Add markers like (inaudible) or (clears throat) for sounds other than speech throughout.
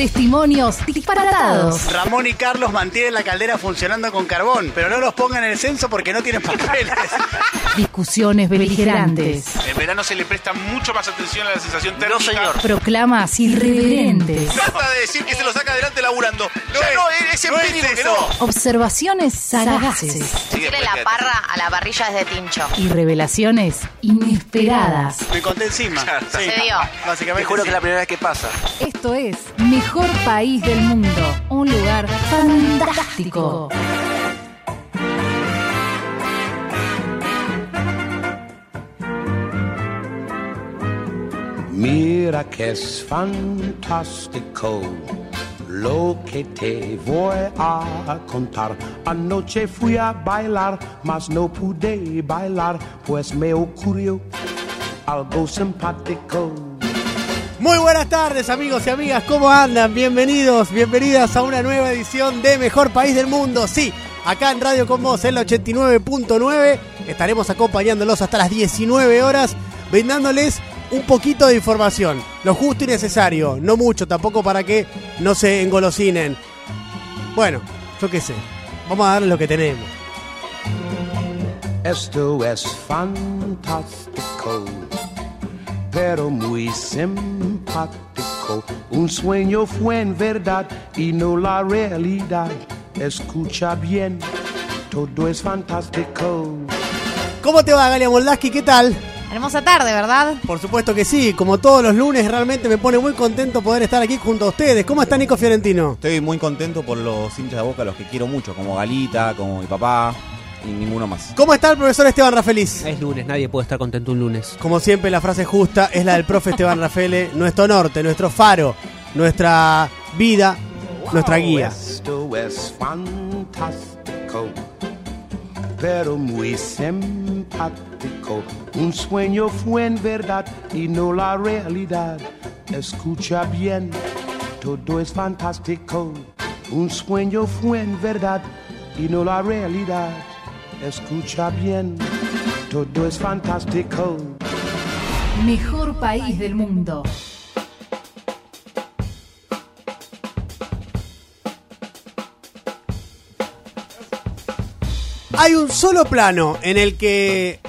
Testimonios disparatados. Ramón y Carlos mantienen la caldera funcionando con carbón, pero no los pongan en el censo porque no tienen papeles. (laughs) Discusiones beligerantes. En verano se le presta mucho más atención a la sensación térmica. No, señor. Proclamas irreverentes. Trata de decir que se lo saca adelante laburando. No, es- no, es no es que eso. no. Observaciones sagaces. Decirle la parra a la parrilla es de tincho. Y revelaciones inesperadas. Me conté encima. Sí, Se dio. Básicamente. Te juro sí. que es la primera vez que pasa. Esto es Mejor País del Mundo. Un lugar fantástico. Mira que es fantástico lo que te voy a contar. Anoche fui a bailar, mas no pude bailar, pues me ocurrió algo simpático. Muy buenas tardes amigos y amigas, ¿cómo andan? Bienvenidos, bienvenidas a una nueva edición de Mejor País del Mundo. Sí, acá en Radio Con Vos, en la 89.9, estaremos acompañándolos hasta las 19 horas, brindándoles un poquito de información, lo justo y necesario, no mucho tampoco para que no se engolosinen. Bueno, yo qué sé, vamos a darles lo que tenemos. Esto es fantástico, pero muy simpático. Un sueño fue en verdad y no la realidad. Escucha bien, todo es fantástico. ¿Cómo te va Galia Moldaski? ¿Qué tal? Hermosa tarde, ¿verdad? Por supuesto que sí, como todos los lunes realmente me pone muy contento poder estar aquí junto a ustedes. ¿Cómo está Nico Fiorentino? Estoy muy contento por los hinchas de boca, los que quiero mucho, como Galita, como mi papá y ninguno más. ¿Cómo está el profesor Esteban Rafeliz? Es lunes, nadie puede estar contento un lunes. Como siempre la frase justa es la del profe Esteban Rafele, nuestro norte, nuestro faro, nuestra vida, nuestra guía. Esto es fantástico, pero muy simpático. Un sueño fue en verdad y no la realidad. Escucha bien, todo es fantástico. Un sueño fue en verdad y no la realidad. Escucha bien, todo es fantástico. Mejor País del Mundo. Hay un solo plano en el que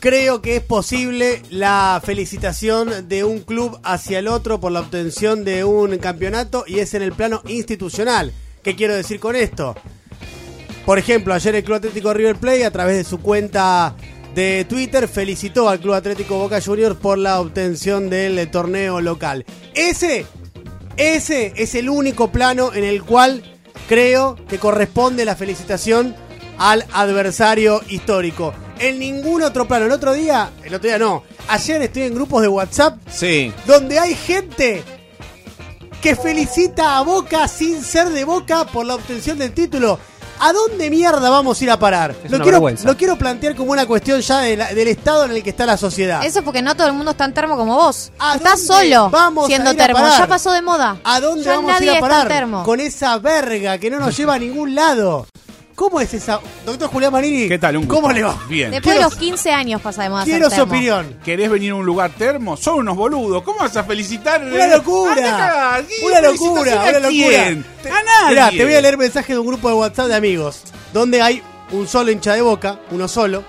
creo que es posible la felicitación de un club hacia el otro por la obtención de un campeonato y es en el plano institucional. ¿Qué quiero decir con esto? Por ejemplo, ayer el Club Atlético River Plate a través de su cuenta de Twitter felicitó al Club Atlético Boca Juniors por la obtención del eh, torneo local. Ese, ese es el único plano en el cual creo que corresponde la felicitación al adversario histórico. En ningún otro plano. El otro día, el otro día no. Ayer estoy en grupos de WhatsApp Sí, donde hay gente que felicita a Boca sin ser de Boca por la obtención del título. ¿A dónde mierda vamos a ir a parar? Es Lo una quiero, vergüenza. lo quiero plantear como una cuestión ya de la- del estado en el que está la sociedad. Eso porque no todo el mundo es tan termo como vos. ¿A Estás dónde solo vamos a siendo ir a termo. parar? Ya pasó de moda. ¿A dónde Ya vamos a ir a es tan parar? termo. Con esa verga que no nos lleva a ningún lado. ¿Cómo es esa? Doctor Julián Manini. ¿Qué tal? Un. ¿Cómo le va? Bien. Después de los 15 años pasa de moda ser Quiero su termo. opinión. ¿Querés venir a un lugar termo? Son unos boludos. ¿Cómo vas a felicitar? Una locura. Anda acá, ¿qué Una locura, una a locura. quién? Te- A nadie. Mirá, te voy a leer mensajes de un grupo de WhatsApp de amigos. Donde hay un solo hincha de boca, uno solo.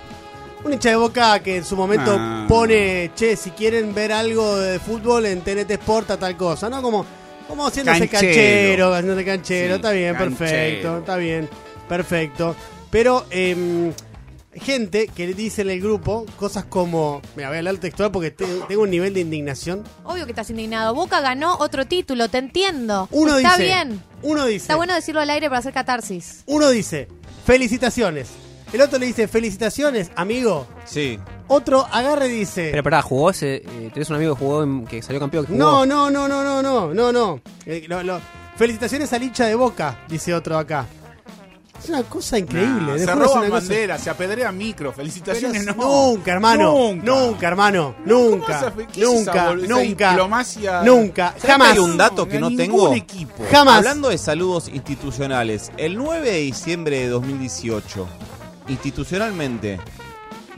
Un hincha de boca que en su momento Ah. pone, che, si quieren ver algo de fútbol en TNT Sport, a tal cosa, ¿no? Como, como haciéndose Canchero. canchero, haciéndose canchero. Sí, está bien, canchero. perfecto, está bien, perfecto. Pero, em, gente que le dice en el grupo cosas como, mira, voy a hablar textual porque te- tengo un nivel de indignación. Obvio que estás indignado. Boca ganó otro título, te entiendo. Uno Está dice, bien. uno dice, Está bueno decirlo al aire para hacer catarsis. Uno dice, felicitaciones. El otro le dice, felicitaciones, amigo. sí. Otro agarre y dice, Pero pará, jugó ese. eh, ¿Tenés un amigo que jugó en- que salió campeón? que jugó? no, no, no, no, no, no, no, no. Eh, lo- lo- felicitaciones al hincha de boca, dice otro acá. Es una cosa increíble. Nah, se roban cosa- banderas, se apedrea micro. Felicitaciones, no. Nunca, hermano. Nunca. Nunca, hermano. ¿Cómo Nunca. vas a fe- qué es Nunca. Nunca. diplomacia? Nunca. ¿Sabés que Jamás. Hay un dato que no tengo. equipo. Jamás. Hablando de saludos institucionales, el 9 de diciembre de 2018, institucionalmente,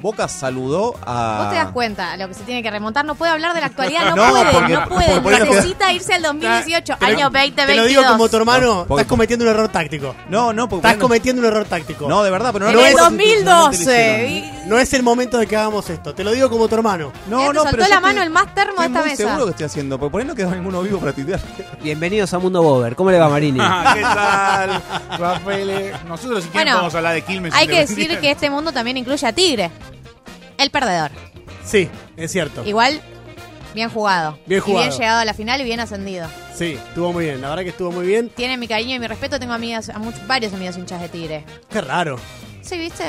Boca saludó a. Vos te das cuenta, a lo que se tiene que remontar, no puede hablar de la actualidad, no, (laughs) No, puede, porque- no puede, por necesita irse al 2018, Te lo- año 2022. Te lo digo como tu hermano, No, porque- estás cometiendo un error táctico. No, no, porque. Estás no- cometiendo un error táctico. No, de verdad, pero no En no el es- 2012. y- No es el momento de que hagamos esto. Te lo digo como tu hermano. Ya No, te no, soltó pero. yo la estoy- mano el más termo de esta mesa. seguro que estoy haciendo, porque por ahí no quedó ninguno vivo para tuitear. Bienvenidos a Mundo Bober. ¿Cómo le va, Marini? (laughs) Ah, ¿Qué tal, Rafael? Nosotros si quieren Bueno, podemos hablar de Quilmes. Hay que decir que este mundo también incluye a Tigre, el perdedor. Sí, es cierto. Igual, bien jugado. Bien Y jugado. bien llegado a la final y bien ascendido. Sí, estuvo muy bien. La verdad que estuvo muy bien. Tiene mi cariño y mi respeto. Tengo amigas, a muchos, varios amigos hinchas de Tigre. Qué raro. ¿Sí, viste?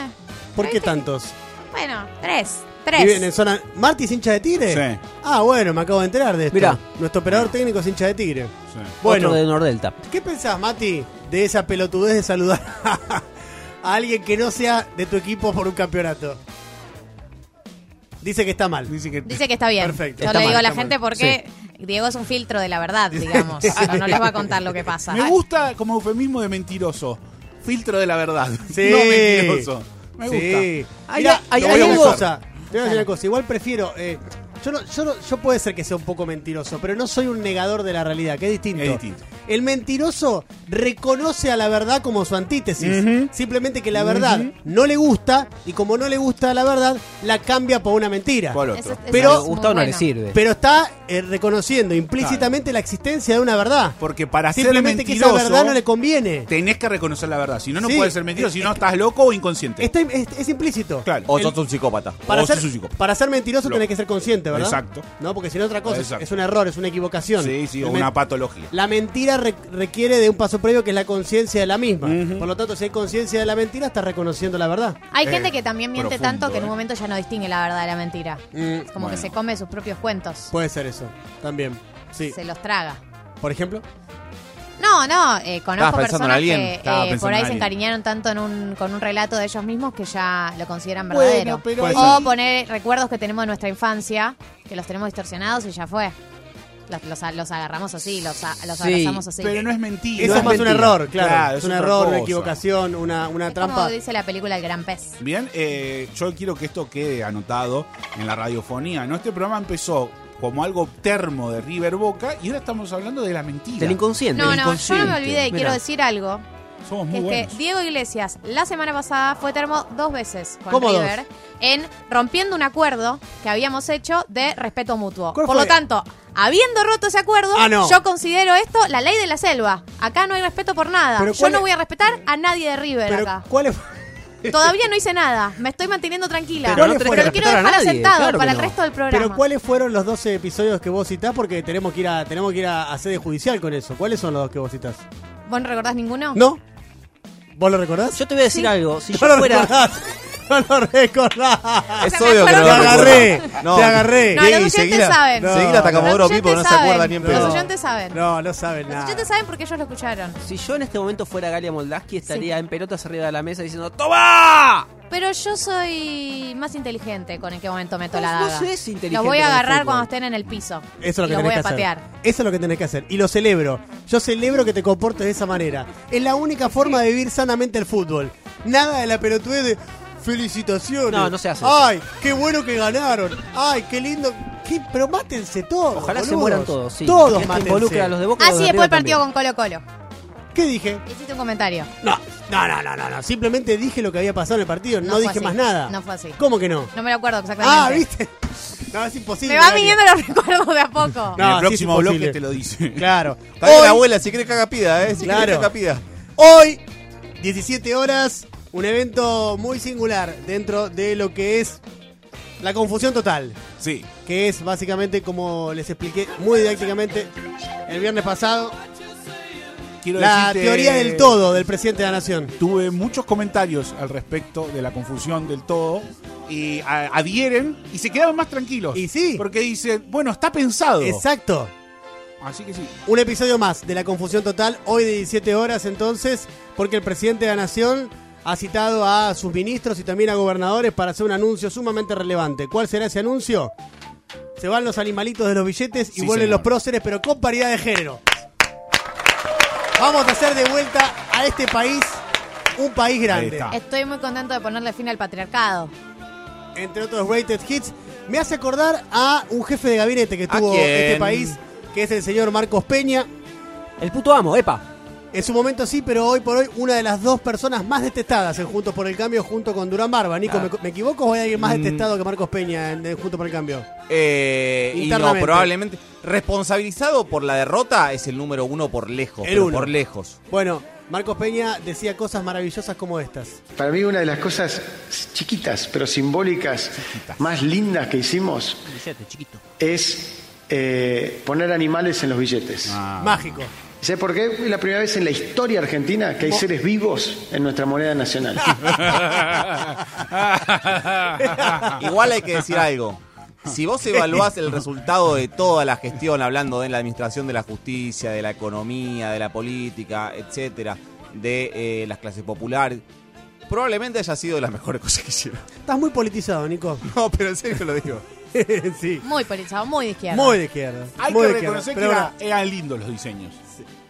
¿Por qué ¿Viste? tantos? Bueno, tres. Viven en Tres. zona. ¿Marty es hincha de Tigre? Sí. Ah, bueno, me acabo de enterar de esto. Mirá. Nuestro operador técnico es hincha de Tigre. Sí. Bueno, Otro de Nordelta. ¿qué pensás, Mati, de esa pelotudez de saludar (laughs) a alguien que no sea de tu equipo por un campeonato? Dice que está mal. Dice que Dice que está bien. Perfecto. Yo Está le digo mal, a la está gente mal. porque Diego es un filtro de la verdad, digamos. Pero no les va a contar lo que pasa. Me gusta como eufemismo de mentiroso. Filtro de la verdad. (laughs) Sí. No mentiroso. Me gusta. Sí. Hay- Mirá, hay- voy a algo-. Te voy a decir una cosa. Igual prefiero. eh, yo, no, yo, no- yo puede ser que sea un poco mentiroso, pero no soy un negador de la realidad, que es distinto. Es distinto. El mentiroso reconoce a la verdad como su antítesis. Simplemente que la verdad no le gusta y como no le gusta la verdad, la cambia por una mentira. ¿Cuál otro? Eso- eso Pero- es Le muy gusta o no le sirve. Pero está eh, reconociendo implícitamente la existencia de una verdad. Porque para ser Simplemente que esa mentiroso verdad no le conviene. tenés que reconocer la verdad. Si no, no Sí. puedes ser mentiroso. Si no, estás loco o inconsciente. Está- es, es implícito. Claro. O El- sos un psicópata. Para O ser, sos un psicópata. para ser mentiroso Lo- tenés que ser consciente, ¿verdad? Exacto. No, porque si no otra cosa es- Exacto. es un error, es una equivocación. Sí, sí, o una patología. La mentira re- requiere de un paso previo que es la conciencia de la misma. Por lo tanto, si hay conciencia de la mentira, estás reconociendo la verdad. Hay Eh, gente que también miente profundo, tanto que en un eh. momento ya no distingue la verdad de la mentira. Como que se come sus propios cuentos. Puede ser eso, también. Sí. Se los traga. Por ejemplo, No, no, eh, conozco personas que eh, por ahí se encariñaron tanto en un, con un relato de ellos mismos que ya lo consideran Bueno, verdadero. pero ahí- o poner recuerdos que tenemos de nuestra infancia, que los tenemos distorsionados y ya fue. Los, los- los agarramos así, los, los Sí, abrazamos así. Pero no es mentira. eso No es más un error, claro. Claro, es un error, una equivocación, una, una Es trampa. como dice la película El Gran Pez. Bien, eh, yo quiero que esto quede anotado en la radiofonía. ¿no? Este programa empezó como algo termo de River Boca y ahora estamos hablando de la mentira. Del inconsciente. No, del no, yo no me olvidé y quiero decir algo. Somos Que muy es buenos. que Diego Iglesias la semana pasada fue termo dos veces con ¿Cómo River en rompiendo un acuerdo que habíamos hecho de respeto mutuo. ¿Cuál Por fue? lo tanto, habiendo roto ese acuerdo, Ah, no. yo considero esto la ley de la selva. Acá no hay respeto por nada. Pero Yo ¿cuál no es- voy a respetar a nadie de River Pero, acá. ¿cuál es? (laughs) Todavía no hice nada. Me estoy manteniendo tranquila. Pero no Pero, quiero dejar nadie, asentado claro para el resto del programa. Pero ¿cuáles fueron los 12 episodios que vos citás? Porque tenemos que ir a, tenemos que ir a, a sede judicial con eso. ¿Cuáles son los dos que vos citás? ¿Vos no recordás ninguno? ¿No? ¿Vos lo recordás? Yo te voy a decir algo. Si (laughs) yo fuera. recordás. (laughs) No lo recordás. Es obvio que no Te lo agarré, recuerdo. te agarré. No, los oyentes seguila- saben. No. Seguila hasta Comodoro Los Pipo, no se acuerda saben. ni en No. pedo. Los oyentes saben. No, no saben Los nada. oyentes saben porque ellos lo escucharon. Si yo en este momento fuera Galia Moldaski, estaría en pelotas arriba de la mesa diciendo ¡Toma! Pero yo soy más inteligente con en qué momento meto la vos daga. sos inteligente Los voy a agarrar cuando estén en el piso. Eso es lo que los tenés voy que a hacer. patear. Eso es lo que tenés que hacer. Y lo celebro. Yo celebro que te comportes de esa manera. Es la única forma de vivir sanamente el fútbol. Nada de la pelotudez de felicitaciones. No, no se hace. Ay, qué bueno que ganaron. Ay, qué lindo. ¿Qué? Pero mátense todos. Ojalá se mueran todos, sí. Todos Esto mátense. involucra a los de Boca y a los Así de después el partido con Colo Colo. ¿Qué dije? Hiciste un comentario. No, no, no, no, no. Simplemente dije lo que había pasado en el partido. No, dije así. más nada. No fue así. ¿Cómo que no? No me lo acuerdo exactamente. Ah, ¿viste? (laughs) No, es imposible. Me van viniendo los recuerdos de a poco. No, en el próximo bloque te lo dice. Claro. Está Hoy- abuela, si querés caga pida, eh. Si Claro. querés caga pida. Hoy, 17 horas, un evento muy singular dentro de lo que es la confusión total. Sí. Que es básicamente como les expliqué muy didácticamente el viernes pasado, Quiero la decirte- teoría del todo del presidente de la nación. Tuve muchos comentarios al respecto de la confusión del todo y a- adhieren y se quedaron más tranquilos. Y sí. Porque dicen, bueno, está pensado. Exacto. Así que sí. Un episodio más de la confusión total, hoy de 17 horas entonces, porque el presidente de la nación ha citado a sus ministros y también a gobernadores para hacer un anuncio sumamente relevante. ¿Cuál será ese anuncio? Se van los animalitos de los billetes y Sí, vuelven señor. los próceres, pero con paridad de género. Vamos a hacer de vuelta a este país un país grande. Estoy muy contento de ponerle fin al patriarcado. entre otros rated hits, me hace acordar a un jefe de gabinete que ¿A tuvo este país, que es el señor Marcos Peña. El puto amo, epa. En su momento sí, pero hoy por hoy una de las dos personas más detestadas en Juntos por el Cambio junto con Durán Barba. Nico, ¿me, me equivoco o hay alguien más Mm. detestado que Marcos Peña en, en Juntos por el Cambio? Eh, y no, Internamente. probablemente. Responsabilizado por la derrota es el número uno por lejos. El pero uno. Por lejos. Bueno, Marcos Peña decía cosas maravillosas como estas. Para mí una de las cosas chiquitas pero simbólicas más lindas que hicimos Billete, chiquito. es eh, poner animales en los billetes. Ah. Mágico. ¿Sabes por qué? Es la primera vez en la historia argentina que hay seres vivos en nuestra moneda nacional. (laughs) Igual hay que decir algo. Si vos evaluás el resultado de toda la gestión, hablando de la administración de la justicia, de la economía, de la política, etcétera, de eh, las clases populares, probablemente haya sido de las mejores cosas que hicieron. Estás muy politizado, Nico. (laughs) No, pero en serio lo digo. (laughs) sí. Muy politizado, muy de izquierda. Muy de izquierda. Hay muy que de izquierda. reconocer que Pero era- eran lindos los diseños.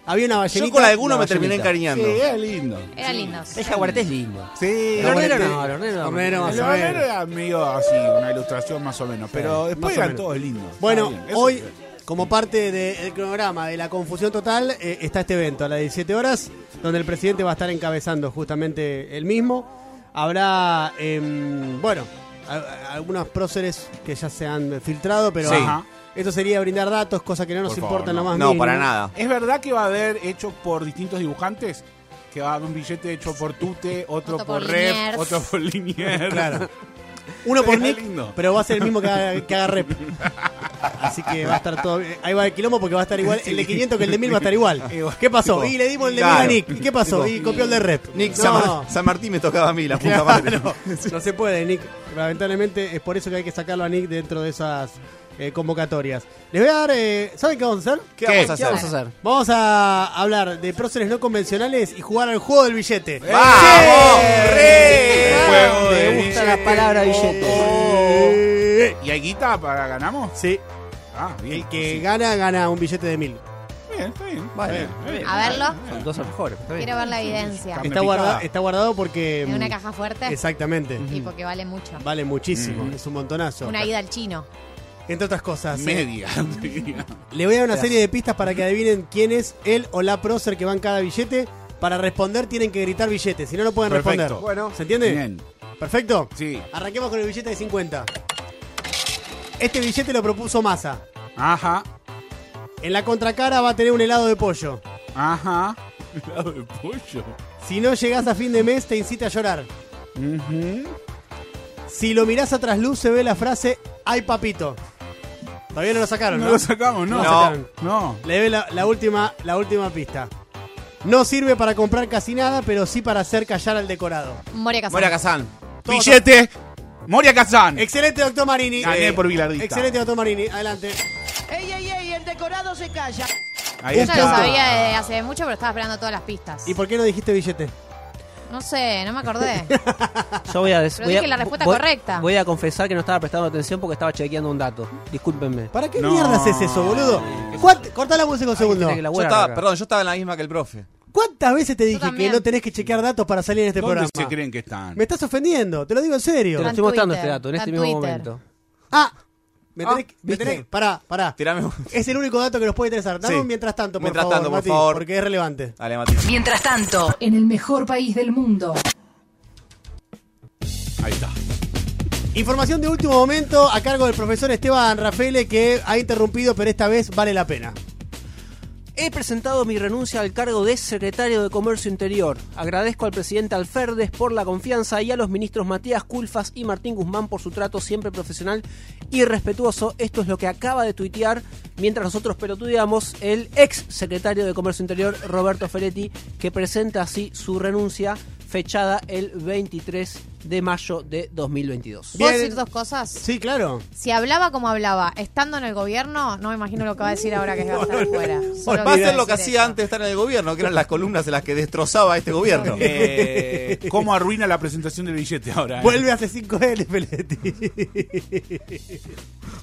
Había una Yo ballenita. con alguno me terminé encariñando. Sí, era lindo. Eran lindos. El jaguarete es lindo. Sí, El hornero no, el hornero no. Hornero El hornero era medio así, una ilustración más o menos. Pero después eran todos lindos. Bueno, hoy, como parte del cronograma de la confusión total, eh, está este evento a las 17 horas, donde el presidente va a estar encabezando justamente el mismo. Habrá, em, bueno, a- a- algunos próceres que ya se han filtrado, pero Sí. Esto sería brindar datos, cosa que no nos Por importa lo no. más No, mínimo. para nada. ¿Es verdad que va a haber hecho por distintos dibujantes? Que va a haber un billete hecho por Tute, otro, Otro por, por Rep, Liniers. otro por Liniers. (laughs) Claro. (laughs) Uno por Nick, lindo. pero va a ser el mismo que haga, (laughs) que haga rep. Así que va a estar todo. bien. Ahí va el quilombo porque va a estar igual. El de 500 que el de 1000 va a estar igual. ¿Qué pasó? Tipo, y le dimos el de 1000 claro. a Nick. ¿Y qué pasó? Tipo, y copió el de rep. Nick, No, San, Mar- San Martín me tocaba a mí, la puta madre. no se puede, Nick. Lamentablemente es por eso que hay que sacarlo a Nick dentro de esas eh, convocatorias. Les voy a dar. eh, ¿Saben qué vamos a hacer? ¿Qué, vamos a ¿Qué hacer? vamos a hacer? Vamos a hablar de próceres no convencionales y jugar al juego del billete. ¡Vamos! ¡Re! Juego de Me gusta la palabra billete. ¿Y hay guita para ganamos? Sí, Ah, bien. el que gana, gana un billete de mil. Bien, está bien. Vale. Está bien. A verlo. Son dos mejores. Está bien. Quiero ver la evidencia. Está guardado, está guardado porque. En una mm, caja fuerte. Exactamente. Y porque vale mucho. Vale muchísimo, es un montonazo. Una ida al chino. Entre otras cosas. eh, Media. (laughs) diría. Le voy a dar una serie de pistas para que adivinen quién es él o la prócer que va en cada billete. Para responder tienen que gritar billete, si no, no pueden Perfecto. responder. Bueno. ¿Se entiende? Bien. Perfecto. Sí. Arranquemos con el billete de 50. Este billete lo propuso Massa. Ajá. En la contracara va a tener un helado de pollo. Ajá. (laughs) Helado de pollo. Si no llegás a fin de mes, te incita a llorar. Ujú. Si lo mirás a trasluz, se ve la frase ¡Ay, papito! Todavía no lo sacaron, ¿no? No lo sacamos, no. No lo sacaron. No. Le ve la, la última, la última pista. No sirve para comprar casi nada, pero sí para hacer callar al decorado. Moria Casano. Moria Kazan. Billete. Moria Kazan. Excelente, doctor Marini. Gané Eh, por bilardista. Excelente, doctor Marini. Adelante. ¡Ey, ey, ey! El decorado se calla. Ahí Yo está. ya lo sabía de hace mucho, pero estaba esperando todas las pistas. ¿Y por qué no dijiste billete? No sé, no me acordé. Yo voy a, Pero voy a- la respuesta voy- correcta. Voy a confesar que no estaba prestando atención porque estaba chequeando un dato. Discúlpenme. ¿Para qué No. mierda haces eso, boludo? ¿Cuánt- Cortá la música un segundo. Tiene que la Yo estaba, perdón, yo estaba en la misma que el profe. ¿Cuántas veces te dije que también. no tenés que chequear datos para salir en este ¿Dónde programa? se creen que están? Me estás ofendiendo, te lo digo en serio. Te lo estoy mostrando Twitter, este dato en está este en mismo Twitter. momento. Ah, me Ah, tenés, que- me tenés- pará, pará. Tirame un... Es el único dato que nos puede interesar. Dame Sí. un mientras tanto, por Mientras favor, tanto, por Mati, favor. porque es relevante. Dale, Mati. Mientras tanto, en el mejor país del mundo. Ahí está. Información de último momento a cargo del profesor Esteban Rafaele que ha interrumpido, pero esta vez vale la pena. He presentado mi renuncia al cargo de secretario de Comercio Interior. Agradezco al presidente Alferdes por la confianza y a los ministros Matías Culfas y Martín Guzmán por su trato siempre profesional y respetuoso. Esto es lo que acaba de tuitear mientras nosotros pelotudeamos el ex secretario de Comercio Interior Roberto Feretti que presenta así su renuncia fechada el 23 de mayo de 2022. ¿Puedo decir dos cosas? Sí, claro. Si hablaba como hablaba, estando en el gobierno, no me imagino lo que va a decir ahora que va a estar fuera. Solo Va a ser lo que hacía eso. antes de estar en el gobierno, que eran las columnas en las que destrozaba este gobierno. Eh, ¿Cómo arruina la presentación del billete ahora? eh? Vuelve hace 5 L, Peletti.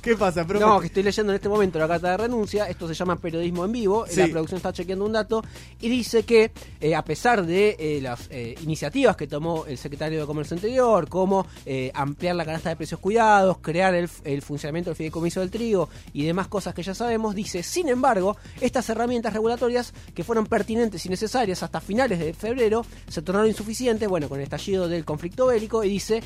¿Qué pasa, profe? No, que estoy leyendo en este momento la carta de renuncia. Esto se llama periodismo en vivo. Sí. La producción está chequeando un dato y dice que, eh, a pesar de eh, las eh, iniciativas que tomó el secretario de Comercio Interior, como eh, ampliar la canasta de precios cuidados, crear el, el funcionamiento del fideicomiso del trigo y demás cosas que ya sabemos, dice, sin embargo, estas herramientas regulatorias que fueron pertinentes y necesarias hasta finales de febrero se tornaron insuficientes, bueno, con el estallido del conflicto bélico, y dice,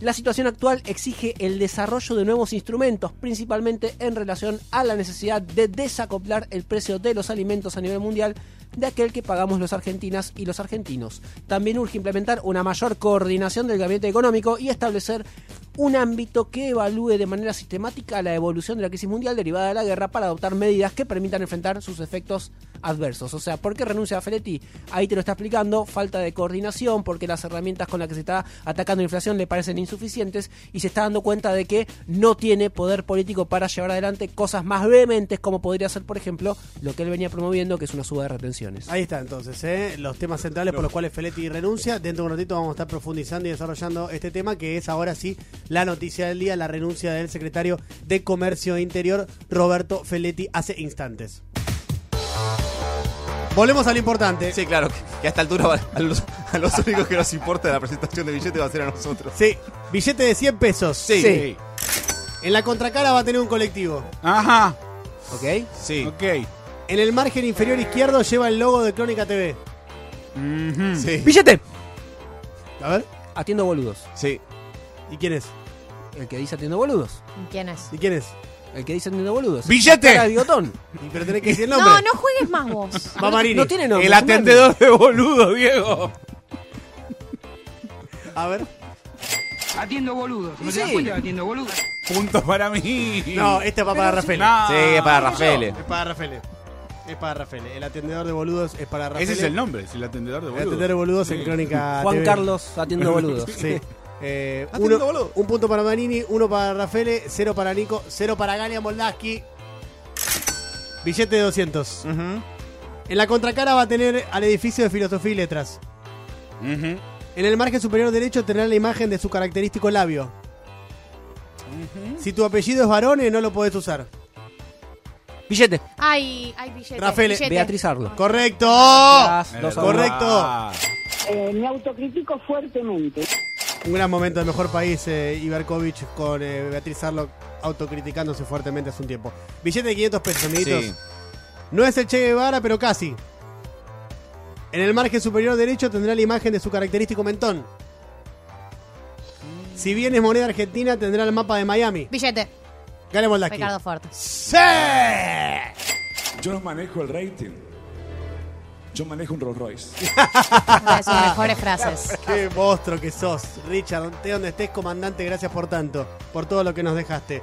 la situación actual exige el desarrollo de nuevos instrumentos, principalmente en relación a la necesidad de desacoplar el precio de los alimentos a nivel mundial de aquel que pagamos los argentinas y los argentinos. También urge implementar una mayor coordinación del gabinete económico y establecer un ámbito que evalúe de manera sistemática la evolución de la crisis mundial derivada de la guerra para adoptar medidas que permitan enfrentar sus efectos adversos. O sea, ¿por qué renuncia a Feletti? Ahí te lo está explicando, falta de coordinación, porque las herramientas con las que se está atacando la inflación le parecen insuficientes y se está dando cuenta de que no tiene poder político para llevar adelante cosas más vehementes como podría ser, por ejemplo, lo que él venía promoviendo, que es una suba de retenciones. Ahí está entonces, ¿eh? los temas centrales por los cuales Feletti renuncia. Dentro de un ratito vamos a estar profundizando y desarrollando este tema, que es ahora sí la noticia del día, la renuncia del secretario de Comercio Interior, Roberto Feletti, hace instantes. Volvemos a lo importante. Sí, claro, que, a esta altura a los, a los únicos que nos importa la presentación de billete va a ser a nosotros. Sí, billete de 100 pesos. Sí. En la contracara va a tener un colectivo. Ajá. ¿Ok? Sí. Ok. En el margen inferior izquierdo lleva el logo de Crónica TV. Sí. ¡Billete! A ver, Atiendo boludos. Sí. ¿Y quién es? El que dice atiendo boludos. ¿Quién es? ¿Y quién es? El que dice atiendo boludos. ¡Billete! Cara de bigotón. (laughs) Y pero tenés que decir el nombre. No, no juegues más vos. (laughs) Va Marini. No tiene nombre. El es atendedor de boludo, Diego. A ver. Atiendo boludos. ¿No Sí. te das cuenta? Atiendo boludos. Punto para mí. No, este va para Rafael. No. Sí, es para Rafael. Es para Rafael. Es para Rafael. El atendedor de boludos es para Rafael. Ese es el nombre, es el atendedor de El boludo. atendedor de boludos en. Crónica Juan TV. Carlos atiendo (laughs) boludos. Sí. Eh, uno- un punto para Manini, uno para Rafael, cero para Nico, cero para Galia Moldaski. Billete de 200. Ujú. En la contracara va a tener al edificio de filosofía y letras. En el margen superior derecho tendrá la imagen de su característico labio. Si tu apellido es varone, no lo podés usar. Billete. Ay, ay, billete. Rafael, billete. Beatriz Arlo. ¡Correcto! Gracias. Correcto. Eh, me autocritico fuertemente. Un gran momento del mejor país, eh, Iberkovich, con eh, Beatriz Arlo autocriticándose fuertemente hace un tiempo. Billete de 500 pesos, amiguitos. Sí. No es el Che Guevara, pero casi. En el margen superior derecho tendrá la imagen de su característico mentón. Si bien es moneda argentina, tendrá el mapa de Miami. Billete. Gane Moldaski. Ricardo Fuerte. ¡Sí! Yo no manejo el rating. Yo manejo un Rolls Royce. (laughs) Una de sus mejores frases. (laughs) ¡Qué monstruo que sos! Richard, esté donde estés, comandante, gracias por tanto. Por todo lo que nos dejaste.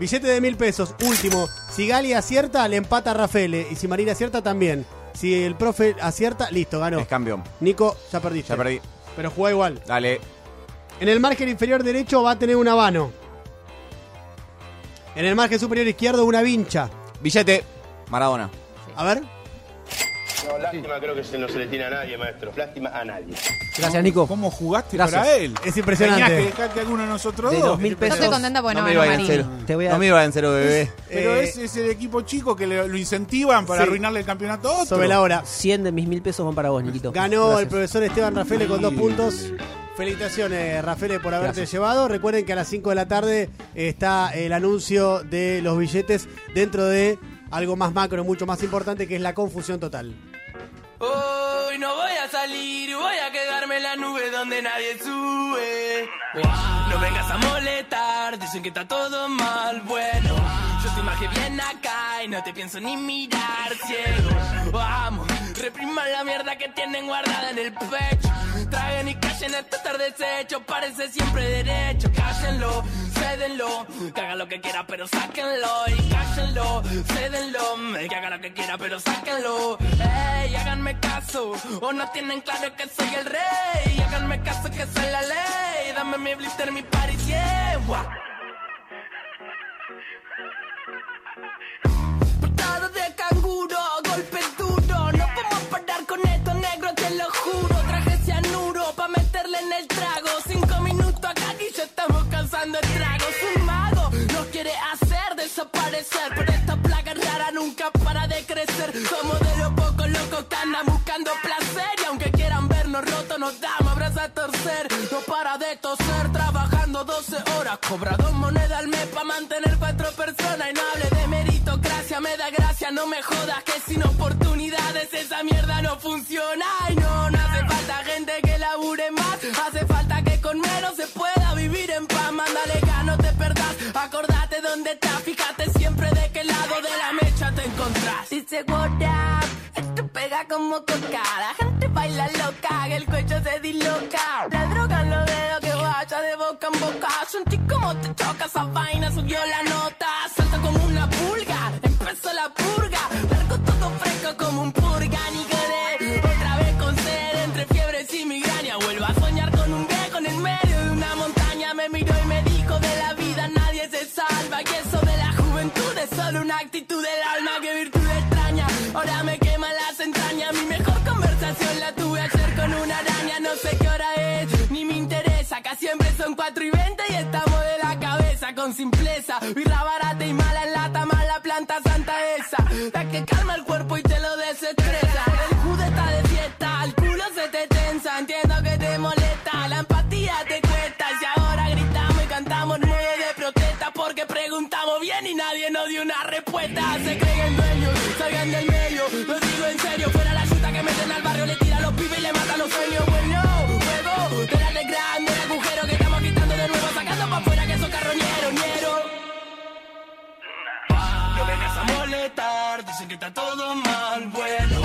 Billete de mil pesos, último. Si Gali acierta, le empata a Rafael. Y si Marina acierta, también. Si el profe acierta, listo, ganó. Es campeón. Nico, ya perdiste. Ya perdí. Pero juega igual. Dale. En el margen inferior derecho va a tener un habano. En el margen superior izquierdo una vincha. Billete. Maradona. A ver. No, lástima creo que se no se le tiene a nadie, maestro. Lástima a nadie. Gracias, Nico. ¿Cómo jugaste Gracias. para él? Es impresionante. Tenías que dejarte alguno de nosotros De dos. dos mil Yo pesos. estoy contenta porque no, me ganó iba en Marini. cero. Te voy a- No me iba en cero, bebé. Pero Eh, ese es el equipo chico que le- lo incentivan para Sí. arruinarle el campeonato a otro. Sobre la hora. 100 de mis mil pesos van para vos, Niquito. Ganó Gracias. el profesor Esteban Rafael con dos puntos. Felicitaciones, Rafael, por haberte Gracias. llevado. Recuerden que a las 5 de la tarde está el anuncio de los billetes dentro de algo más macro, mucho más importante, que es la confusión total. Hoy no voy a salir, voy a quedarme en la nube donde nadie sube. No vengas a molestar, dicen que está todo mal, bueno. Yo te imaginé bien acá y no te pienso ni mirar, ciego. Vamos, repriman la mierda que tienen guardada en el pecho. Traguen y callen esto estar deshecho, parece siempre derecho. Cállenlo, cédenlo, que haga lo que quiera, pero sáquenlo. Y cállenlo, cédenlo, que haga lo que quiera, pero sáquenlo. Ey, háganme caso, o no tienen claro que soy el rey. Háganme caso que soy la ley. Dame mi blister, mi party, yeah. Un mago nos quiere hacer nunca para de crecer. Somos de los pocos locos que andan buscando placer. Y aunque quieran vernos rotos, nos damos abrazos a torcer. No para de toser, trabajando 12 horas. Cobra dos monedas al mes para mantener cuatro personas. Y no hable de meritocracia, me da gracia, no me jodas. Que sin oportunidades esa mierda no funciona. Y no, no hace falta gente que labure más. Hace falta que con menos se pueda vivir en paz. Mándale no te perdás. Dónde estás, fíjate siempre de qué lado de la mecha te encontrás. Dice what up, esto pega como coca. La gente baila loca, que el cuello se disloca. La droga en los dedos que vaya de boca en boca. Sentí como te choca esa vaina, subió la nota. Salta son 4 y 20 y estamos de la cabeza con simpleza. Birra barata y mala en lata, mala planta santa esa. La que calma el cuerpo y molestar, dicen que está todo mal, bueno.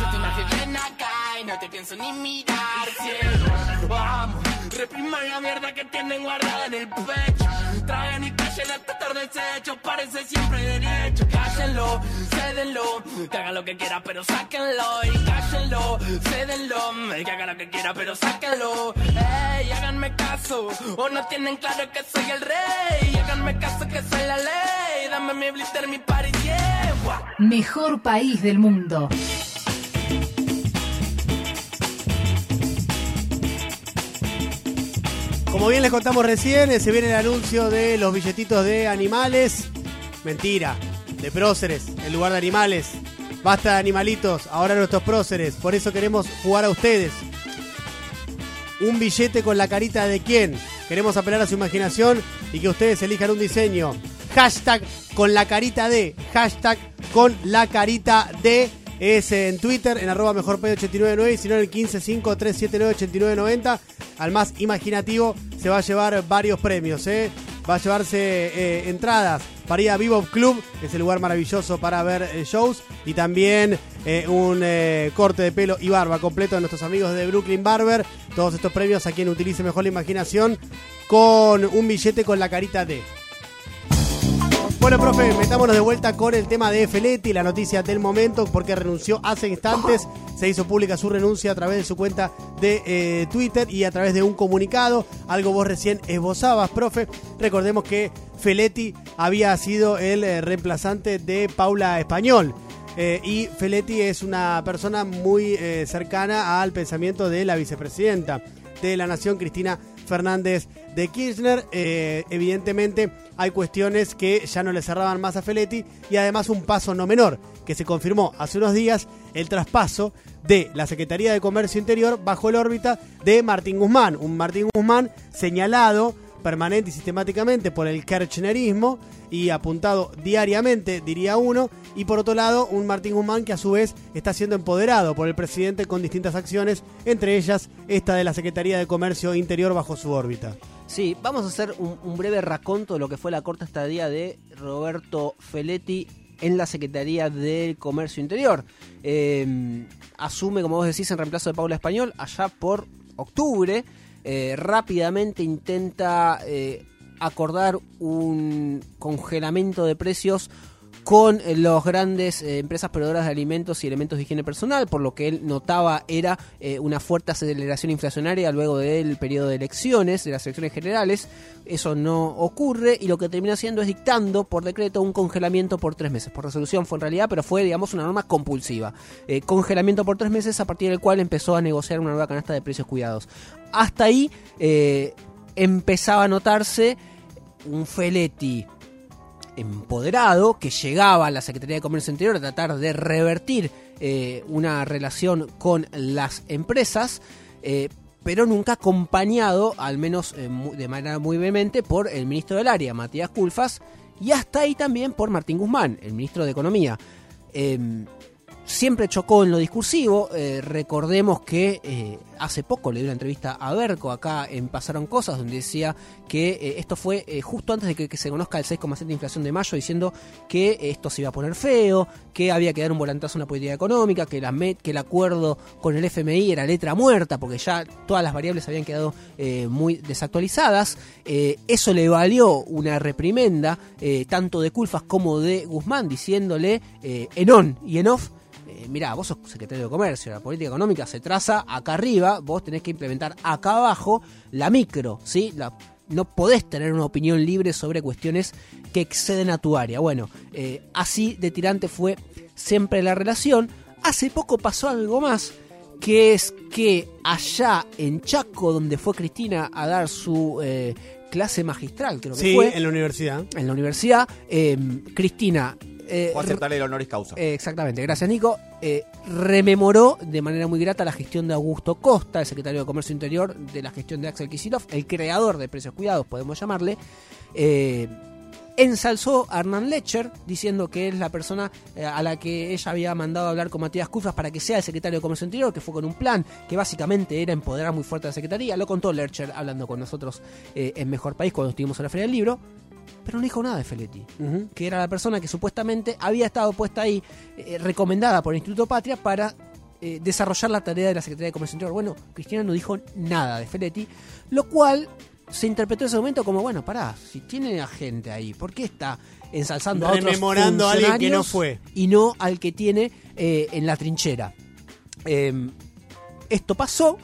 Yo te imagino bien acá y no te pienso ni mirar, cielo. Vamos, repriman la mierda que tienen guardada en el pecho. Traen y callen hasta tarde desecho, parece siempre derecho. Cállenlo, cédenlo, que haga lo que quiera, pero sáquenlo. Y cállenlo, cédenlo, que haga lo que quiera, pero sáquenlo. Ey, háganme caso, o no tienen claro que soy el rey. Háganme caso que soy la ley, dame mi blister, mi party, yeah. Mejor país del mundo. Como bien les contamos recién, eh, se viene el anuncio de los billetitos de animales. Mentira, de próceres, en lugar de animales. Basta de animalitos, ahora nuestros próceres. Por eso queremos jugar a ustedes. Un billete con la carita de quién. Queremos apelar a su imaginación y que ustedes elijan un diseño. Hashtag con la carita de. Hashtag con la carita de. Es en Twitter, en arroba mejorpay899 y si no en el 155-379-8990. Al más imaginativo se va a llevar varios premios, ¿eh? Va a llevarse eh, entradas para Vivo Club, que es el lugar maravilloso para ver eh, shows. Y también un corte de pelo y barba completo de nuestros amigos de Brooklyn Barber. Todos estos premios a quien utilice mejor la imaginación con un billete con la carita de. Bueno, profe, metámonos de vuelta con el tema de Feletti, la noticia del momento, porque renunció hace instantes. Se hizo pública su renuncia a través de su cuenta de eh, Twitter y a través de un comunicado. Algo vos recién esbozabas, profe. Recordemos que Feletti había sido el eh, reemplazante de Paula Español. Eh, y Feletti es una persona muy cercana al pensamiento de la vicepresidenta de la Nación, Cristina Fernández de Kirchner. Evidentemente hay cuestiones que ya no le cerraban más a Feletti y además un paso no menor, que se confirmó hace unos días el traspaso de la Secretaría de Comercio Interior bajo la órbita de Martín Guzmán. Un Martín Guzmán señalado permanente y sistemáticamente por el kirchnerismo y apuntado diariamente, diría uno, y por otro lado un Martín Guzmán que a su vez está siendo empoderado por el presidente con distintas acciones, entre ellas esta de la Secretaría de Comercio Interior bajo su órbita. Sí, vamos a hacer un, breve raconto de lo que fue la corta estadía de Roberto Feletti en la Secretaría del Comercio Interior. Eh, asume, como vos decís, en reemplazo de Paula Español, allá por octubre. Eh, rápidamente intenta eh, acordar un congelamiento de precios con eh, las grandes eh, empresas proveedoras de alimentos y elementos de higiene personal, por lo que él notaba era eh, una fuerte aceleración inflacionaria luego del periodo de elecciones, de las elecciones generales. Eso no ocurre y lo que termina haciendo es dictando por decreto un congelamiento por tres meses. Por resolución fue en realidad, pero fue, digamos, una norma compulsiva. Congelamiento por tres meses a partir del cual empezó a negociar una nueva canasta de precios cuidados. Hasta ahí empezaba a notarse un Feletti empoderado que llegaba a la Secretaría de Comercio Interior a tratar de revertir eh, una relación con las empresas, eh, pero nunca acompañado, al menos eh, de manera muy vehemente, por el ministro del área, Matías Culfas, y hasta ahí también por Martín Guzmán, el ministro de Economía. Em, siempre chocó en lo discursivo. eh, recordemos que eh, hace poco le dio una entrevista a Berco acá en Pasaron Cosas, donde decía que eh, esto fue justo antes de que, se conozca el 6,7 de inflación de mayo, diciendo que esto se iba a poner feo, que había que dar un volantazo a una política económica, que, la que el acuerdo con el FMI era letra muerta, porque ya todas las variables habían quedado muy desactualizadas. Eso le valió una reprimenda, tanto de Culfas como de Guzmán, diciéndole en on y en off eh, mirá, vos sos secretario de Comercio, la política económica se traza acá arriba, vos tenés que implementar acá abajo la micro, ¿sí? La, no podés tener una opinión libre sobre cuestiones que exceden a tu área. Bueno, eh, así de tirante fue siempre la relación. Hace poco pasó algo más, que es que allá en Chaco, donde fue Cristina a dar su eh, clase magistral, creo que Sí, fue, en la universidad. en la universidad, Cristina... eh, Fue aceptarle el honoris causa. eh, exactamente, gracias Nico. Eh, rememoró de manera muy grata la gestión de Augusto Costa, el secretario de Comercio Interior de la gestión de Axel Kicillof, el creador de Precios Cuidados, podemos llamarle. Eh, ensalzó a Hernán Lecher diciendo que es la persona eh, a la que ella había mandado a hablar con Matías Cufras para que sea el secretario de Comercio Interior, que fue con un plan que básicamente era empoderar muy fuerte a la Secretaría. Lo contó Lecher hablando con nosotros en Mejor País cuando estuvimos en la Feria del Libro. Pero no dijo nada de Feletti, que era la persona que supuestamente había estado puesta ahí, eh, recomendada por el Instituto Patria para eh, desarrollar la tarea de la Secretaría de Comercio Interior. Bueno, Cristina no dijo nada de Feletti, lo cual se interpretó en ese momento como, bueno, pará, si tiene a gente ahí, ¿por qué está ensalzando a otros Rememorando a alguien que no funcionarios fue? Y no al que tiene eh, en la trinchera. Eh, esto pasó.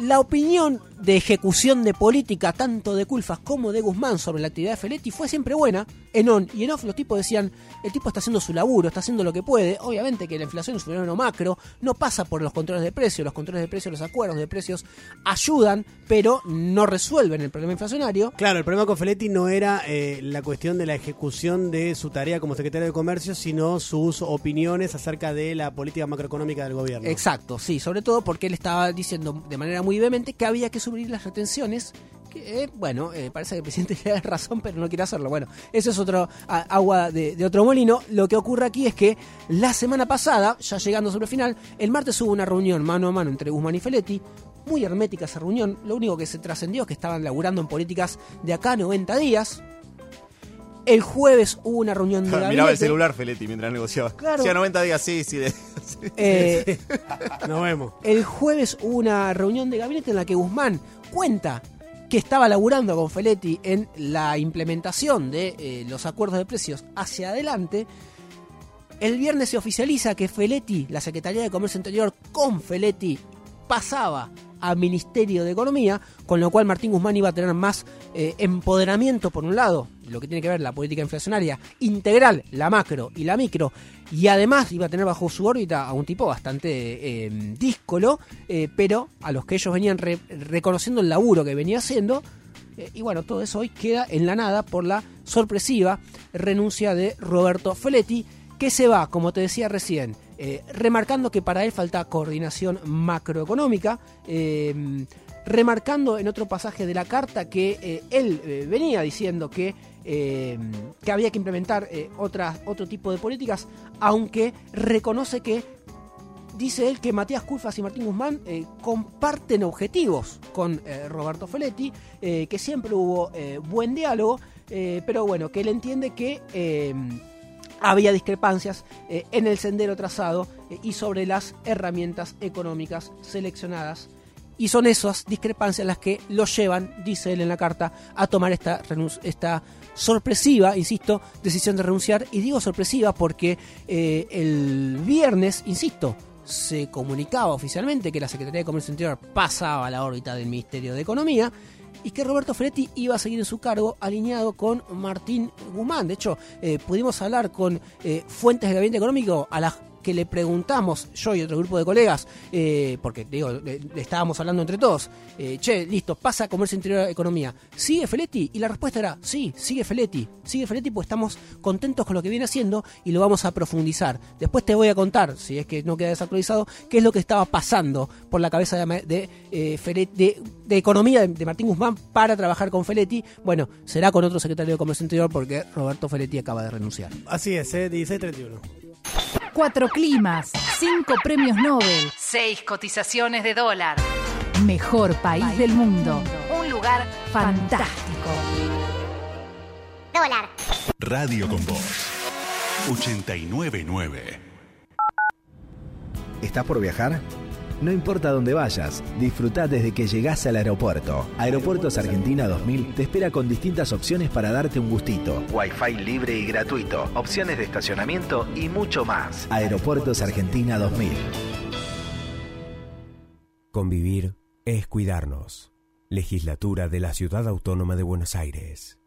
La opinión de ejecución de política, tanto de Culfas como de Guzmán, sobre la actividad de Feletti fue siempre buena. En on y en off, los tipos decían: el tipo está haciendo su laburo, está haciendo lo que puede. Obviamente que la inflación es un fenómeno macro, no pasa por los controles de precios. Los controles de precios, los acuerdos de precios ayudan, pero no resuelven el problema inflacionario. Claro, el problema con Feletti no era eh, la cuestión de la ejecución de su tarea como secretario de Comercio, sino sus opiniones acerca de la política macroeconómica del gobierno. Exacto, sí, sobre todo porque él estaba diciendo de manera muy vehemente que había que subir las retenciones. Que, eh, bueno, eh, parece que el presidente (laughs) le da razón, pero no quiere hacerlo. Bueno, eso es otro a- agua de, de otro molino. Lo que ocurre aquí es que la semana pasada, ya llegando sobre el final, el martes hubo una reunión mano a mano entre Guzmán y Feletti. Muy hermética esa reunión. Lo único que se trascendió es que estaban laburando en políticas de acá a 90 días. El jueves hubo una reunión de gabinete. (laughs) Miraba el celular Feletti mientras negociaba. Claro. Sí, a 90 días, sí, sí. de- (laughs) Eh, Nos vemos. El jueves hubo una reunión de gabinete en la que Guzmán cuenta que estaba laburando con Feletti en la implementación de eh, los acuerdos de precios hacia adelante. El viernes se oficializa que Feletti, la Secretaría de Comercio Interior con Feletti, pasaba a Ministerio de Economía, con lo cual Martín Guzmán iba a tener más eh, empoderamiento, por un lado, lo que tiene que ver la política inflacionaria integral, la macro y la micro, y además iba a tener bajo su órbita a un tipo bastante eh, díscolo, eh, pero a los que ellos venían re- reconociendo el laburo que venía haciendo, eh, y bueno, todo eso hoy queda en la nada por la sorpresiva renuncia de Roberto Feletti, que se va, como te decía recién, eh, remarcando que para él falta coordinación macroeconómica, eh, remarcando en otro pasaje de la carta que eh, él venía diciendo que, que había que implementar otras, otro tipo de políticas, aunque reconoce que dice él que Matías Culfas y Martín Guzmán comparten objetivos con Roberto Feletti, que siempre hubo buen diálogo, pero bueno, que él entiende que había discrepancias eh, en el sendero trazado eh, y sobre las herramientas económicas seleccionadas. Y son esas discrepancias las que lo llevan, dice él en la carta, a tomar esta, esta sorpresiva, insisto, decisión de renunciar. Y digo sorpresiva porque eh, el viernes, insisto, se comunicaba oficialmente que la Secretaría de Comercio Interior pasaba a la órbita del Ministerio de Economía y que Roberto Feletti iba a seguir en su cargo alineado con Martín Guzmán. De hecho, eh, pudimos hablar con eh, fuentes del gabinete económico a las que le preguntamos, yo y otro grupo de colegas, eh, porque digo, le, estábamos hablando entre todos, eh, che, listo, pasa comercio interior a economía. ¿Sigue Feletti? Y la respuesta era, sí, sigue Feletti. Sigue Feletti pues estamos contentos con lo que viene haciendo y lo vamos a profundizar. Después te voy a contar, si es que no queda desactualizado, qué es lo que estaba pasando por la cabeza de, eh, de, economía de, Martín Guzmán para trabajar con Feletti. Bueno, será con otro secretario de Comercio Interior porque Roberto Feletti acaba de renunciar. Así es, ¿eh? 1631. Cuatro climas, cinco premios Nobel, seis cotizaciones de dólar. Mejor país del mundo. Un lugar fantástico. Dólar. Radio con Voz. 899. ¿Estás por viajar? No importa dónde vayas, disfruta desde que llegás al aeropuerto. Aeropuertos Argentina 2000 te espera con distintas opciones para darte un gustito. Wi-Fi libre y gratuito, opciones de estacionamiento y mucho más. Aeropuertos Argentina 2000. Convivir es cuidarnos. Legislatura de la Ciudad Autónoma de Buenos Aires.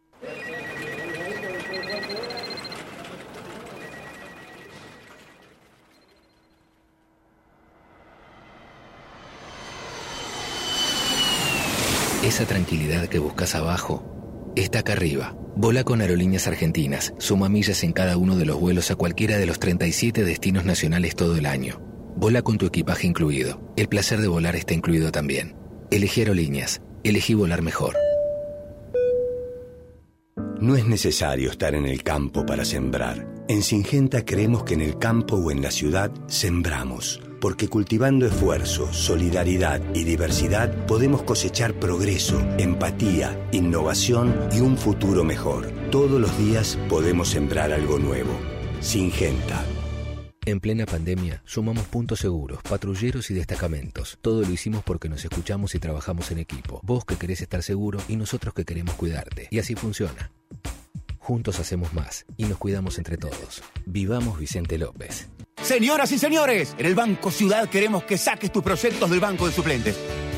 Esa tranquilidad que buscas abajo está acá arriba. Vola con Aerolíneas Argentinas. Suma millas en cada uno de los vuelos a cualquiera de los 37 destinos nacionales todo el año. Vola con tu equipaje incluido. El placer de volar está incluido también. Elegí Aerolíneas. Elegí volar mejor. No es necesario estar en el campo para sembrar. En Singenta creemos que en el campo o en la ciudad sembramos, porque cultivando esfuerzo, solidaridad y diversidad podemos cosechar progreso, empatía, innovación y un futuro mejor. Todos los días podemos sembrar algo nuevo. Singenta. En plena pandemia, sumamos puntos seguros, patrulleros y destacamentos. Todo lo hicimos porque nos escuchamos y trabajamos en equipo. Vos que querés estar seguro y nosotros que queremos cuidarte. Y así funciona. Juntos hacemos más y nos cuidamos entre todos. Vivamos Vicente López. Señoras y señores, en el Banco Ciudad queremos que saques tus proyectos del banco de suplentes.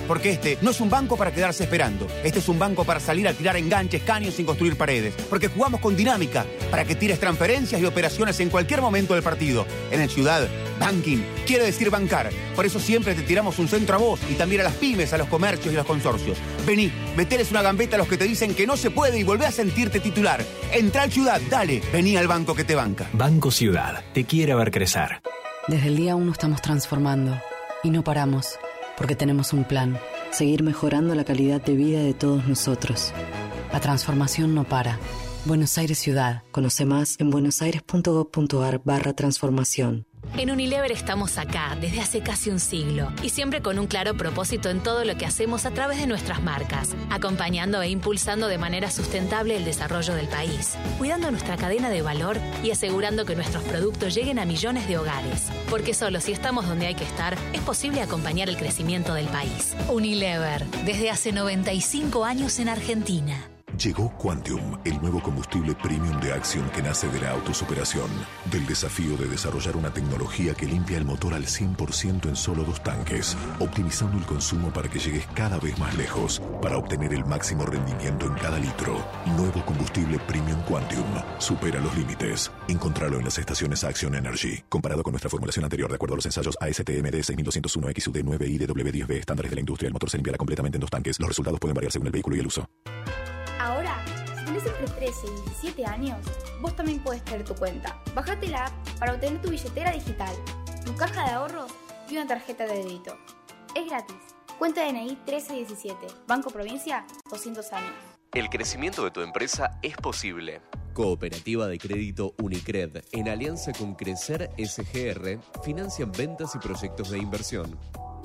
Porque este no es un banco para quedarse esperando. Este es un banco para salir a tirar enganches, caños sin construir paredes. Porque jugamos con dinámica para que tires transferencias y operaciones en cualquier momento del partido. En el Ciudad, banking quiere decir bancar. Por eso siempre te tiramos un centro a vos y también a las pymes, a los comercios y a los consorcios. Vení, meteles una gambeta a los que te dicen que no se puede y volvé a sentirte titular. Entra al Ciudad, dale, vení al banco que te banca. Banco Ciudad, te quiere ver crecer. Desde el día uno estamos transformando y no paramos, porque tenemos un plan, seguir mejorando la calidad de vida de todos nosotros. La transformación no para. Buenos Aires Ciudad. Conoce más en buenosaires.gov.ar barra transformación. En Unilever estamos acá desde hace casi un siglo y siempre con un claro propósito en todo lo que hacemos a través de nuestras marcas, acompañando e impulsando de manera sustentable el desarrollo del país, cuidando nuestra cadena de valor y asegurando que nuestros productos lleguen a millones de hogares. Porque solo si estamos donde hay que estar, es posible acompañar el crecimiento del país. Unilever, desde hace 95 años en Argentina. Llegó Quantium, el nuevo combustible premium de Axion que nace de la autosuperación, del desafío de desarrollar una tecnología que limpia el motor al 100% en solo dos tanques, optimizando el consumo para que llegues cada vez más lejos, para obtener el máximo rendimiento en cada litro. Nuevo combustible premium Quantium, supera los límites. Encontralo en las estaciones Axion Energy. Comparado con nuestra formulación anterior, de acuerdo a los ensayos ASTMD 6201 XUD 9 y DW10B estándares de la industria, el motor se limpiará completamente en dos tanques. Los resultados pueden variar según el vehículo y el uso. Ahora, si tenés entre 13 y 17 años, vos también puedes tener tu cuenta. Bájate la app para obtener tu billetera digital, tu caja de ahorros y una tarjeta de débito. Es gratis. Cuenta DNI 1317, Banco Provincia, 200 años. El crecimiento de tu empresa es posible. Cooperativa de Crédito Unicred, en alianza con Crecer SGR, financian ventas y proyectos de inversión.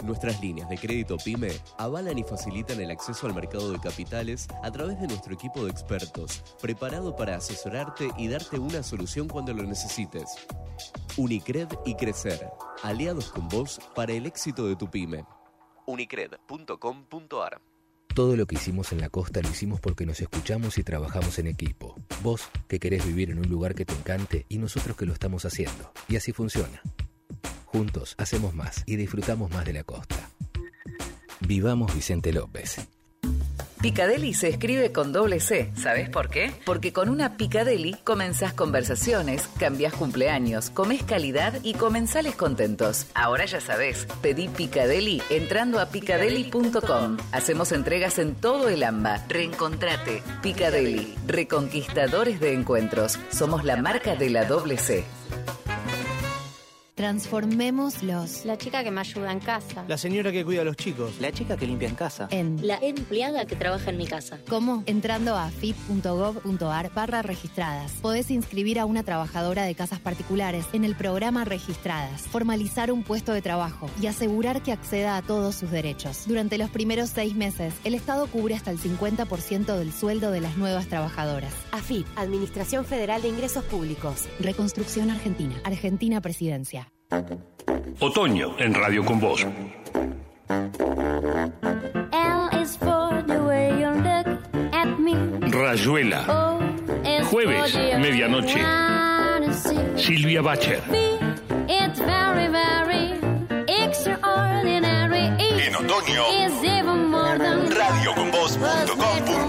Nuestras líneas de crédito PYME avalan y facilitan el acceso al mercado de capitales a través de nuestro equipo de expertos, preparado para asesorarte y darte una solución cuando lo necesites. Unicred y Crecer, aliados con vos para el éxito de tu PYME. Unicred.com.ar Todo lo que hicimos en la costa lo hicimos porque nos escuchamos y trabajamos en equipo. Vos que querés vivir en un lugar que te encante y nosotros que lo estamos haciendo. Y así funciona. Juntos hacemos más y disfrutamos más de la costa. Vivamos Vicente López. Picadeli se escribe con doble C. ¿Sabes por qué? Porque con una Picadeli comenzás conversaciones, cambiás cumpleaños, comés calidad y comensales contentos. Ahora ya sabes, pedí Picadeli entrando a picadeli.com. Hacemos entregas en todo el AMBA. Reencontrate. Picadeli, reconquistadores de encuentros. Somos la marca de la doble C. Transformémoslos. La chica que me ayuda en casa. La señora que cuida a los chicos. La chica que limpia en casa. En La empleada que trabaja en mi casa. ¿Cómo? Entrando a fit.gov.ar barra registradas. Podés inscribir a una trabajadora de casas particulares en el programa Registradas, formalizar un puesto de trabajo y asegurar que acceda a todos sus derechos. Durante los primeros seis meses, el Estado cubre hasta el 50% del sueldo de las nuevas trabajadoras. AFIP, Administración Federal de Ingresos Públicos. Reconstrucción Argentina. Argentina Presidencia. Otoño en Radio con Voz. L is for the way you look at me. Rayuela. Jueves, medianoche. Silvia Bacher. V, it's very, very extraordinary. En otoño, is even more than radioconvoz.com.ar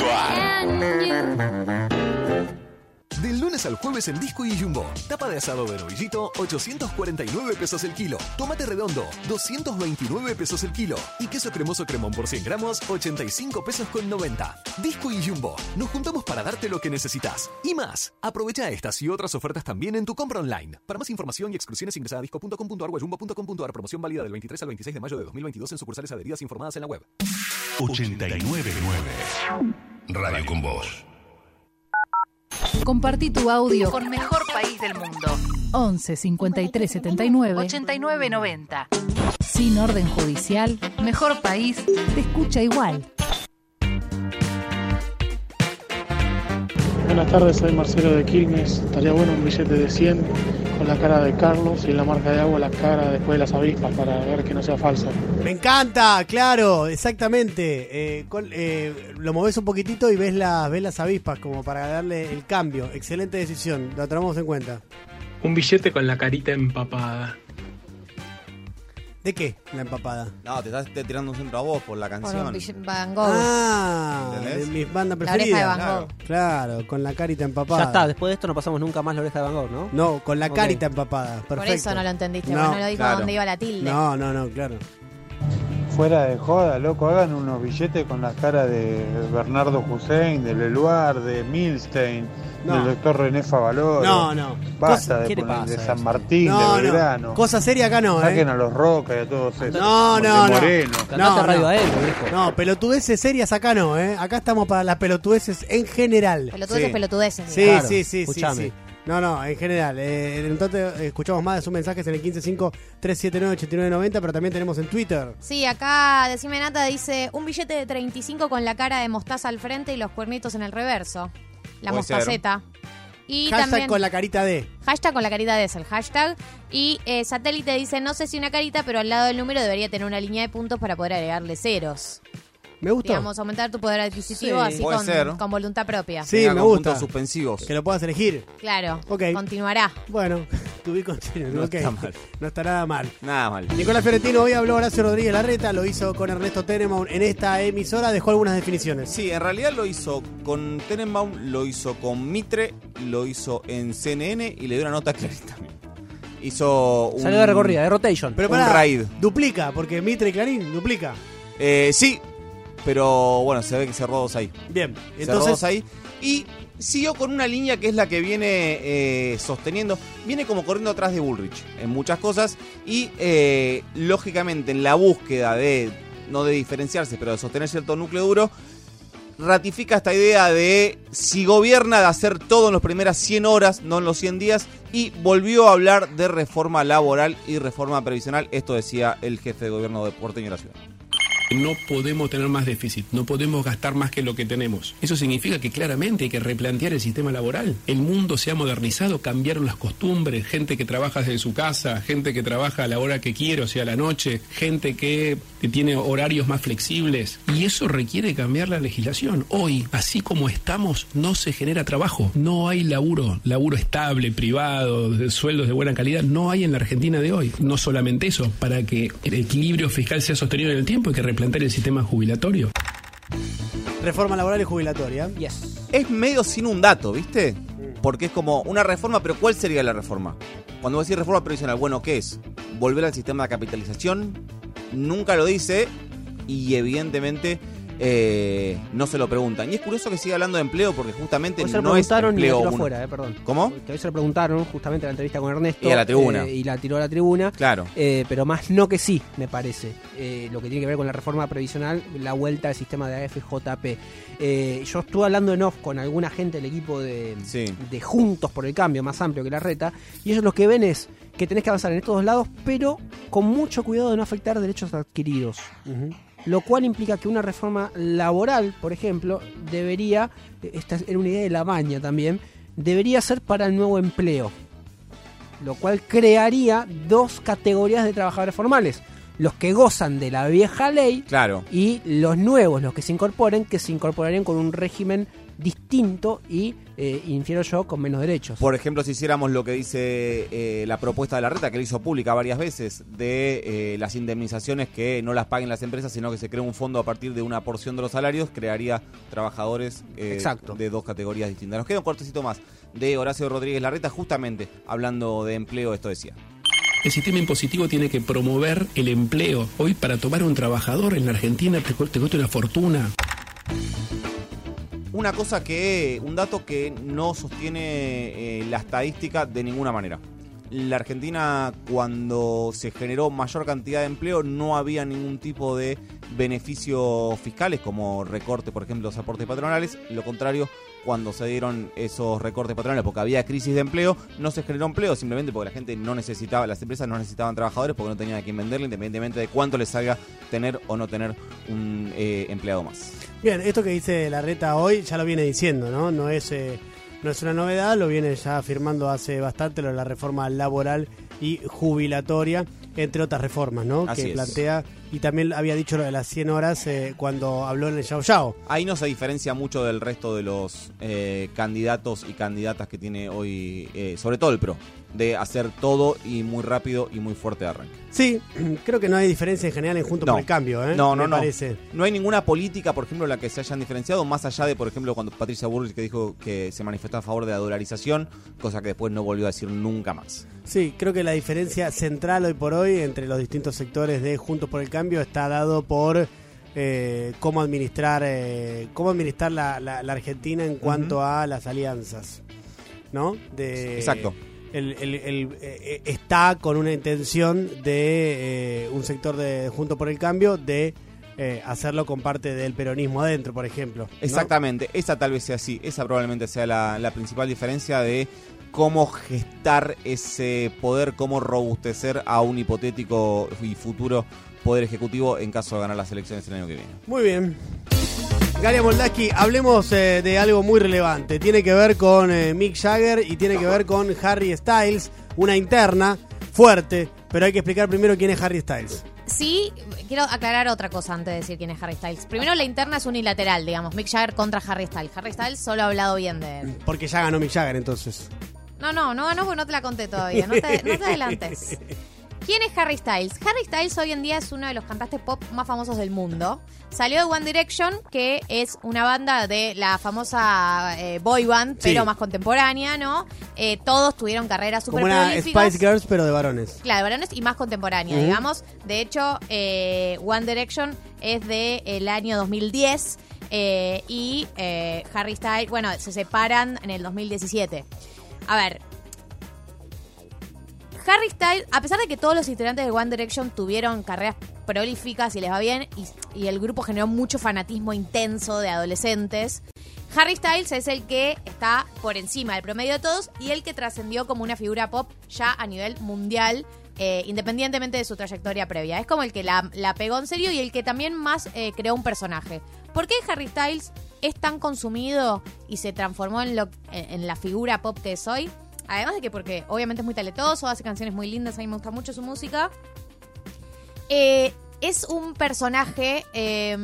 Lunes al jueves en Disco y Jumbo. Tapa de asado de novillito, 849 pesos el kilo. Tomate redondo, 229 pesos el kilo. Y queso cremoso cremón por 100 gramos, 85 pesos con 90. Disco y Jumbo. Nos juntamos para darte lo que necesitas. Y más. Aprovecha estas y otras ofertas también en tu compra online. Para más información y exclusiones ingresa a disco.com.ar o jumbo.com.ar. Promoción válida del 23 al 26 de mayo de 2022 en sucursales adheridas informadas en la web. 899 Radio con Voz. Compartí tu audio con Mejor País del Mundo. 11 53 79 89 90. Sin orden judicial, Mejor País te escucha igual. Buenas tardes, soy Marcelo de Quilmes. Estaría bueno un billete de 100 con la cara de Carlos y en la marca de agua la cara después de las avispas para ver que no sea falso. Me encanta, claro, exactamente. Eh, con- eh, lo moves un poquitito y ves las, ves las avispas como para darle el cambio. Excelente decisión, lo tomamos en cuenta. Un billete con la carita empapada. ¿De qué la empapada? No, te estás te tirando un centro a vos por la canción. billete- Van Gogh. Ah, ¿Entendés? de mis bandas La oreja de preferidas. Van Gogh. Claro, con la carita empapada. Ya está, después de esto no pasamos nunca más la oreja de Van Gogh, ¿no? No, con la Ok. carita empapada. Perfecto. Por eso no lo entendiste. No, vos no lo dijo claro. dónde iba la tilde. No, no, no, claro. Fuera de joda, loco, hagan unos billetes con la cara de Bernardo Hussein, de Leluar, de Milstein, No. del doctor René Favaloro. No, no. Basta de ¿qué le poner de San? Martín, No, de no. Belgrano. Cosa seria acá no, Saquen ¿eh? a los Roca y a todos esos. No, no, no. Moreno. No, no. No, pelotudeces serias acá no, ¿eh? Acá estamos para las pelotudeces en general. Pelotudeces, Sí. pelotudeces. Sí, digamos. sí, sí, sí, Escuchame. sí. No, no, en general. Eh, entonces escuchamos más de sus mensajes en el 155-379-8990, pero también tenemos en Twitter. Sí, acá Decime Nata dice un billete de 35 con la cara de mostaza al frente y los cuernitos en el reverso. La Puede ser. Y Hashtag también con la carita de. hashtag con la carita de es el hashtag. Y eh, satélite dice, no sé si una carita, pero al lado del número debería tener una línea de puntos para poder agregarle ceros. Me gustó. Digamos, aumentar tu poder adquisitivo Sí. así Puede con, ser. con voluntad propia. Sí, Venga, me con gusta. puntos suspensivos. Que lo puedas elegir. Claro. Ok. Continuará. Bueno, (laughs) tuve continuo. No ok. está mal. No está nada mal. Nada mal. Nicolás Fiorentino hoy habló Horacio Rodríguez Larreta, lo hizo con Ernesto Tenenbaum en esta emisora, dejó algunas definiciones. Sí, en realidad lo hizo con Tenenbaum, lo hizo con Mitre, lo hizo en CNN y le dio una nota clarita también. Hizo un... Salió de recorrida, de rotation. Pero un pará, raid. duplica, porque Mitre y Clarín duplica. Eh, sí, pero bueno, se ve que cerró dos ahí. Bien, Cerró entonces dos ahí. Y siguió con una línea que es la que viene eh, sosteniendo. Viene como corriendo atrás de Bullrich en muchas cosas. Y eh, lógicamente en la búsqueda de, no de diferenciarse, pero de sostener cierto núcleo duro, ratifica esta idea de si gobierna de hacer todo en las primeras 100 horas, no en los 100 días, y volvió a hablar de reforma laboral y reforma previsional. Esto decía el jefe de gobierno de porteño de la ciudad. No podemos tener más déficit, no podemos gastar más que lo que tenemos. Eso significa que claramente hay que replantear el sistema laboral. El mundo se ha modernizado, cambiaron las costumbres, gente que trabaja desde su casa, gente que trabaja a la hora que quiere, o sea, a la noche, gente que, tiene horarios más flexibles. Y eso requiere cambiar la legislación. Hoy, así como estamos, no se genera trabajo, no hay laburo, laburo estable, privado, de sueldos de buena calidad, no hay en la Argentina de hoy. No solamente eso, para que el equilibrio fiscal sea sostenido en el tiempo hay que replantear el sistema jubilatorio. Reforma laboral y jubilatoria. Yes. Es medio sin un dato, ¿viste? Porque es como una reforma, pero ¿cuál sería la reforma? Cuando vos decís reforma previsional, bueno, ¿qué es? ¿Volver al sistema de capitalización? Nunca lo dice y evidentemente eh, no se lo preguntan. Y es curioso que siga hablando de empleo porque justamente Hoy se lo no es preguntaron y la empleo tiró uno. afuera, eh, perdón. ¿Cómo? Que hoy se lo preguntaron justamente en la entrevista con Ernesto. Y a la tribuna. eh, y la tiró a la tribuna. Claro. Eh, pero más no que sí, me parece. Eh, lo que tiene que ver con la reforma previsional, la vuelta al sistema de AFJP. Eh, yo estuve hablando en off con alguna gente del equipo de, de Juntos por el Cambio, más amplio que la reta, y ellos lo que ven es que tenés que avanzar en estos dos lados, pero con mucho cuidado de no afectar derechos adquiridos. Lo cual implica que una reforma laboral, por ejemplo, debería, esta era una idea de la maña también, debería ser para el nuevo empleo. Lo cual crearía dos categorías de trabajadores formales. Los que gozan de la vieja ley Claro. y los nuevos, los que se incorporen, que se incorporarían con un régimen distinto y, eh, infiero yo, con menos derechos. Por ejemplo, si hiciéramos lo que dice eh, la propuesta de la reta, que la hizo pública varias veces, de eh, las indemnizaciones que no las paguen las empresas, sino que se cree un fondo a partir de una porción de los salarios, crearía trabajadores eh, Exacto. de dos categorías distintas. Nos queda un cortecito más de Horacio Rodríguez Larreta, justamente hablando de empleo, esto decía. El sistema impositivo tiene que promover el empleo. Hoy para tomar un trabajador en la Argentina te cuesta una fortuna. Una cosa que, un dato que no sostiene eh, la estadística de ninguna manera. La Argentina, cuando se generó mayor cantidad de empleo, no había ningún tipo de beneficios fiscales, como recorte, por ejemplo, los aportes patronales. Lo contrario, cuando se dieron esos recortes patronales, porque había crisis de empleo, no se generó empleo, simplemente porque la gente no necesitaba, las empresas no necesitaban trabajadores porque no tenían a quién venderle, independientemente de cuánto les salga tener o no tener un eh, empleado más. Bien, esto que dice la reta hoy ya lo viene diciendo, ¿no? No es, eh, no es una novedad, lo viene ya afirmando hace bastante lo de la reforma laboral y jubilatoria, entre otras reformas, ¿no? Así que es. plantea, y también había dicho lo de las 100 horas eh, cuando habló en el Yao Yao. Ahí no se diferencia mucho del resto de los eh, candidatos y candidatas que tiene hoy, eh, sobre todo el PRO, de hacer todo y muy rápido y muy fuerte de arranque. Sí, (clears throat) creo que no hay diferencia en general en Juntos No. por el Cambio, ¿eh? No, no, Me no. parece. No hay ninguna política, por ejemplo, en la que se hayan diferenciado, más allá de, por ejemplo, cuando Patricia Bullrich que dijo que se manifestó a favor de la dolarización, cosa que después no volvió a decir nunca más. Sí, creo que la diferencia central hoy por hoy entre los distintos sectores de Juntos por el Cambio está dado por eh, cómo administrar eh, cómo administrar la, la- la Argentina en cuanto a las alianzas, ¿no? De, Exacto. El- el, eh, está con una intención de eh, un sector de Juntos por el Cambio de eh, hacerlo con parte del peronismo adentro, por ejemplo. Exactamente, esa tal vez sea así, esa probablemente sea la principal diferencia de cómo gestar ese poder, cómo robustecer a un hipotético y futuro poder ejecutivo en caso de ganar las elecciones el año que viene. Muy bien. Galia Moldaski, hablemos eh, de algo muy relevante. Tiene que ver con eh, Mick Jagger y tiene que ver con Harry Styles, una interna fuerte, pero hay que explicar primero quién es Harry Styles. Sí, quiero aclarar otra cosa antes de decir quién es Harry Styles. Primero, la interna es unilateral, digamos. Mick Jagger contra Harry Styles. Harry Styles solo ha hablado bien de él. Porque ya ganó Mick Jagger entonces. No, no, no ganó porque no te la conté todavía. No te, no te adelantes. (laughs) ¿Quién es Harry Styles? Harry Styles hoy en día es uno de los cantantes pop más famosos del mundo. Salió de One Direction, que es una banda de la famosa eh, boy band, Sí. pero más contemporánea, ¿no? Eh, todos tuvieron carreras súper prolíficas. Spice Girls, pero de varones. Claro, de varones y más contemporánea, digamos. De hecho, eh, One Direction es del año 2010 eh, y Harry Styles, bueno, se separan en el 2017. A ver. Harry Styles, a pesar de que todos los integrantes de One Direction tuvieron carreras prolíficas y les va bien, y, el grupo generó mucho fanatismo intenso de adolescentes, Harry Styles es el que está por encima del promedio de todos y el que trascendió como una figura pop ya a nivel mundial, eh, independientemente de su trayectoria previa. Es como el que la, pegó en serio y el que también más eh, creó un personaje. ¿Por qué Harry Styles es tan consumido y se transformó en, lo, en la figura pop que es hoy? Además de que porque obviamente es muy talentoso, hace canciones muy lindas, a mí me gusta mucho su música. Eh, es un personaje eh,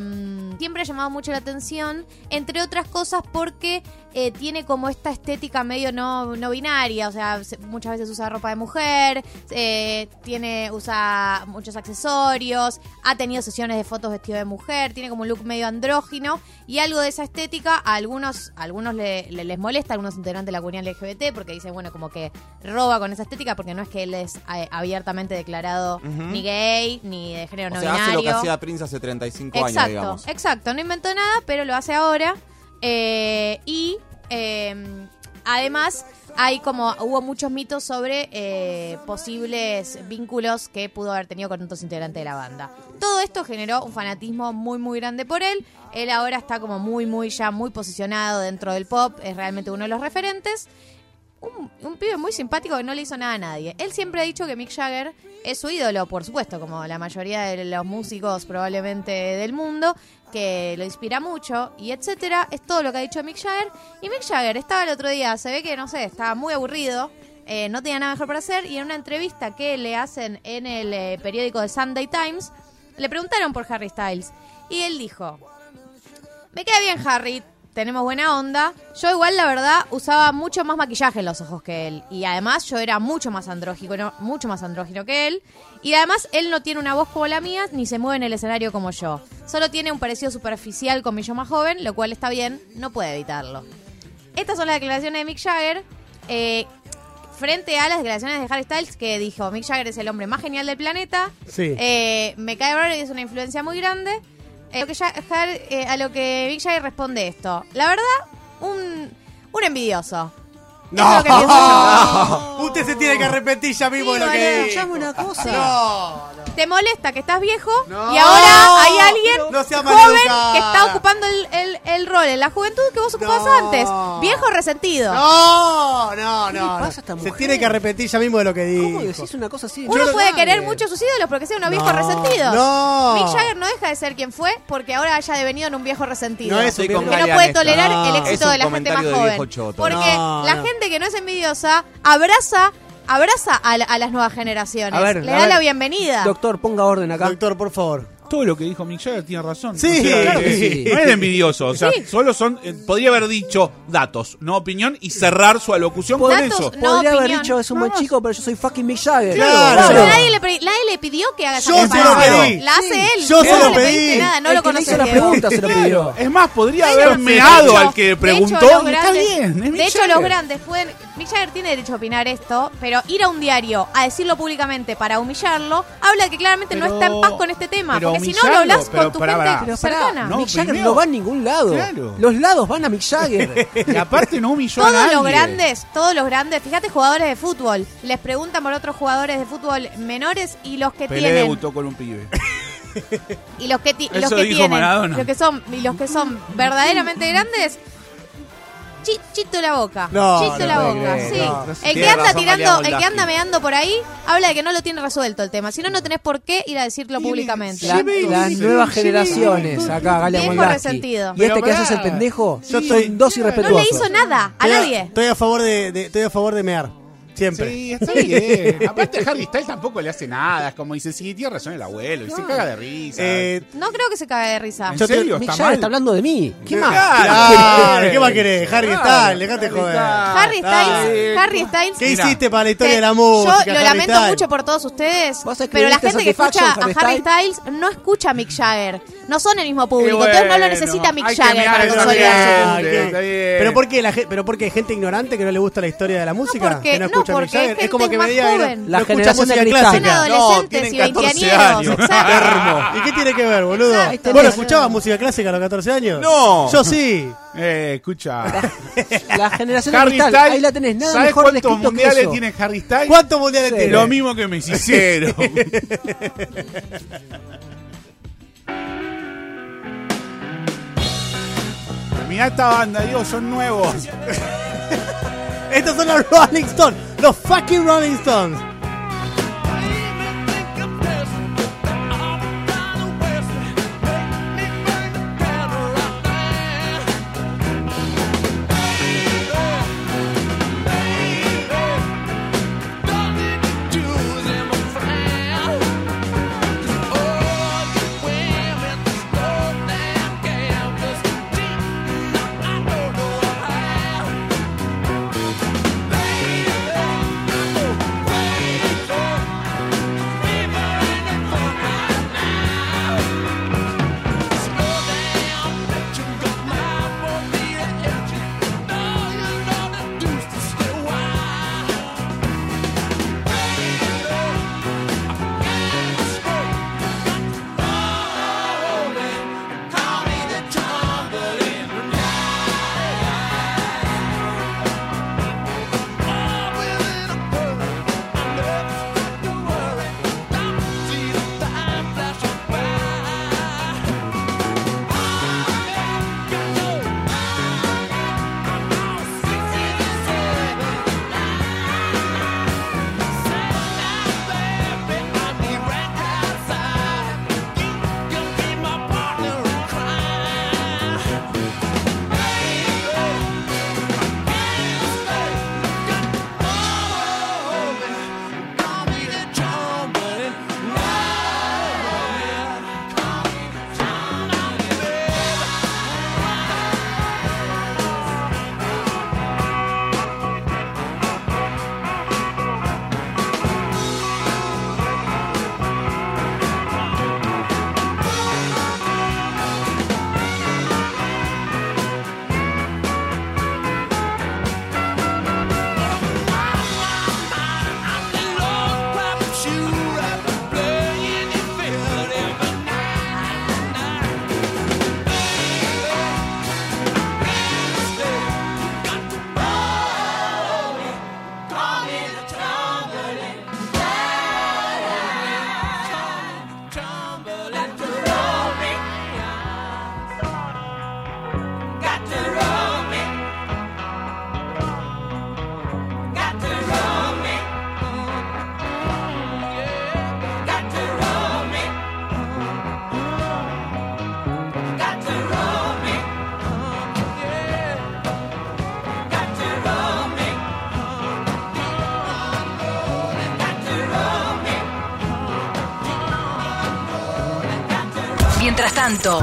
siempre ha llamado mucho la atención, entre otras cosas porque eh, tiene como esta estética medio no, no binaria, o sea, se- muchas veces usa ropa de mujer, eh, tiene usa muchos accesorios, ha tenido sesiones de fotos vestido de mujer, tiene como un look medio andrógino y algo de esa estética a algunos, a algunos le- le- les molesta, a algunos integrantes de la comunidad LGBT porque dicen, bueno, como que roba con esa estética porque no es que él es eh, abiertamente declarado ni gay, ni de género O no sea, hace lo que hacía Prince hace 35 años, Exacto, digamos. exacto. No inventó nada, pero lo hace ahora. Eh, y eh, además hay como hubo muchos mitos sobre eh, posibles vínculos que pudo haber tenido con otros integrantes de la banda. Todo esto generó un fanatismo muy muy grande por él. Él ahora está como muy muy ya muy posicionado dentro del pop, es realmente uno de los referentes. Un, un pibe muy simpático que no le hizo nada a nadie. Él siempre ha dicho que Mick Jagger es su ídolo, por supuesto, como la mayoría de los músicos probablemente del mundo, que lo inspira mucho y etcétera. Es todo lo que ha dicho Mick Jagger. Y Mick Jagger estaba el otro día, se ve que, no sé, estaba muy aburrido, eh, no tenía nada mejor para hacer, y en una entrevista que le hacen en el eh, periódico de Sunday Times, le preguntaron por Harry Styles. Y él dijo, me queda bien Harry, tenemos buena onda. Yo igual, la verdad, usaba mucho más maquillaje en los ojos que él. Y además yo era mucho más andrógino, mucho más andrógino que él. Y además él no tiene una voz como la mía, ni se mueve en el escenario como yo. Solo tiene un parecido superficial con mi yo más joven, lo cual está bien, no puede evitarlo. Estas son las declaraciones de Mick Jagger. eh, frente a las declaraciones de Harry Styles que dijo Mick Jagger es el hombre más genial del planeta Sí. eh, me cae bárbaro y es una influencia muy grande. Eh, lo que Ja- Har- eh, a lo que Big Jagger responde esto. La verdad, un, un envidioso. Eso es lo que pienso yo. (laughs) Usted se tiene que arrepentir ya mismo de lo que dijo. escuchame una cosa. No, Te molesta que estás viejo y ahora hay alguien No joven que está ocupando el, el- el rol en la juventud que vos ocupabas antes. Viejo resentido. No, no, ¿Qué no. pasa esta Se mujer? tiene que arrepentir ya mismo de lo que dijo. ¿Cómo decís una cosa así? Uno puede querer mucho a sus ídolos porque sea unos viejos No, resentidos. no. Mick Jagger no deja de ser quien fue porque ahora haya devenido en un viejo resentido. No es un que viejo- no puede tolerar No. el éxito de la gente más joven. viejo. Porque No, la gente que no es envidiosa abraza, abraza a, la- a las nuevas generaciones. A ver, Le a da ver. la bienvenida. Doctor, ponga orden acá. Doctor, por favor. Todo lo que dijo Mick Jagger tiene razón. Sí, claro que sí. No es envidioso, o sea, Sí. solo son. eh, podría haber dicho datos, no opinión, y cerrar su alocución con Datos, eso. no Podría haber opinión. dicho es un buen chico, pero yo soy fucking Mick Jagger. Claro. Claro. nadie, le, pre- nadie le pidió que haga esa Yo se lo comparación. pedí. La hace él. Yo Vos se no lo le pediste pedí. nada, no El lo que le conoces. hizo la Diego. pregunta se lo pidió. Es más, podría haber meado al que de hecho, preguntó los está grandes- bien. Es Mick de hecho, los Jagger. grandes pueden. Mick Jagger tiene derecho a opinar esto, pero ir a un diario a decirlo públicamente para humillarlo habla de que claramente no está en paz con este tema. pero Porque si no lo hablas con tu gente. Pero cercana. No, Mick Jagger primero- no va a ningún lado. Claro. Los lados van a Mick Jagger. (laughs) Y aparte no humilló a Todos nadie. los grandes, todos los grandes, fíjate jugadores de fútbol, les preguntan por otros jugadores de fútbol menores y los que Pelé tienen debutó con un pibe. (laughs) y los que ti- los que dijo tienen, Maradona. los que son y los que son verdaderamente (laughs) grandes chi- chito la boca, No, chito no la puede boca, creer, sí. no. el que Tiene anda razón, tirando, María el que anda meando por ahí, habla de que no lo tiene resuelto el tema. Si no, no tenés por qué ir a decirlo públicamente. La- las nuevas generaciones, acá, Galia Viejo Moldavsky. resentido. Y este que hace pará. el pendejo, Yo son estoy- dos No irrespetuosos. le hizo nada a Estoy a- nadie. Estoy a favor de, de- estoy a favor de mear. Siempre. Sí, está bien. (laughs) Aparte Harry Styles tampoco le hace nada. Es como dice, sí, tiene razón el abuelo. Y se caga de risa. Eh, No creo que se cague de risa. ¿En serio? Mick ¿Está Jagger mal? está hablando de mí. ¿Qué más? Claro, ¿qué más querés? Harry Claro. Styles, dejate joder. Harry Styles, Harry Styles. ¿Qué Mira, hiciste para la historia de la música? Yo lo Harry lamento Styles? mucho por todos ustedes, ¿Vos escribiste pero la gente que escucha Satisfaction, a Harry Harry Styles no escucha a Mick Jagger. No son el mismo público, entonces no lo necesita Mick Jagger para a esa consolidar su gente, público. ¿qué? está bien. ¿Pero por qué? La, ge- ¿Pero por qué? ¿Gente ignorante que no le gusta la historia de la música? porque- que no porque Jagger. hay Es como que me más diga que no, joven. no La generación de clásica. adolescentes tienen y 14 veinteañeros. años. (laughs) ¿Y qué tiene que ver, boludo? ¿Vos no escuchabas música clásica a los 14 años? No. Yo sí. Eh, escucha. (laughs) La generación de Harry cristal, Styles. ahí la tenés, nada ¿Sabes mejor cuántos descrito que mundiales eso. tiene Harry Styles? ¿Cuántos mundiales Sí. tiene? Lo mismo que Messi, cero. (laughs) Mirá esta banda, digo, son nuevos. Estos son los Rolling Stones. Los fucking Rolling Stones.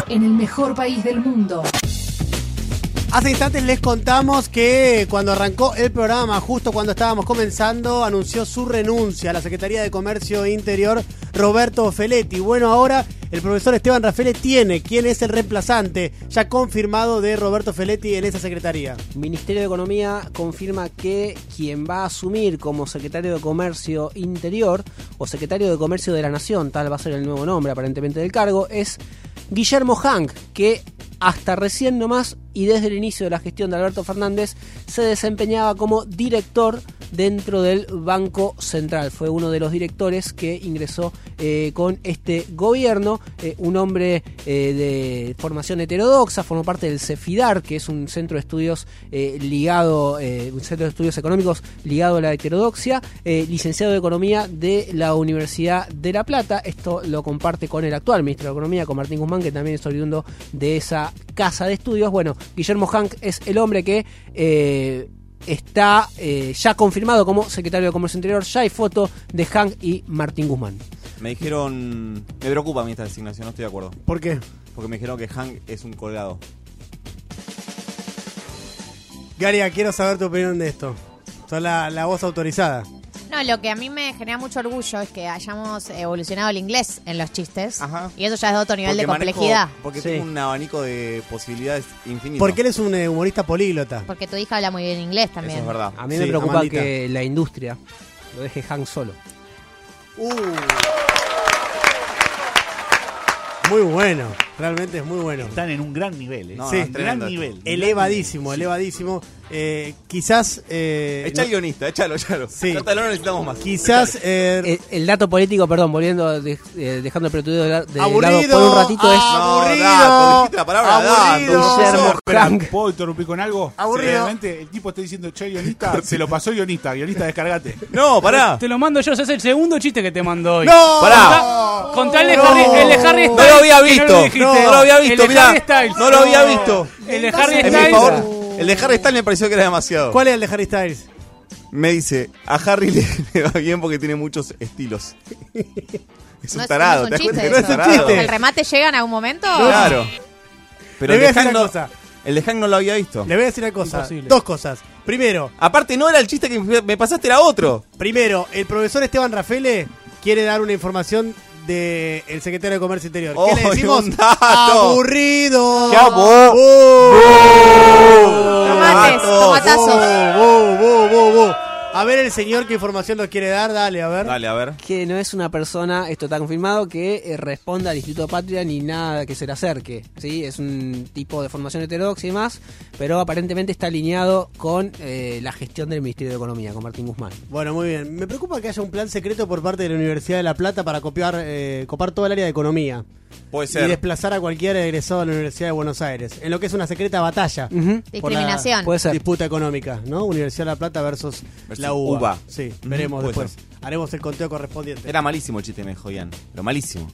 En el mejor país del mundo. Hace instantes les contamos que cuando arrancó el programa, justo cuando estábamos comenzando, anunció su renuncia a la Secretaría de Comercio Interior, Roberto Feletti. Bueno, ahora el profesor Esteban Rafael tiene quién es el reemplazante ya confirmado de Roberto Feletti en esa secretaría. Ministerio de Economía confirma que quien va a asumir como secretario de Comercio Interior o secretario de Comercio de la Nación, tal va a ser el nuevo nombre aparentemente del cargo, es Guillermo Hank, que hasta recién nomás y desde el inicio de la gestión de Alberto Fernández se desempeñaba como director dentro del Banco Central. Fue uno de los directores que ingresó eh, con este gobierno, eh, un hombre eh, de formación heterodoxa, formó parte del CEFIDAR, que es un centro de estudios ligado, un centro de estudios económicos ligado a la heterodoxia, licenciado de Economía de la Universidad de La Plata. Esto lo comparte con el actual ministro de Economía, con Martín Guzmán, que también es oriundo de esa casa de estudios. Bueno, Guillermo Hank es el hombre que está eh, ya confirmado como secretario de Comercio Interior. Ya hay foto de Hank y Martín Guzmán. Me dijeron. Me preocupa a mí esta designación, no estoy de acuerdo. ¿Por qué? Porque me dijeron que Hank es un colgado. Garia, quiero saber tu opinión de esto. Sos la, la voz autorizada. No, lo que a mí me genera mucho orgullo es que hayamos evolucionado el inglés en los chistes. Y eso ya es de otro nivel de Porque manejo- complejidad. porque Sí. tengo un abanico de posibilidades infinitas. Porque eres un eh, humorista políglota. Porque tu hija habla muy bien inglés también. Eso es verdad. A mí Sí, me preocupa Amandita. que la industria lo deje Hank solo. Uh. Muy bueno, realmente es muy bueno. Están en un gran nivel, ¿eh? No, Sí. no, es gran nivel. Elevadísimo, elevadísimo. Eh, quizás. Eh, Echa no- el guionista, échalo, échalo. Sí. No, no necesitamos más. quizás. eh, El, el dato político, perdón, volviendo, de- eh, dejando el pelotudeo de, la- de Aburrido, lado por un ratito, es aburrido, dato, dijiste la palabra aburrido. dato. Hank. ¿Puedo interrumpir con algo? Aburrido. Realmente el tipo está diciendo che guionista, (laughs) se lo pasó guionista, guionista descargate. No, pará. Te lo mando yo, ese es el segundo chiste que te mandó hoy. ¡No! Pará. Contá el de No. Harry, el de Harry No lo había visto. No, lo había visto, El de mirá. Harry Styles. No lo había visto. El de Harry En mi Styles. favor, el de Harry Styles me pareció que era demasiado. ¿Cuál es el de Harry Styles? Me dice, a Harry le, le va bien porque tiene muchos estilos. (laughs) Es un No es- tarado, no ¿te es das un cuenta chiste que no es eso. un tarado? ¿El remate llega en algún momento? Claro. Pero Le el voy a de, decir Hank una no, cosa. el de Hank no lo había visto. Le voy a decir una cosa. Imposible. Dos cosas. Primero, Aparte, no era el chiste que me me pasaste, era otro. primero, el profesor Esteban Rafele quiere dar una información del el secretario de Comercio Interior. ¿Qué le decimos? ¡Aburrido! ¡Qué. A ver el señor qué información nos quiere dar, dale, a ver. Dale, a ver. que no es una persona, esto está confirmado, que eh, responda al Instituto Patria ni nada que se le acerque. ¿sí? Es un tipo de formación heterodoxa y demás, pero aparentemente está alineado con eh, la gestión del Ministerio de Economía, con Martín Guzmán. Bueno, muy bien. Me preocupa que haya un plan secreto por parte de la Universidad de La Plata para copiar, eh, copar toda el área de economía. Puede Y desplazar a cualquier egresado de la Universidad de Buenos Aires. En lo que es una secreta batalla. por la Discriminación. Puede ser. Disputa económica, ¿no? Universidad de La Plata versus, Versus la UBA. UBA. Sí, veremos puede después. Haremos el conteo correspondiente. Era malísimo el chiste, me jodían. Pero malísimo.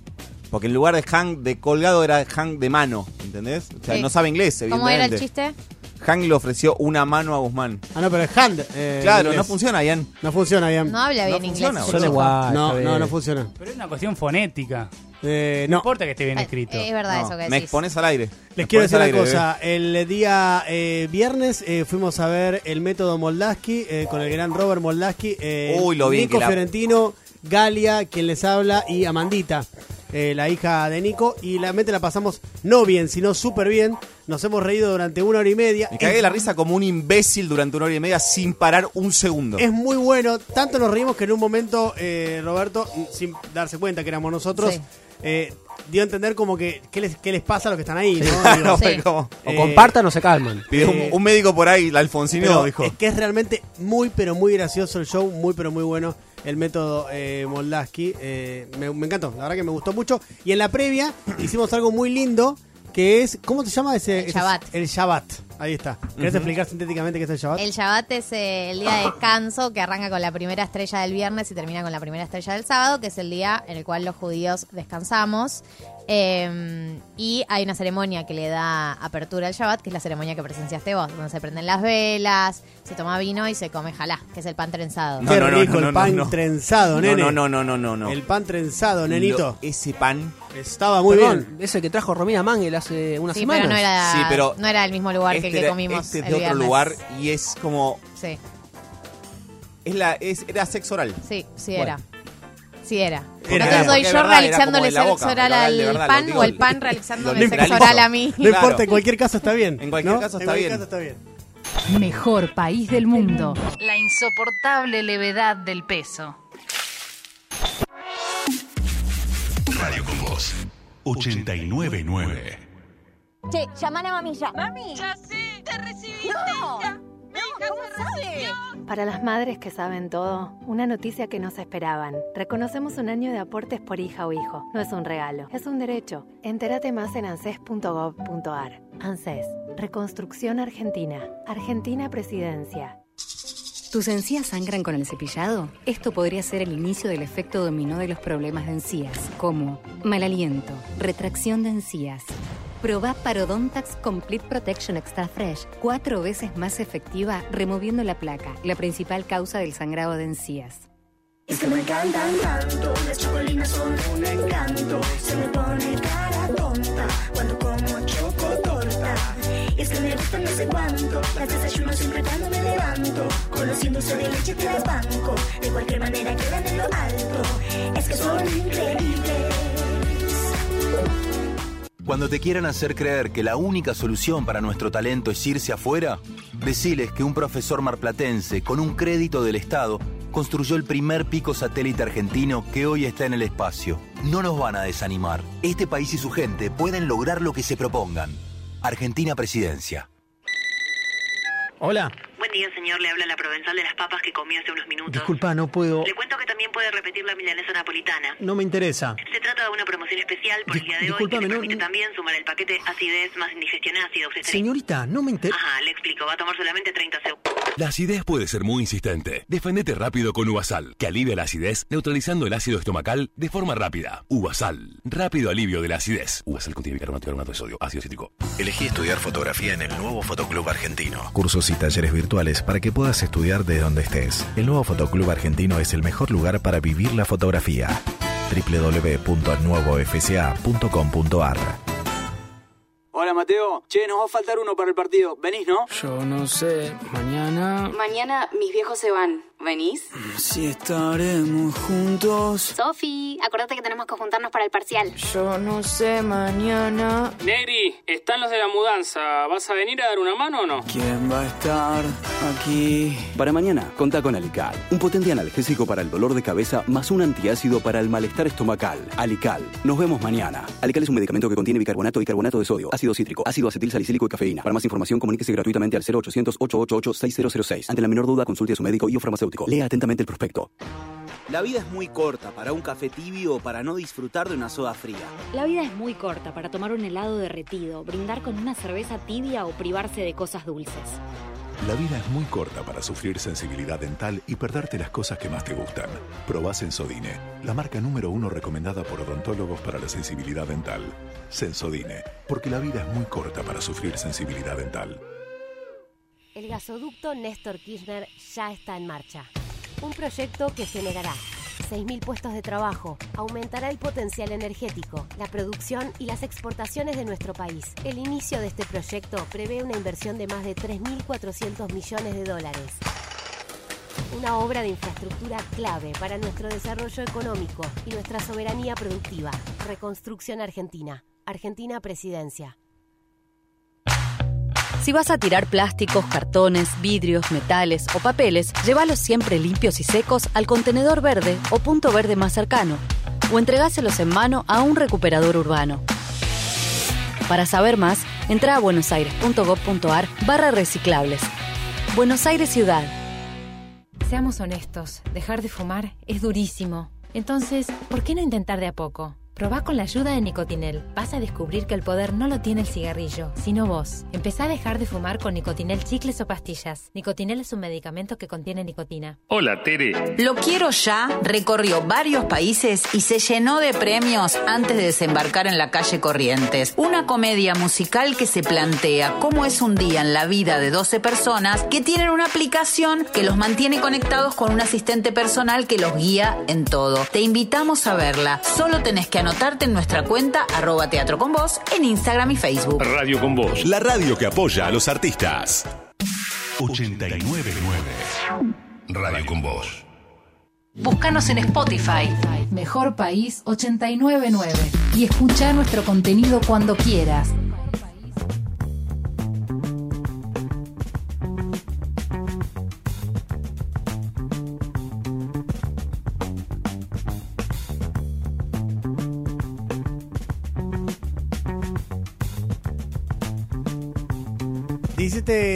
Porque en lugar de Hank de colgado era Hank de mano, ¿entendés? O sea, Sí. no sabe inglés, ¿Cómo era el chiste? Hank le ofreció una mano a Guzmán. Ah, no, pero es hand. eh, claro, no funciona, Ian. No funciona bien. No habla bien No inglés. funciona. No, no, no funciona. Pero es una cuestión fonética. Eh, No no. importa que esté bien Eh, escrito. Es verdad eso que Me decís. expones al aire. Les Me quiero expones decir al una aire, cosa. El día eh, viernes eh, fuimos a ver el método Moldaski eh, con el gran Robert Moldaski. eh, Uy, lo bien Nico que la- Fiorentino, Galia, quien les habla, y Amandita, eh, la hija de Nico. Y realmente la pasamos no bien, sino súper bien. Nos hemos reído durante una hora y media. Me cagué de la risa como un imbécil durante una hora y media sin parar un segundo. Es muy bueno. Tanto nos reímos que en un momento, eh, Roberto, sin darse cuenta que éramos nosotros, Sí. eh, dio a entender como que qué les, qué les pasa a los que están ahí, ¿no? (laughs) No, Digo, fue Sí. como- O Eh, compartan o se calman. Pidió eh, un, un médico por ahí, la Alfonsino, dijo. es que es realmente muy, pero muy gracioso el show, muy, pero muy bueno el método eh, Moldaski. Eh, me, me encantó, la verdad que me gustó mucho. Y en la previa (clears throat) hicimos algo muy lindo, que es, ¿cómo se llama ese? El ese- Shabbat. El Shabbat, ahí está. ¿Querés explicar sintéticamente qué es el Shabbat? El Shabbat es eh, el día de descanso que arranca con la primera estrella del viernes y termina con la primera estrella del sábado, que es el día en el cual los judíos descansamos. Eh, y hay una ceremonia que le da apertura al Shabbat, que es la ceremonia que presenciaste vos, donde se prenden las velas, se toma vino y se come jalá, que es el pan trenzado. Qué rico el pan trenzado, nene. No, no, no, no, no, no. El pan trenzado, nenito. Lo- ese pan Estaba muy Perdón, bien. ese que trajo Romina Mangel hace unas Sí, semanas. pero no era, Sí, pero no era el mismo lugar que el este que era- comimos este es el de otro viernes. lugar y es como Sí, es la es, era sexo oral. sí, sí Bueno. era. Sí era. Era, Entonces soy yo verdad, realizándole sexo boca, oral al verdad, pan digo, o el pan realizándole (laughs) sexo oral a mí. No Claro. importa, en cualquier caso está bien. En cualquier ¿no? caso En está cualquier bien. caso está bien. Mejor país del mundo. La insoportable levedad del peso. Radio con Voz 899. Che, llaman a mamilla. Mami. Ya sé, te recibiste. No. Para las madres que saben todo, una noticia que no se esperaban. Reconocemos un año de aportes por hija o hijo. No es un regalo, es un derecho. Entérate más en anses.gov.ar. ANSES, Reconstrucción Argentina. Argentina Presidencia. ¿Tus encías sangran con el cepillado? Esto podría ser el inicio del efecto dominó de los problemas de encías, como mal aliento, retracción de encías. Probá Parodontax Complete Protection Extra Fresh, cuatro veces más efectiva removiendo la placa, la principal causa del sangrado de encías. Es que me encantan tanto, las chocolinas son un encanto. Se me pone cara tonta cuando como chocotorta. Es que me gustan no sé cuánto, las desayuno siempre cuando me levanto. Con los cien dulces de leche te las banco, de cualquier manera quedan en lo alto. Es que son increíbles. Cuando te quieran hacer creer que la única solución para nuestro talento es irse afuera, deciles que un profesor marplatense con un crédito del Estado construyó el primer pico satélite argentino que hoy está en el espacio. No nos van a desanimar. Este país y su gente pueden lograr lo que se propongan. Argentina Presidencia. Hola, Buen día, señor. Le habla la provenzal de las papas que comió hace unos minutos. disculpa, no puedo. Le cuento que también puede repetir la milanesa napolitana. No me interesa. Se trata de una promoción especial por el día de hoy que no- permite también sumar el paquete acidez más indigestión ácida usted Señorita, no me interesa. Ajá, le explico. Va a tomar solamente 30 segundos. La acidez puede ser muy insistente. Defendete rápido con Uvasal, que alivia la acidez neutralizando el ácido estomacal de forma rápida. Uvasal, rápido alivio de la acidez. Uvasal contiene bicarbonato de sodio, ácido cítrico. Elegí estudiar fotografía en el nuevo Fotoclub Argentino. Cursos y talleres virtuales para que puedas estudiar de donde estés. El nuevo Fotoclub Argentino es el mejor lugar para vivir la fotografía. www.nuevofca.com.ar Hola Mateo, che, nos va a faltar uno para el partido. ¿Venís, no? Yo no sé, mañana... Mañana mis viejos se van. ¿Venís? Si estaremos juntos... Sofi, acordate que tenemos que juntarnos para el parcial. Yo no sé, mañana... Negri, están los de la mudanza. ¿Vas a venir a dar una mano o no? ¿Quién va a estar aquí? Para mañana, conta con Alical, un potente analgésico para el dolor de cabeza más un antiácido para el malestar estomacal. Alical. Nos vemos mañana. Alical es un medicamento que contiene bicarbonato y carbonato de sodio, ácido cítrico, ácido acetil salicílico y cafeína. Para más información, comuníquese gratuitamente al 0800-888-6006. Ante la menor duda, consulte a su médico y o farmacéutico. Lea atentamente el prospecto. La vida es muy corta para un café tibio o para no disfrutar de una soda fría. La vida es muy corta para tomar un helado derretido, brindar con una cerveza tibia o privarse de cosas dulces. La vida es muy corta para sufrir sensibilidad dental y perderte las cosas que más te gustan. Probá Sensodine, la marca número uno recomendada por odontólogos para la sensibilidad dental. Sensodine, porque la vida es muy corta para sufrir sensibilidad dental. El gasoducto Néstor Kirchner ya está en marcha. Un proyecto que generará 6.000 puestos de trabajo, aumentará el potencial energético, la producción y las exportaciones de nuestro país. El inicio de este proyecto prevé una inversión de más de 3.400 millones de dólares. Una obra de infraestructura clave para nuestro desarrollo económico y nuestra soberanía productiva. Reconstrucción Argentina. Argentina Presidencia. Si vas a tirar plásticos, cartones, vidrios, metales o papeles, llévalos siempre limpios y secos al contenedor verde o punto verde más cercano, o entregáselos en mano a un recuperador urbano. Para saber más, entra a buenosaires.gov.ar barra reciclables. Buenos Aires Ciudad. Seamos honestos, dejar de fumar es durísimo. Entonces, ¿por qué no intentar de a poco? Probá con la ayuda de Nicotinel. Vas a descubrir que el poder no lo tiene el cigarrillo, sino vos. Empezá a dejar de fumar con Nicotinel chicles o pastillas. Nicotinel es un medicamento que contiene nicotina. Hola, Tere. Lo quiero ya recorrió varios países y se llenó de premios antes de desembarcar en la calle Corrientes. Una comedia musical que se plantea cómo es un día en la vida de 12 personas que tienen una aplicación que los mantiene conectados con un asistente personal que los guía en todo. Te invitamos a verla. Solo tenés que anotarte en nuestra cuenta arroba teatro con vos en Instagram y Facebook. Radio con Voz. La radio que apoya a los artistas. 899 Radio con Voz. Búscanos en Spotify. Mejor País 899 y escucha nuestro contenido cuando quieras.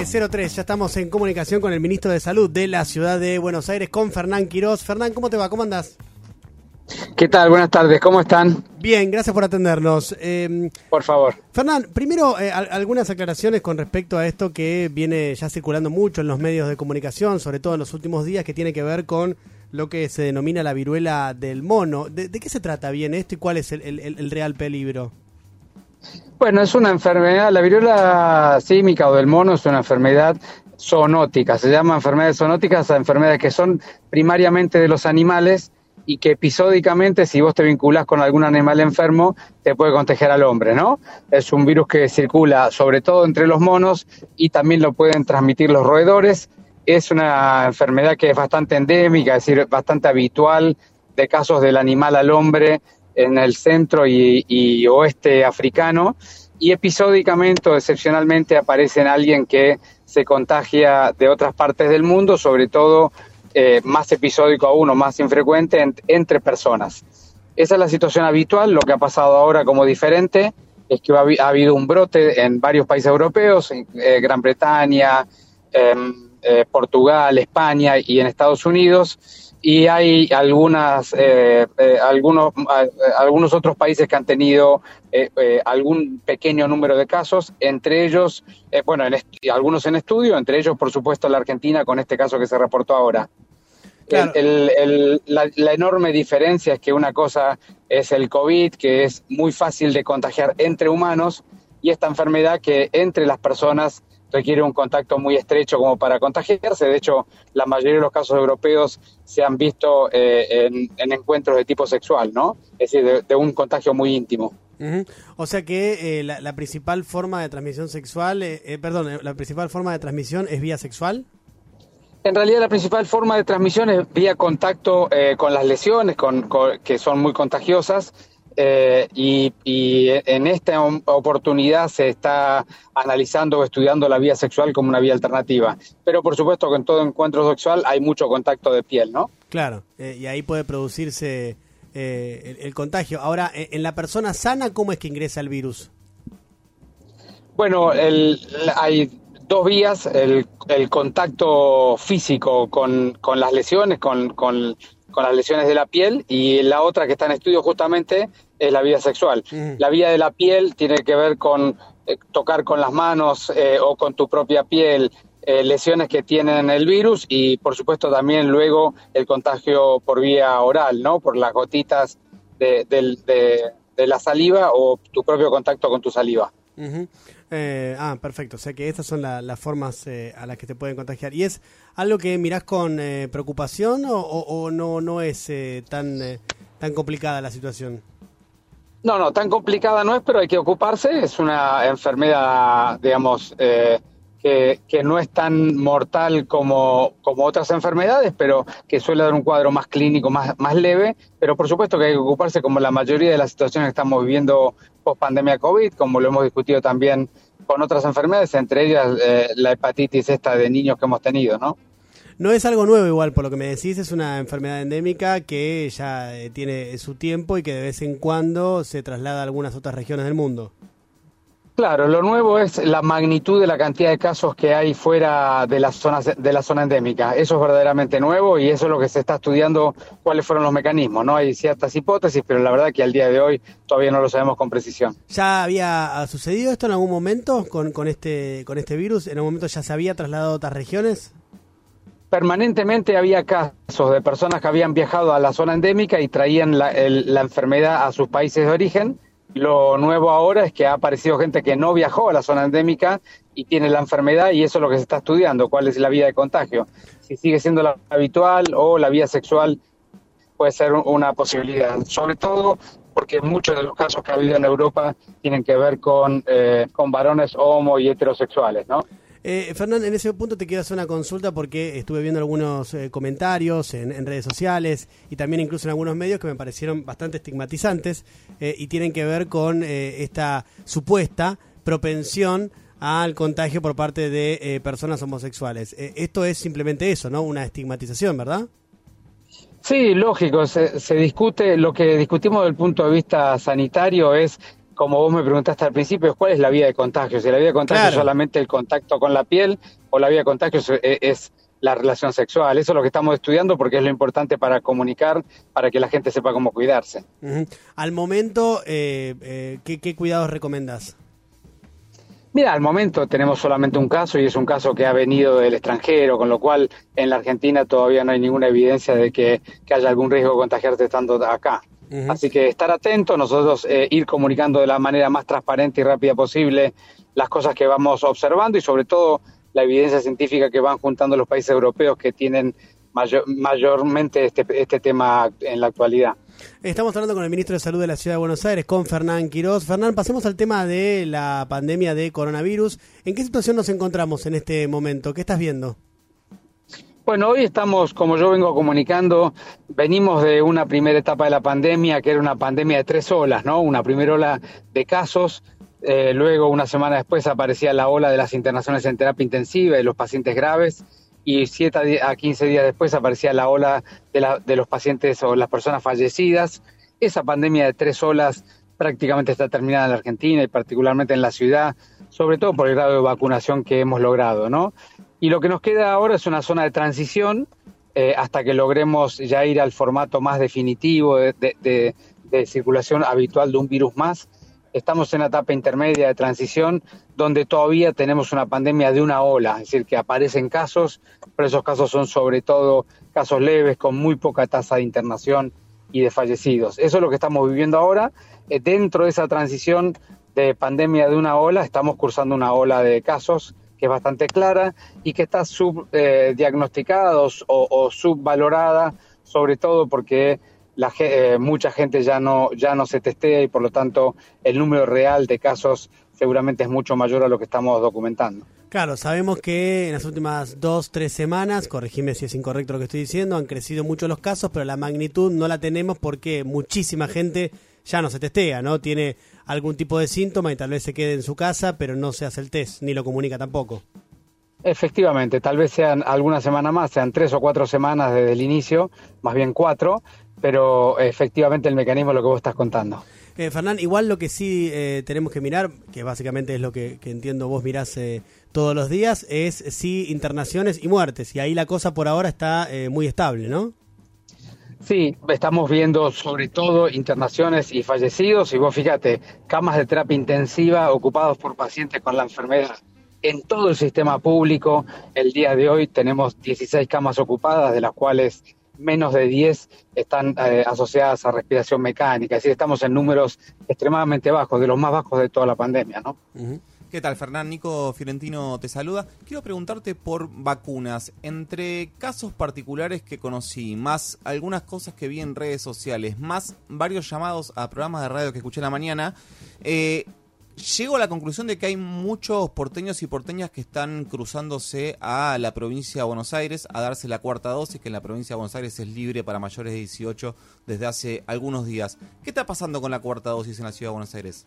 Ya estamos en comunicación con el ministro de Salud de la ciudad de Buenos Aires, con Fernán Quirós. Fernán, ¿cómo te va? ¿Cómo andás? ¿Qué tal? Buenas tardes, ¿cómo están? Bien, gracias por atendernos. Em, por favor. Fernán, primero eh, algunas aclaraciones con respecto a esto que viene ya circulando mucho en los medios de comunicación, sobre todo en los últimos días, que tiene que ver con lo que se denomina la viruela del mono. ¿De, qué se trata bien esto y cuál es el real peligro? Bueno, es una enfermedad, la viruela símica o del mono es una enfermedad zoonótica, se llama enfermedades zoonóticas a enfermedades que son primariamente de los animales y que episódicamente, si vos te vinculás con algún animal enfermo, te puede contagiar al hombre, ¿no? Es un virus que circula sobre todo entre los monos y también lo pueden transmitir los roedores. Es una enfermedad que es bastante endémica, es decir, bastante habitual de casos del animal al hombre en el centro y, oeste africano y episódicamente o excepcionalmente aparece en alguien que se contagia de otras partes del mundo, sobre todo eh, más episódico aún o más infrecuente entre personas. Esa es la situación habitual, lo que ha pasado ahora como diferente es que ha, habido un brote en varios países europeos, en eh, Gran Bretaña, eh, Portugal, España y en Estados Unidos, y hay algunas eh, eh, algunos eh, algunos otros países que han tenido algún pequeño número de casos entre ellos bueno algunos en estudio entre ellos por supuesto la Argentina con este caso que se reportó ahora. La, la, enorme diferencia es que una cosa es el COVID que es muy fácil de contagiar entre humanos y esta enfermedad que entre las personas requiere un contacto muy estrecho como para contagiarse. De hecho, la mayoría de los casos europeos se han visto eh, en, encuentros de tipo sexual, ¿no? Es decir, de, un contagio muy íntimo. O sea que eh, la, principal forma de transmisión sexual, eh, perdón, la principal forma de transmisión es vía sexual. En realidad la principal forma de transmisión es vía contacto con las lesiones, con, que son muy contagiosas. Eh, y, en esta oportunidad se está analizando o estudiando la vía sexual como una vía alternativa. Pero por supuesto que en todo encuentro sexual hay mucho contacto de piel, ¿no? Claro, eh, y ahí puede producirse eh, el, contagio. Ahora, en la persona sana, ¿cómo es que ingresa el virus? Bueno, hay dos vías, el, contacto físico con, las lesiones, con con las lesiones de la piel y la otra que está en estudio justamente es la vía sexual. La vía de la piel tiene que ver con eh, tocar con las manos eh, o con tu propia piel eh, lesiones que tienen el virus y por supuesto también luego el contagio por vía oral, ¿no? Por las gotitas de, de la saliva o tu propio contacto con tu saliva. Eh, ah, perfecto. O sea que estas son las formas eh, a las que te pueden contagiar. ¿Y es algo que mirás con eh, preocupación o, no, no es tan, tan complicada la situación? No, no, tan complicada no es, pero hay que ocuparse. Es una enfermedad, digamos, que, que, no es tan mortal como, como otras enfermedades, pero que suele dar un cuadro más clínico, más, más leve. Pero por supuesto que hay que ocuparse como la mayoría de las situaciones que estamos viviendo post pandemia COVID, como lo hemos discutido también con otras enfermedades, entre ellas eh, la hepatitis esta de niños que hemos tenido, ¿no? No es algo nuevo igual, por lo que me decís, es una enfermedad endémica que ya eh, tiene su tiempo y que de vez en cuando se traslada a algunas otras regiones del mundo. Claro, lo nuevo es la magnitud de la cantidad de casos que hay fuera de la zona, de la zona endémica. Eso es verdaderamente nuevo y eso es lo que se está estudiando cuáles fueron los mecanismos. No hay ciertas hipótesis, pero la verdad que al día de hoy todavía no lo sabemos con precisión. ¿Ya había sucedido esto en algún momento con, con, este, con este virus? ¿En algún momento ya se había trasladado a otras regiones? Permanentemente había casos de personas que habían viajado a la zona endémica y traían la, la enfermedad a sus países de origen lo nuevo ahora es que ha aparecido gente que no viajó a la zona endémica y tiene la enfermedad y eso es lo que se está estudiando, cuál es la vía de contagio. Si sigue siendo la habitual o la vía sexual puede ser una posibilidad. Sobre todo porque muchos de los casos que ha habido en Europa tienen que ver con, eh, con varones homo y heterosexuales, ¿no? Eh, Fernando, en ese punto te quiero hacer una consulta porque estuve viendo algunos eh, comentarios en, redes sociales y también incluso en algunos medios que me parecieron bastante estigmatizantes eh, y tienen que ver con eh, esta supuesta propensión al contagio por parte de personas homosexuales. esto es simplemente eso, ¿no? Una estigmatización, ¿verdad? Sí, lógico, se, se, discute, lo que discutimos desde el punto de vista sanitario es como vos me preguntaste al principio, ¿cuál es la vía de contagio? Si la vía de contagio es solamente el contacto con la piel o la vía de contagio es, la relación sexual. Eso es lo que estamos estudiando porque es lo importante para comunicar, para que la gente sepa cómo cuidarse. Al momento, eh, eh, ¿qué, cuidados recomendas? Mira, al momento tenemos solamente un caso y es un caso que ha venido del extranjero, con lo cual en la Argentina todavía no hay ninguna evidencia de que, que haya algún riesgo de contagiarse estando acá. Así que estar atentos, nosotros eh, ir comunicando de la manera más transparente y rápida posible las cosas que vamos observando y sobre todo la evidencia científica que van juntando los países europeos que tienen mayormente este, este tema en la actualidad. Estamos hablando con el ministro de Salud de la Ciudad de Buenos Aires, con Fernán Quiroz. Fernán, pasemos al tema de la pandemia de coronavirus. ¿En qué situación nos encontramos en este momento? ¿Qué estás viendo? Bueno, hoy estamos, como yo vengo comunicando, venimos de una primera etapa de la pandemia, que era una pandemia de tres olas, ¿no? Una primera ola de casos, eh, luego una semana después aparecía la ola de las internaciones en terapia intensiva y los pacientes graves, y siete a quince días después aparecía la ola de, la, de los pacientes o las personas fallecidas. Esa pandemia de tres olas prácticamente está terminada en la Argentina y particularmente en la ciudad, sobre todo por el grado de vacunación que hemos logrado, ¿no? Y lo que nos queda ahora es una zona de transición eh, hasta que logremos ya ir al formato más definitivo de, circulación habitual de un virus más. Estamos en una etapa intermedia de transición donde todavía tenemos una pandemia de una ola, es decir, que aparecen casos, pero esos casos son sobre todo casos leves con muy poca tasa de internación y de fallecidos. Eso es lo que estamos viviendo ahora. Eh, dentro de esa transición de pandemia de una ola, estamos cursando una ola de casos que es bastante clara y que está subdiagnosticada eh, o, subvalorada, sobre todo porque la, eh, mucha gente ya no, ya no se testea y por lo tanto el número real de casos seguramente es mucho mayor a lo que estamos documentando. Claro, sabemos que en las últimas dos, tres semanas, corregime si es incorrecto lo que estoy diciendo, han crecido mucho los casos, pero la magnitud no la tenemos porque muchísima gente ya no se testea, ¿no? Tiene algún tipo de síntoma y tal vez se quede en su casa, pero no se hace el test, ni lo comunica tampoco. Efectivamente, tal vez sean alguna semana más, sean tres o cuatro semanas desde el inicio, más bien cuatro, pero efectivamente el mecanismo es lo que vos estás contando. Eh, Fernán, igual lo que sí eh, tenemos que mirar, que básicamente es lo que, entiendo vos mirás eh, todos los días, es sí internaciones y muertes, y ahí la cosa por ahora está eh, muy estable, ¿no? Sí, estamos viendo sobre todo internaciones y fallecidos y vos fíjate, camas de terapia intensiva ocupados por pacientes con la enfermedad. En todo el sistema público, el día de hoy tenemos 16 camas ocupadas, de las cuales menos de 10 están eh, asociadas a respiración mecánica. Es decir, estamos en números extremadamente bajos, de los más bajos de toda la pandemia, ¿no? ¿Qué tal, Fernán? Nico Fiorentino te saluda. Quiero preguntarte por vacunas. Entre casos particulares que conocí, más algunas cosas que vi en redes sociales, más varios llamados a programas de radio que escuché en la mañana, eh, llego a la conclusión de que hay muchos porteños y porteñas que están cruzándose a la provincia de Buenos Aires a darse la cuarta dosis, que en la provincia de Buenos Aires es libre para mayores de 18 desde hace algunos días. ¿Qué está pasando con la cuarta dosis en la ciudad de Buenos Aires?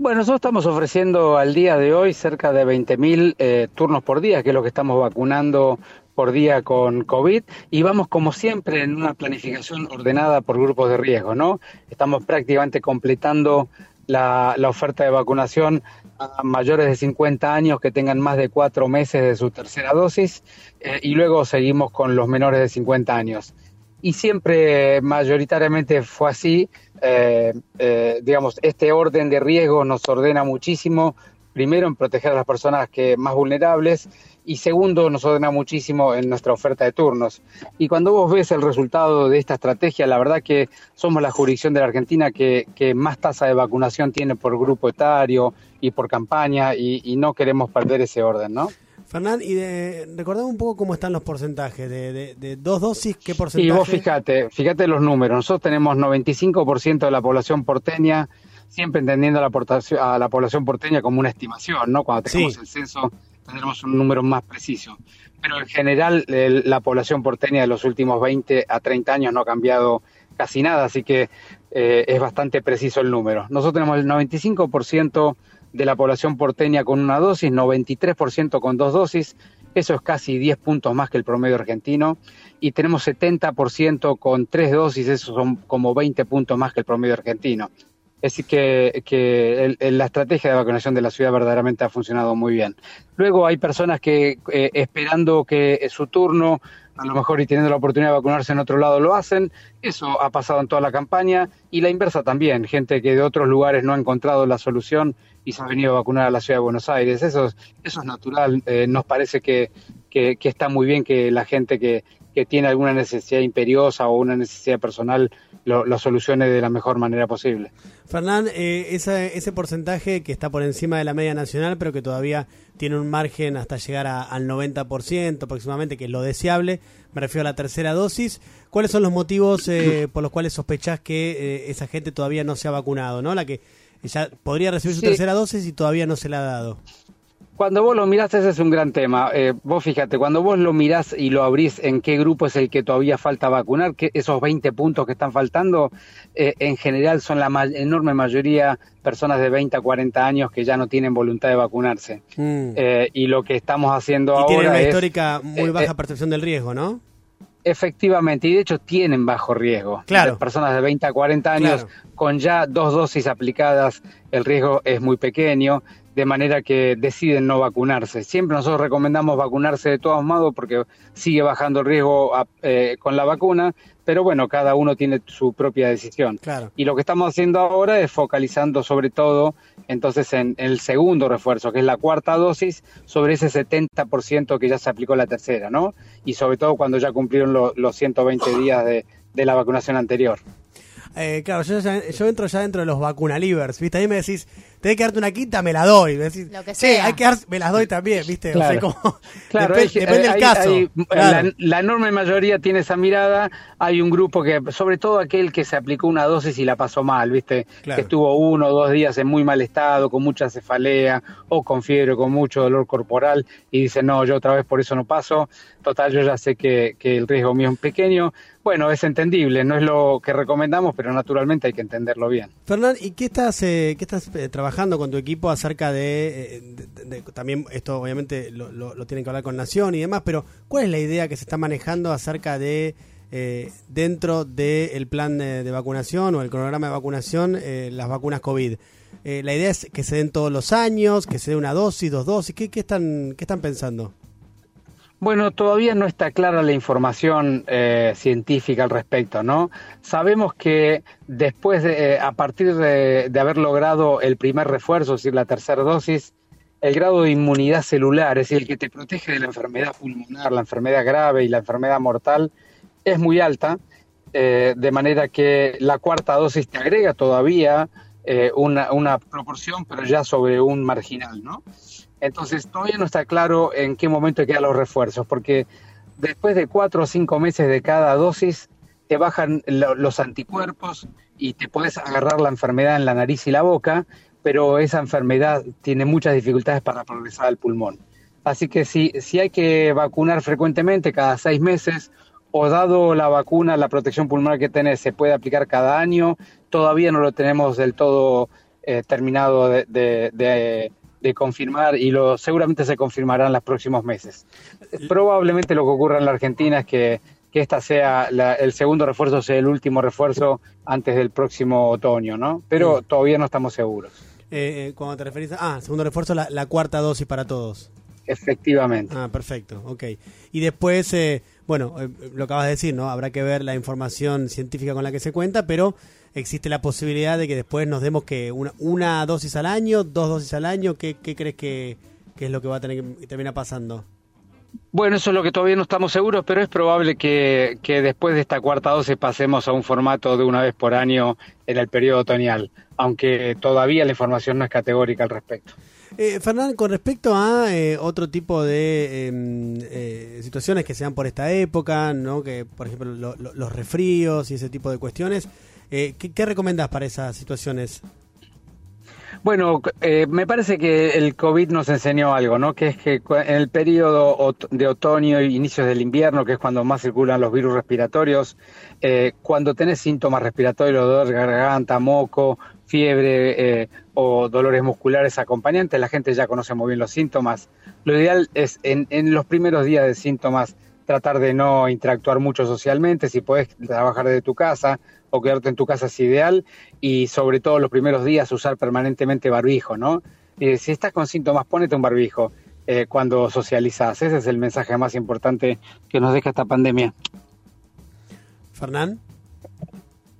Bueno, nosotros estamos ofreciendo al día de hoy cerca de 20.000 eh, turnos por día, que es lo que estamos vacunando por día con COVID y vamos como siempre en una planificación ordenada por grupos de riesgo, ¿no? Estamos prácticamente completando la, oferta de vacunación a mayores de 50 años que tengan más de cuatro meses de su tercera dosis eh, y luego seguimos con los menores de 50 años. Y siempre mayoritariamente fue así. Eh, eh, digamos, este orden de riesgo nos ordena muchísimo, primero en proteger a las personas que más vulnerables y segundo nos ordena muchísimo en nuestra oferta de turnos. Y cuando vos ves el resultado de esta estrategia, la verdad que somos la jurisdicción de la Argentina que, más tasa de vacunación tiene por grupo etario y por campaña y, no queremos perder ese orden, ¿no? Fernán, y de, recordame un poco cómo están los porcentajes. De, dos dosis, ¿qué porcentaje? Y vos fíjate, fíjate los números. Nosotros tenemos 95% de la población porteña, siempre entendiendo a la, a la población porteña como una estimación, ¿no? Cuando tenemos el censo tendremos un número más preciso. Pero en general la población porteña de los últimos 20 a 30 años no ha cambiado casi nada, así que eh, es bastante preciso el número. Nosotros tenemos el 95% de la población porteña con una dosis, 93% con dos dosis, eso es casi 10 puntos más que el promedio argentino, y tenemos 70% con tres dosis, eso son como 20 puntos más que el promedio argentino. Es decir, que, la estrategia de vacunación de la ciudad verdaderamente ha funcionado muy bien. Luego hay personas que eh, esperando que su turno, a lo mejor y teniendo la oportunidad de vacunarse en otro lado, lo hacen. Eso ha pasado en toda la campaña y la inversa también. Gente que de otros lugares no ha encontrado la solución y se ha venido a vacunar a la ciudad de Buenos Aires. Eso, es, eso es natural. Eh, nos parece que, que, está muy bien que la gente que, que tiene alguna necesidad imperiosa o una necesidad personal lo, solucione de la mejor manera posible. Fernán, eh, ese porcentaje que está por encima de la media nacional, pero que todavía tiene un margen hasta llegar al 90% aproximadamente, que es lo deseable, me refiero a la tercera dosis. ¿Cuáles son los motivos eh, por los cuales sospechás que esa gente todavía no se ha vacunado, no? La que ya podría recibir su tercera dosis y todavía no se la ha dado. Cuando vos lo mirás, ese es un gran tema. Eh, vos fíjate, cuando vos lo mirás y lo abrís, ¿en qué grupo es el que todavía falta vacunar? Que esos 20 puntos que están faltando, eh, en general son la enorme mayoría personas de 20 a 40 años que ya no tienen voluntad de vacunarse. Mm. Eh, y lo que estamos haciendo y ahora tienen una histórica muy baja percepción del riesgo, ¿no? Efectivamente, y de hecho tienen bajo riesgo. Claro. Personas de 20 a 40 años con ya dos dosis aplicadas, el riesgo es muy pequeño de manera que deciden no vacunarse. Siempre nosotros recomendamos vacunarse de todos modos porque sigue bajando el riesgo eh, con la vacuna, pero bueno, cada uno tiene su propia decisión. Claro. Y lo que estamos haciendo ahora es focalizando sobre todo entonces en, el segundo refuerzo, que es la cuarta dosis, sobre ese 70% que ya se aplicó la tercera, ¿no? Y sobre todo cuando ya cumplieron los 120 días de, de la vacunación anterior. Eh, claro, yo, yo entro ya dentro de los vacunalivers, ¿viste? Ahí me decís, tenés que darte una quinta, me la doy. Me decís, Lo que Sí, hay que dar, me las doy también, ¿viste? Claro, (laughs) claro depende, del caso. la, enorme mayoría tiene esa mirada. Hay un grupo que, sobre todo aquel que se aplicó una dosis y la pasó mal, ¿viste? Que estuvo uno o dos días en muy mal estado, con mucha cefalea o con fiebre, con mucho dolor corporal y dice, no, yo otra vez por eso no paso. Total, yo ya sé que, que el riesgo mío es pequeño. Bueno, es entendible, no es lo que recomendamos, pero naturalmente hay que entenderlo bien. Fernán, ¿y qué estás, eh, qué estás eh, trabajando con tu equipo acerca de, eh, también esto obviamente lo, tienen que hablar con Nación y demás, pero ¿cuál es la idea que se está manejando acerca de dentro del plan de, vacunación o el cronograma de vacunación las vacunas COVID? la idea es que se den todos los años, que se dé una dosis, dos dosis, ¿qué, qué están, qué están pensando? Bueno, todavía no está clara la información eh, científica al respecto, ¿no? Sabemos que después, de, eh, a partir de, haber logrado el primer refuerzo, es decir, la tercera dosis, el grado de inmunidad celular, es decir, el que te protege de la enfermedad pulmonar, la enfermedad grave y la enfermedad mortal, es muy alta, eh, de manera que la cuarta dosis te agrega todavía una, una proporción, pero ya sobre un marginal, ¿no? Entonces todavía no está claro en qué momento quedan los refuerzos, porque después de cuatro o cinco meses de cada dosis te bajan los anticuerpos y te puedes agarrar la enfermedad en la nariz y la boca, pero esa enfermedad tiene muchas dificultades para progresar al pulmón. Así que si, si hay que vacunar frecuentemente, cada seis meses, o dado la vacuna, la protección pulmonar que tenés se puede aplicar cada año, todavía no lo tenemos del todo eh, terminado de, de confirmar y lo seguramente se confirmará en los próximos meses. Probablemente lo que ocurra en la Argentina es que que esta sea la- el segundo refuerzo, sea el último refuerzo antes del próximo otoño, ¿no? Pero todavía no estamos seguros. Eh, eh, cuando te referís a... Ah, segundo refuerzo, la, la cuarta dosis para todos. Efectivamente. Ah, perfecto, ok. Y después, eh, bueno, eh, lo acabas de decir, ¿no? Habrá que ver la información científica con la que se cuenta, pero existe la posibilidad de que después nos demos que una, una dosis al año, dos dosis al año, ¿qué, qué crees que, que es lo que va a tener que terminar pasando? Bueno, eso es lo que todavía no estamos seguros, pero es probable que, que después de esta cuarta dosis pasemos a un formato de una vez por año en el periodo otoñal, aunque todavía la información no es categórica al respecto. Eh, Fernán, con respecto a eh, otro tipo de em, eh, situaciones que se dan por esta época, ¿no? que por ejemplo lo- lo- los refríos y ese tipo de cuestiones, eh, ¿qué, ¿qué recomendás para esas situaciones? Bueno, eh, me parece que el COVID nos enseñó algo, ¿no? Que es que en el periodo de otoño y inicios del invierno, que es cuando más circulan los virus respiratorios, eh, cuando tenés síntomas respiratorios, dolor de garganta, moco, fiebre eh, o dolores musculares acompañantes, la gente ya conoce muy bien los síntomas. Lo ideal es en los primeros días de síntomas tratar de no interactuar mucho socialmente, si puedes trabajar desde tu casa o quedarte en tu casa es ideal y sobre todo los primeros días usar permanentemente barbijo, ¿no? Eh, si estás con síntomas, ponete un barbijo eh, cuando socializas. Ese es el mensaje más importante que nos deja esta pandemia. Fernán.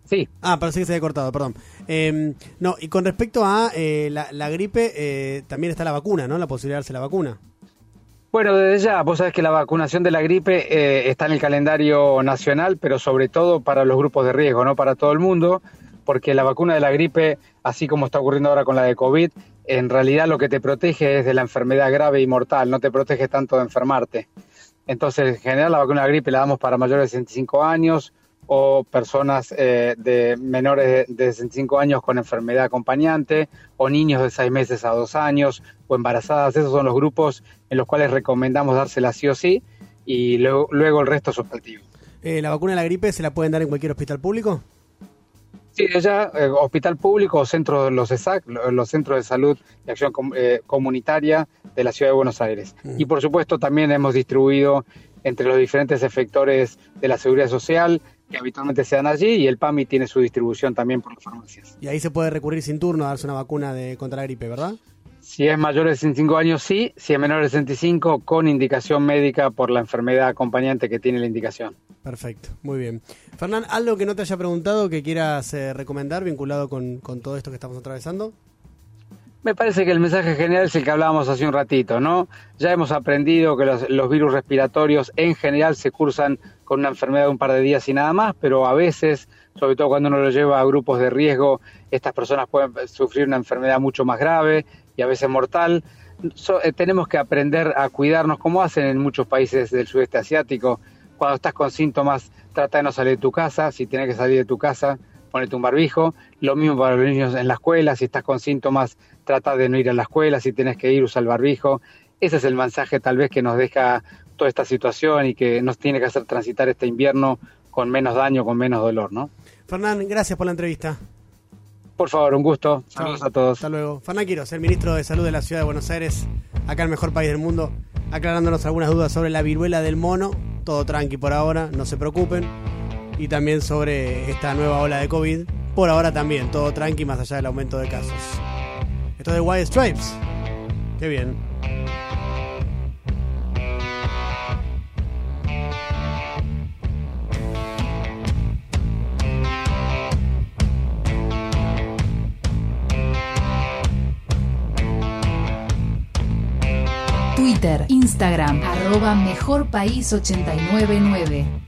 Sí. Ah, parece que se había cortado, perdón. Eh, no, y con respecto a eh, la, la gripe, eh, también está la vacuna, ¿no? La posibilidad de darse la vacuna. Bueno, desde ya, vos sabés que la vacunación de la gripe eh, está en el calendario nacional, pero sobre todo para los grupos de riesgo, no para todo el mundo, porque la vacuna de la gripe, así como está ocurriendo ahora con la de COVID, en realidad lo que te protege es de la enfermedad grave y mortal, no te protege tanto de enfermarte. Entonces, en general, la vacuna de la gripe la damos para mayores de 65 años o personas eh, de menores de, de 65 años con enfermedad acompañante o niños de 6 meses a 2 años o embarazadas. Esos son los grupos en los cuales recomendamos dársela sí o sí y luego, luego el resto es optativo. Eh, ¿La vacuna de la gripe se la pueden dar en cualquier hospital público? Sí, ya eh, hospital público o centro de los ESAC, lo- los centros de salud y acción com- eh, comunitaria de la ciudad de Buenos Aires. Y por supuesto también hemos distribuido entre los diferentes efectores de la seguridad social que habitualmente se dan allí y el PAMI tiene su distribución también por las farmacias. Y ahí se puede recurrir sin turno a darse una vacuna de contra la gripe, ¿verdad? Si es mayor de 65 años, sí. Si es menor de 65, con indicación médica por la enfermedad acompañante que tiene la indicación. Perfecto, muy bien. Fernán, ¿algo que no te haya preguntado que quieras eh, recomendar vinculado con, con todo esto que estamos atravesando? Me parece que el mensaje general es el que hablábamos hace un ratito, ¿no? Ya hemos aprendido que los, virus respiratorios en general se cursan con una enfermedad de un par de días y nada más, pero a veces, sobre todo cuando uno lo lleva a grupos de riesgo, estas personas pueden sufrir una enfermedad mucho más grave y a veces mortal. Eh, tenemos que aprender a cuidarnos como hacen en muchos países del sudeste asiático. Cuando estás con síntomas, trata de no salir de tu casa. Si tienes que salir de tu casa, ponete un barbijo. Lo mismo para los niños en la escuela. Si estás con síntomas, trata de no ir a la escuela. Si tienes que ir, usa el barbijo. Ese es el mensaje tal vez que nos deja toda esta situación y que nos tiene que hacer transitar este invierno con menos daño, con menos dolor, ¿no? Fernán, gracias por la entrevista. Por favor, un gusto. Saludos a todos. Hasta luego. Fernán Quiroz, el ministro de Salud de la Ciudad de Buenos Aires, acá el mejor país del mundo, aclarándonos algunas dudas sobre la viruela del mono. Todo tranqui por ahora, no se preocupen. Y también sobre esta nueva ola de COVID. Por ahora también, todo tranqui más allá del aumento de casos. Esto es de White Stripes. Qué bien. Twitter, Instagram, arroba Mejor País 899.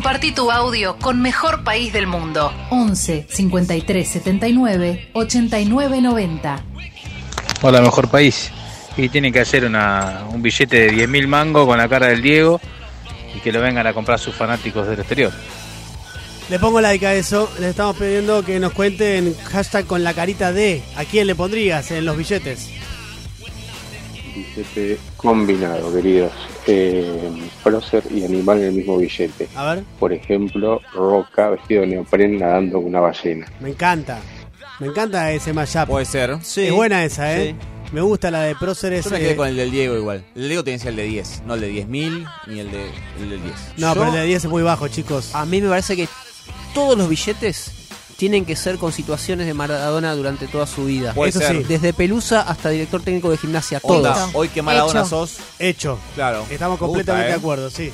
Compartí tu audio con Mejor País del Mundo. 11 53 79 89 90. Hola, mejor país. Y tienen que hacer una, un billete de 10.000 mangos con la cara del Diego y que lo vengan a comprar sus fanáticos del exterior. Le pongo like a eso. Le estamos pidiendo que nos cuenten hashtag con la carita de. ¿A quién le pondrías en los billetes? Billete combinado, queridos. Eh, prócer y animal en el mismo billete. A ver. Por ejemplo, Roca vestido de neopren nadando con una ballena. Me encanta. Me encanta ese mashup. Puede ser. Es buena esa, ¿eh? Me gusta la de próceres. Yo me eh, quedé con el del Diego igual. El del Diego tiene que ser el de 10, no el de 10.000 ni el, de, el del 10. No, pero el de 10 es muy bajo, chicos. A mí me parece que todos los billetes tienen que ser con situaciones de Maradona durante toda su vida. Puede Eso ser. sí, desde Pelusa hasta director técnico de gimnasia, Onda, todos. hoy que Maradona Hecho. sos. Hecho. Claro. Estamos Me gusta, completamente ¿eh? de acuerdo, sí.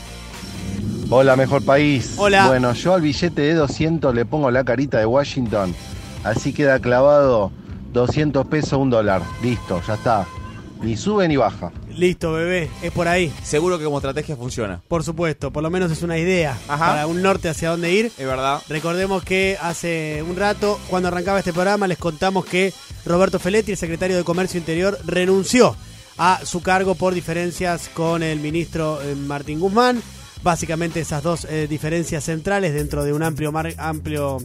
Hola, mejor país. Hola. Bueno, yo al billete de 200 le pongo la carita de Washington. Así queda clavado 200 pesos, un dólar. Listo, ya está. Ni sube ni baja. Listo, bebé. Es por ahí. Seguro que como estrategia funciona. Por supuesto, por lo menos es una idea Ajá. para un norte hacia dónde ir. Es verdad. Recordemos que hace un rato, cuando arrancaba este programa, les contamos que Roberto Feletti, el secretario de Comercio Interior, renunció a su cargo por diferencias con el ministro eh, Martín Guzmán. Básicamente esas dos eh, diferencias centrales dentro de un amplio, mar- amplio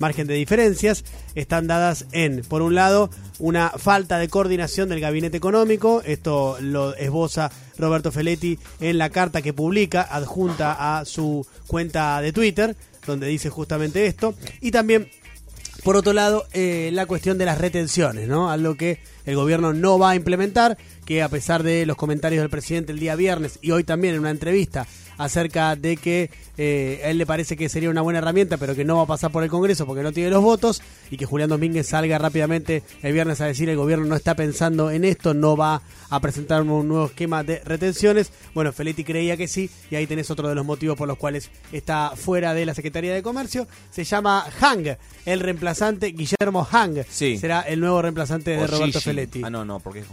margen de diferencias están dadas en, por un lado, una falta de coordinación del gabinete económico, esto lo esboza Roberto Feletti en la carta que publica adjunta a su cuenta de Twitter, donde dice justamente esto, y también por otro lado, eh, la cuestión de las retenciones, ¿no? Algo que el gobierno no va a implementar, que a pesar de los comentarios del presidente el día viernes y hoy también en una entrevista acerca de que eh, a él le parece que sería una buena herramienta, pero que no va a pasar por el Congreso porque no tiene los votos, y que Julián Domínguez salga rápidamente el viernes a decir el gobierno no está pensando en esto, no va a presentar un nuevo esquema de retenciones. Bueno, Feletti creía que sí, y ahí tenés otro de los motivos por los cuales está fuera de la Secretaría de Comercio. Se llama Hang, el reemplazante Guillermo Hang. Sí. Será el nuevo reemplazante de Roberto Gigi. Feletti. Ah, no, no, porque es.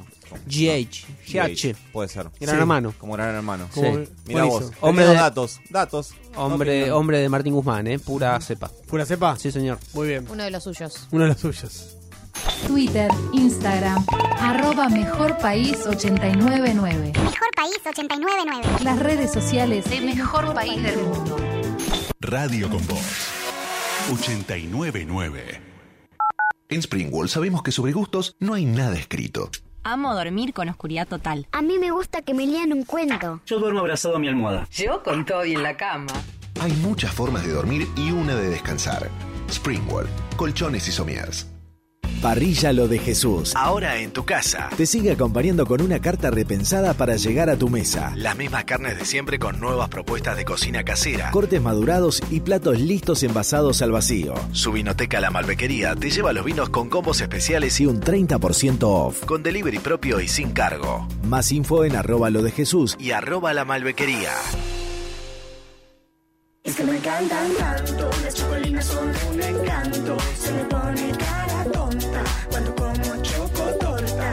GH. GH. Puede ser. Gran hermano. Como gran hermano. Sí. Mira vos. Hombre de- datos. Datos. Hombre, hombre de Martín Guzmán, ¿eh? Pura cepa. ¿Pura cepa? Sí, señor. Muy bien. Uno de los suyos. Uno de los suyos. Twitter, Instagram, arroba Mejor País 899. Mejor País 899. Las redes sociales de Mejor País del Mundo. Radio con Voz 899. En Springwall sabemos que sobre gustos no hay nada escrito. Amo dormir con oscuridad total. A mí me gusta que me lean un cuento. Yo duermo abrazado a mi almohada. Yo con todo y en la cama. Hay muchas formas de dormir y una de descansar. Springwall, colchones y somieres. Parrilla Lo de Jesús. Ahora en tu casa. Te sigue acompañando con una carta repensada para llegar a tu mesa. Las mismas carnes de siempre con nuevas propuestas de cocina casera. Cortes madurados y platos listos envasados al vacío. Su vinoteca La Malbequería te lleva los vinos con combos especiales y un 30% off. Con delivery propio y sin cargo. Más info en arroba lo de Jesús y arroba la malbequería. Es que me encantan tanto, las chocolinas son un encanto. Se me pone cara tonta cuando como chocotorta.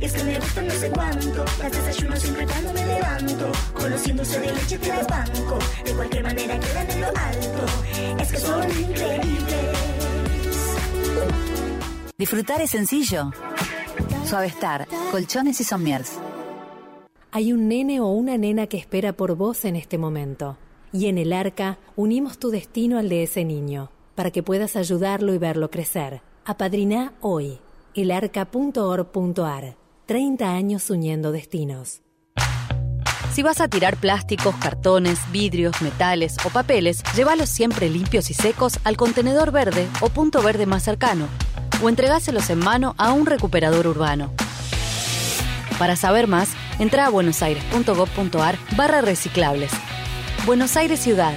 Y es que me gustan no sé cuánto, las desayuno siempre cuando me levanto. Conociéndose de leche te las banco, de cualquier manera quedan en lo alto. Es que son increíbles. Disfrutar es sencillo. Suavestar, colchones y somiers. Hay un nene o una nena que espera por vos en este momento. Y en el arca unimos tu destino al de ese niño, para que puedas ayudarlo y verlo crecer. Apadriná hoy. elarca.org.ar. 30 años uniendo destinos. Si vas a tirar plásticos, cartones, vidrios, metales o papeles, llévalos siempre limpios y secos al contenedor verde o punto verde más cercano, o entregáselos en mano a un recuperador urbano. Para saber más, entra a buenosaires.gov.ar barra reciclables. Buenos Aires Ciudad.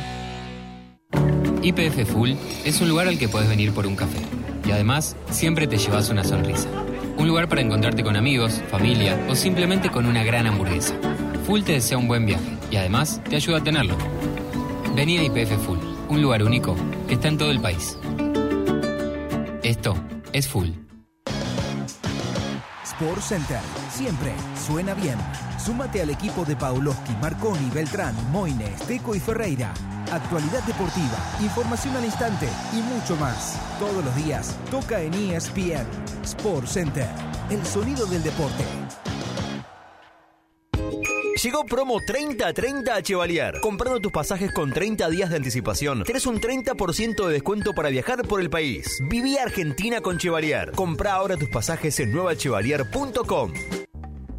IPF Full es un lugar al que puedes venir por un café. Y además, siempre te llevas una sonrisa. Un lugar para encontrarte con amigos, familia o simplemente con una gran hamburguesa. Full te desea un buen viaje y además te ayuda a tenerlo. Vení a IPF Full, un lugar único que está en todo el país. Esto es Full. Sport Center. Siempre suena bien. Súmate al equipo de Pauloski, Marconi, Beltrán, Moines, Teco y Ferreira. Actualidad deportiva, información al instante y mucho más. Todos los días toca en ESPN. Sport Center, el sonido del deporte. Llegó promo 30-30 a Chevalier. Comprando tus pasajes con 30 días de anticipación, tenés un 30% de descuento para viajar por el país. Viví Argentina con Chevalier. Compra ahora tus pasajes en nuevachevalier.com.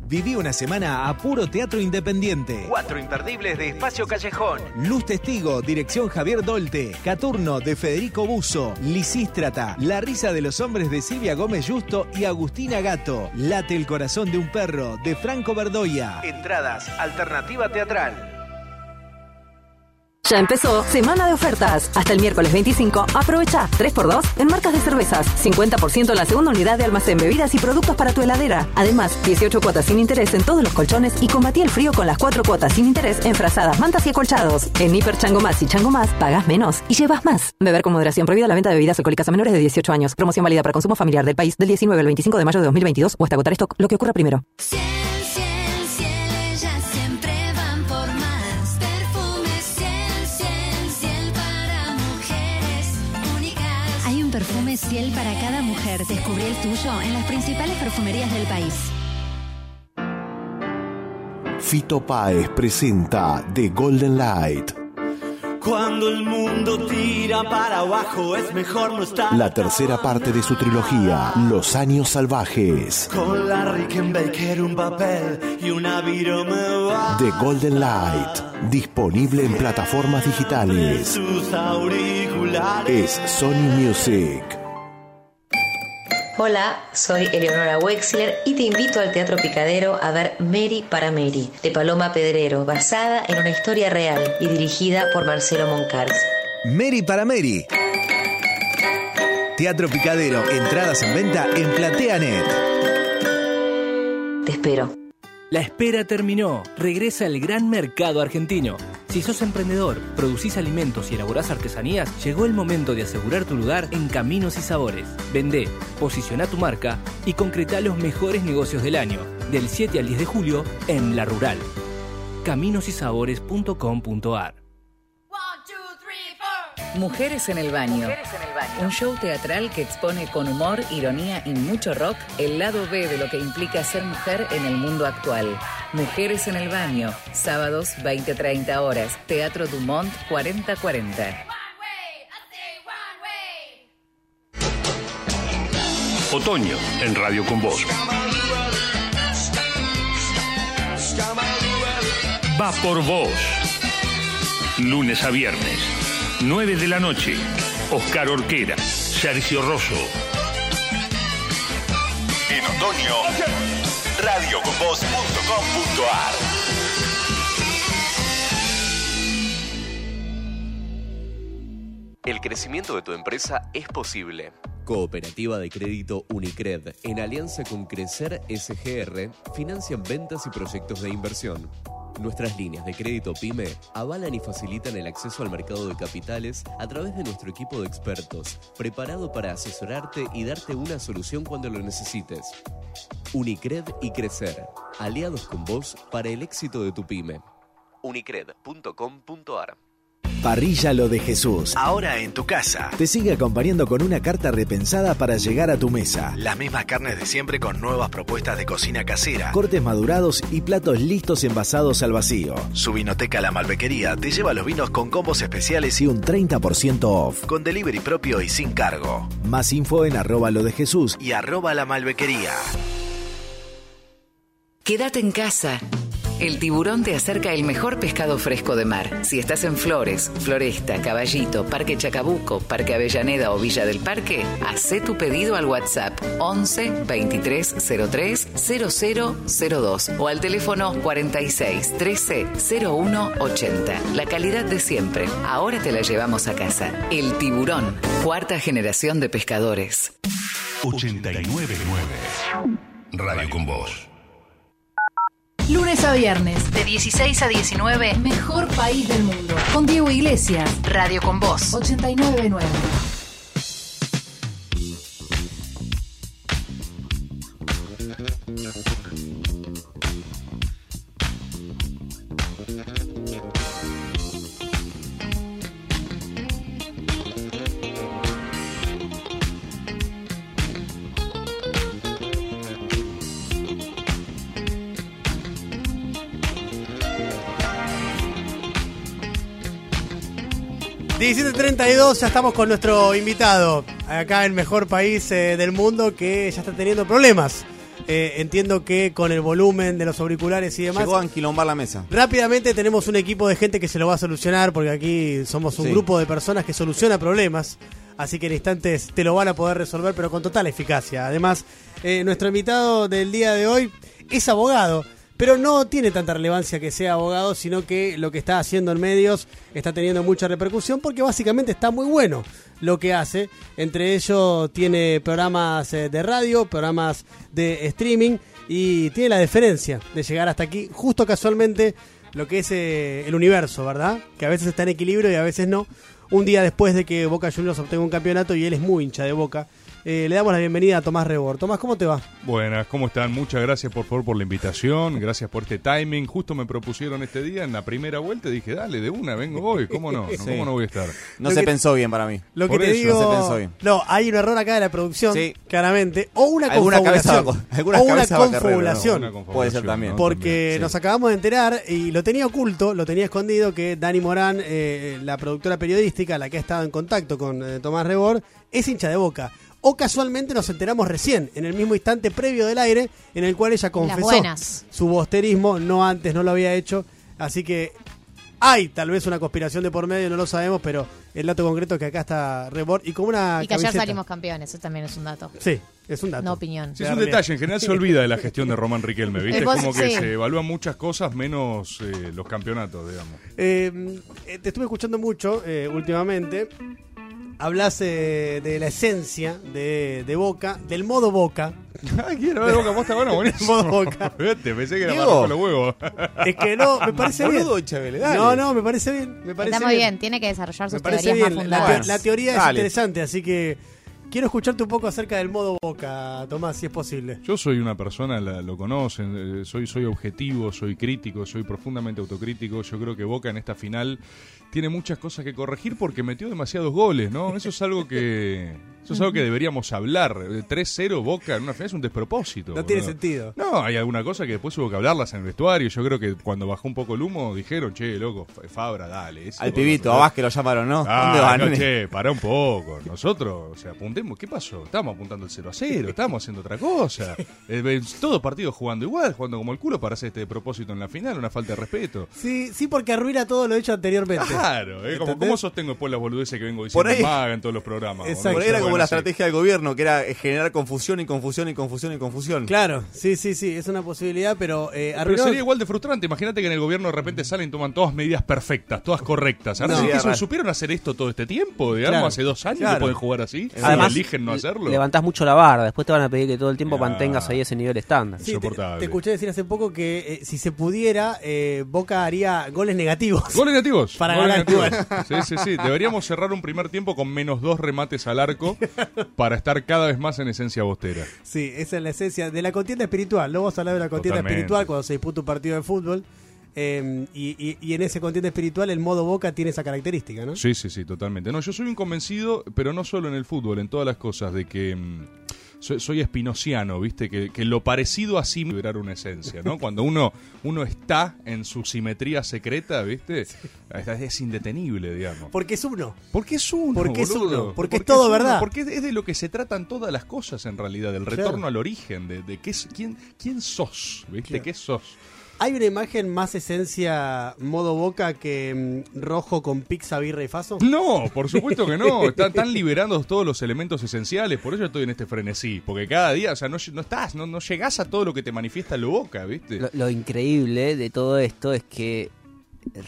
Viví una semana a puro teatro independiente. Cuatro imperdibles de Espacio Callejón. Luz Testigo, dirección Javier Dolte. Caturno de Federico Buzo. Lisístrata, La risa de los hombres de Silvia Gómez Justo y Agustina Gato. Late el corazón de un perro de Franco Verdoya. Entradas, alternativa teatral. Ya empezó Semana de Ofertas. Hasta el miércoles 25, aprovecha 3x2 en marcas de cervezas, 50% en la segunda unidad de almacén, bebidas y productos para tu heladera. Además, 18 cuotas sin interés en todos los colchones y combatí el frío con las 4 cuotas sin interés en frazadas, mantas y acolchados. En Hiper Chango Más y Chango Más, pagas menos y llevas más. Beber con moderación. Prohibida la venta de bebidas alcohólicas a menores de 18 años. Promoción válida para consumo familiar del país del 19 al 25 de mayo de 2022 o hasta agotar stock, lo que ocurra primero. Perfume Ciel para cada mujer. Descubrí el tuyo en las principales perfumerías del país. Fito Páez presenta The Golden Light, Cuando el mundo tira para abajo es mejor no estar la tercera parte de su trilogía Los Años Salvajes. con la Rickenbacker un papel y una viroma The Golden Light, disponible en plataformas digitales. sus auriculares. Es Sony Music. Hola, soy Eleonora Wexler y te invito al Teatro Picadero a ver Mary para Mary, de Paloma Pedrero, basada en una historia real y dirigida por Marcelo Moncars. Mary para Mary. Teatro Picadero, entradas en venta en PlateaNet. Te espero. La espera terminó. Regresa el gran mercado argentino. Si sos emprendedor, producís alimentos y elaborás artesanías, llegó el momento de asegurar tu lugar en Caminos y Sabores. Vendé, posiciona tu marca y concreta los mejores negocios del año, del 7 al 10 de julio en La Rural. caminosysabores.com.ar Mujeres en el baño. Un show teatral que expone con humor, ironía y mucho rock el lado B de lo que implica ser mujer en el mundo actual. Mujeres en el baño. Sábados 20-30 horas. Teatro Dumont 4040. Otoño en Radio con Voz. Va por vos. Lunes a viernes, 9 de la noche. Oscar Orquera, Sergio Rosso. En otoño, radioconvoz.com.ar. El crecimiento de tu empresa es posible. Cooperativa de Crédito Unicred, en alianza con Crecer SGR, financian ventas y proyectos de inversión. Nuestras líneas de crédito PYME avalan y facilitan el acceso al mercado de capitales a través de nuestro equipo de expertos, preparado para asesorarte y darte una solución cuando lo necesites. Unicred y Crecer, aliados con vos para el éxito de tu PYME. Unicred.com.ar Parrilla Lo de Jesús. Ahora en tu casa. Te sigue acompañando con una carta repensada para llegar a tu mesa. Las mismas carnes de siempre con nuevas propuestas de cocina casera. Cortes madurados y platos listos envasados al vacío. Su vinoteca La Malbequería te lleva los vinos con combos especiales y un 30% off. Con delivery propio y sin cargo. Más info en arroba lo de Jesús y arroba la malbequería. Quédate en casa. El tiburón te acerca el mejor pescado fresco de mar. Si estás en Flores, Floresta, Caballito, Parque Chacabuco, Parque Avellaneda o Villa del Parque, hacé tu pedido al WhatsApp 11 23 03 0002 o al teléfono 46 13 01 80. La calidad de siempre. Ahora te la llevamos a casa. El tiburón, cuarta generación de pescadores. 899 Radio con Voz. Lunes a viernes, de 16 a 19, mejor país del mundo. Con Diego Iglesias, Radio con Voz, 899. 17.32, ya estamos con nuestro invitado acá en el mejor país eh, del mundo que ya está teniendo problemas. Eh, entiendo que con el volumen de los auriculares y demás. Llegó a enquilombar la mesa. Rápidamente tenemos un equipo de gente que se lo va a solucionar porque aquí somos un Sí. grupo de personas que soluciona problemas. Así que en instantes te lo van a poder resolver, pero con total eficacia. Además, eh, nuestro invitado del día de hoy es abogado, pero no tiene tanta relevancia que sea abogado, sino que lo que está haciendo en medios está teniendo mucha repercusión porque básicamente está muy bueno lo que hace. Entre ellos tiene programas eh, de radio, programas de streaming y tiene la deferencia de llegar hasta aquí, justo casualmente lo que es eh, el universo, ¿verdad? Que a veces está en equilibrio y a veces no. Un día después de que Boca Juniors obtenga un campeonato y él es muy hincha de Boca, eh, le damos la bienvenida a Tomás Rebor. Tomás, ¿cómo te va? Buenas, ¿cómo están? Muchas gracias por favor por la invitación, gracias por este timing. Justo me propusieron este día en la primera vuelta, dije, dale, de una, vengo hoy, ¿cómo no? (laughs) Sí. ¿Cómo no voy a estar? No Lo se que- pensó bien para mí. Lo que te eso. digo, No se pensó bien. no, hay un error acá de la producción, Sí. claramente, o una Alguna confabulación, o una confabulación. Una confabulación, Puede ser también. ¿no? Porque También, sí. nos acabamos de enterar, y lo tenía oculto, lo tenía escondido, que Dani Morán, eh, la productora periodística, la que ha estado en contacto con eh, Tomás Rebor, es hincha de boca. O casualmente nos enteramos recién, en el mismo instante previo del aire, en el cual ella confesó su bosterismo, no antes, no lo había hecho. Así que hay tal vez una conspiración de por medio, no lo sabemos, pero el dato concreto es que acá está Rebor y como una Y que ayer camiseta. salimos campeones, eso también es un dato. Sí, es un dato. No opinión. Sí, es un detalle, en general se olvida de la gestión de Román Riquelme, ¿viste? (laughs) Es como que sí. se evalúan muchas cosas menos eh, los campeonatos, digamos. Eh, eh, te estuve escuchando mucho eh, últimamente. Hablas eh, de la esencia de, de Boca, del modo Boca. (laughs) Ay, quiero ver Boca Posta, bueno, (laughs) buenísimo. Modo Boca. (laughs) Vete, pensé que era más con los huevos. Es que no, me parece bien. Chabele, dale. No, no, me parece bien. Me parece Está muy bien. tiene que desarrollar Me sus parece teorías bien. más La, fundadas. teo- la teoría es Dale. interesante, así que quiero escucharte un poco acerca del modo Boca, Tomás, si es posible. Yo soy una persona, la- lo conocen, eh, soy, soy objetivo, soy crítico, soy profundamente autocrítico. Yo creo que Boca en esta final tiene muchas cosas que corregir porque metió demasiados goles, ¿no? Eso es algo que eso es algo que deberíamos hablar. Eh, 3-0 Boca en una final es un despropósito. No tiene sentido. No, hay alguna cosa que después hubo que hablarlas en el vestuario. Yo creo que cuando bajó un poco el humo dijeron, che, loco, Fabra, dale. ese Al pibito, a Vázquez lo llamaron, ¿no? Ah, ¿Dónde van? no, (laughs) che, pará un poco. Nosotros, o sea, apuntemos. ¿Qué pasó? Estábamos apuntando el 0 a 0, estábamos haciendo otra cosa. Eh, Todos partidos jugando igual, jugando como el culo para hacer este propósito en la final, una falta de respeto. Sí, sí, porque arruina todo lo hecho anteriormente. Claro, eh, como. ¿cómo sostengo después las boludeces que vengo diciendo Por ahí- maga en todos los programas? Exacto. Por ahí era como Bueno, la sí. estrategia del gobierno, que era eh, generar confusión y confusión y confusión y confusión. Claro, sí, sí, sí, es una posibilidad, pero eh, Pero sería igual de frustrante. Imagínate que en el gobierno de repente salen y toman todas medidas perfectas, todas correctas. Ahora No. sí que Sería eso, raro. supieron hacer esto todo este tiempo, digamos, Claro. hace dos años Claro. que pueden jugar así. Además, eligen no hacerlo. Levantás mucho la barra, después te van a pedir que todo el tiempo mantengas ahí ese nivel estándar. Sí, te, Insoportable. te escuché decir hace poco que eh, si se pudiera, eh, Boca haría goles negativos. Goles negativos. (laughs) Para Sí, sí, sí. Deberíamos cerrar un primer tiempo con menos dos remates al arco para estar cada vez más en esencia bostera. Sí, esa es la esencia de la contienda espiritual. No vamos a hablar de la contienda Totalmente. espiritual cuando se disputa un partido de fútbol. Eh, y, y- y en ese contienda espiritual el modo Boca tiene esa característica, ¿no? Sí, sí, sí, totalmente. No, yo soy un convencido, pero no solo en el fútbol, en todas las cosas, de que mm, soy, soy espinociano, ¿viste? Que, que lo parecido a sí liberar una esencia, ¿no? Cuando uno, uno está en su simetría secreta, ¿viste? Es, es indetenible, digamos. Porque es uno. Porque es uno. Porque es uno, porque es todo uno, verdad. Porque es de lo que se tratan todas las cosas en realidad, del Claro. retorno al origen, de, de qué es, quién, quién sos, ¿viste? Claro. ¿Qué sos? ¿Hay una imagen más esencia modo Boca que mm, rojo con pizza, birra y faso? No, por supuesto que no. (laughs) Están, están liberando todos los elementos esenciales. Por eso estoy en este frenesí. Porque cada día, o sea, no, no estás, no, no llegás a todo lo que te manifiesta lo boca, ¿viste? Lo, lo increíble de todo esto es que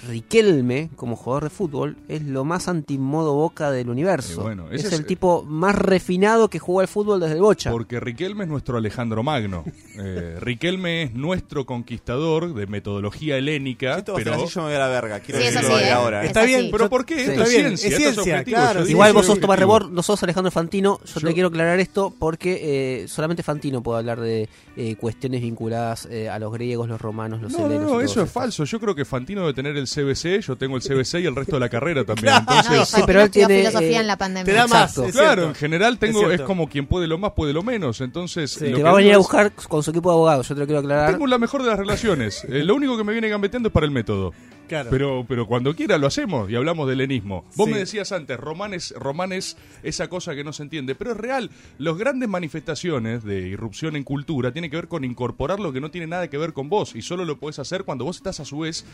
Riquelme, como jugador de fútbol, es lo más antimodo boca del universo. Eh, bueno, es el es- tipo más refinado que jugó al fútbol desde el Bocha. Porque Riquelme es nuestro Alejandro Magno. (laughs) Eh, Riquelme es nuestro conquistador de metodología helénica. Pero así, yo me voy a la verga. Quiero Sí, es decirlo así, de ¿eh? ahora. Está bien, Pero ¿por qué? sí, Esto está es bien, ciencia, es esto es ciencia, objetivo. claro, Yo sí, digo, Igual vos sos Tomás. Rebor, no sos Alejandro Fantino. Yo, Yo- te quiero aclarar esto porque eh, solamente Fantino puede hablar de eh, cuestiones vinculadas eh, a los griegos, los romanos, los No, no, helenos. no, todo eso es falso. Yo creo que Fantino debe tener el CBC, yo tengo el (laughs) CBC y el resto de la carrera también. Entonces, No, sí, pero él tiene, filosofía eh, en la pandemia. te da más, claro, en general tengo Es como quien puede lo más, puede lo menos. Entonces, Sí. lo Te que va a venir a buscar con su equipo de abogados, yo te lo quiero aclarar. Tengo la mejor de las relaciones. Eh, lo único que me viene gambeteando es para el método. Claro. Pero, pero cuando quiera lo hacemos y hablamos del lenismo. Vos Sí. me decías antes, Román es, Román es esa cosa que no se entiende, pero es real. Las grandes manifestaciones de irrupción en cultura tienen que ver con incorporar lo que no tiene nada que ver con vos y solo lo podés hacer cuando vos estás a su vez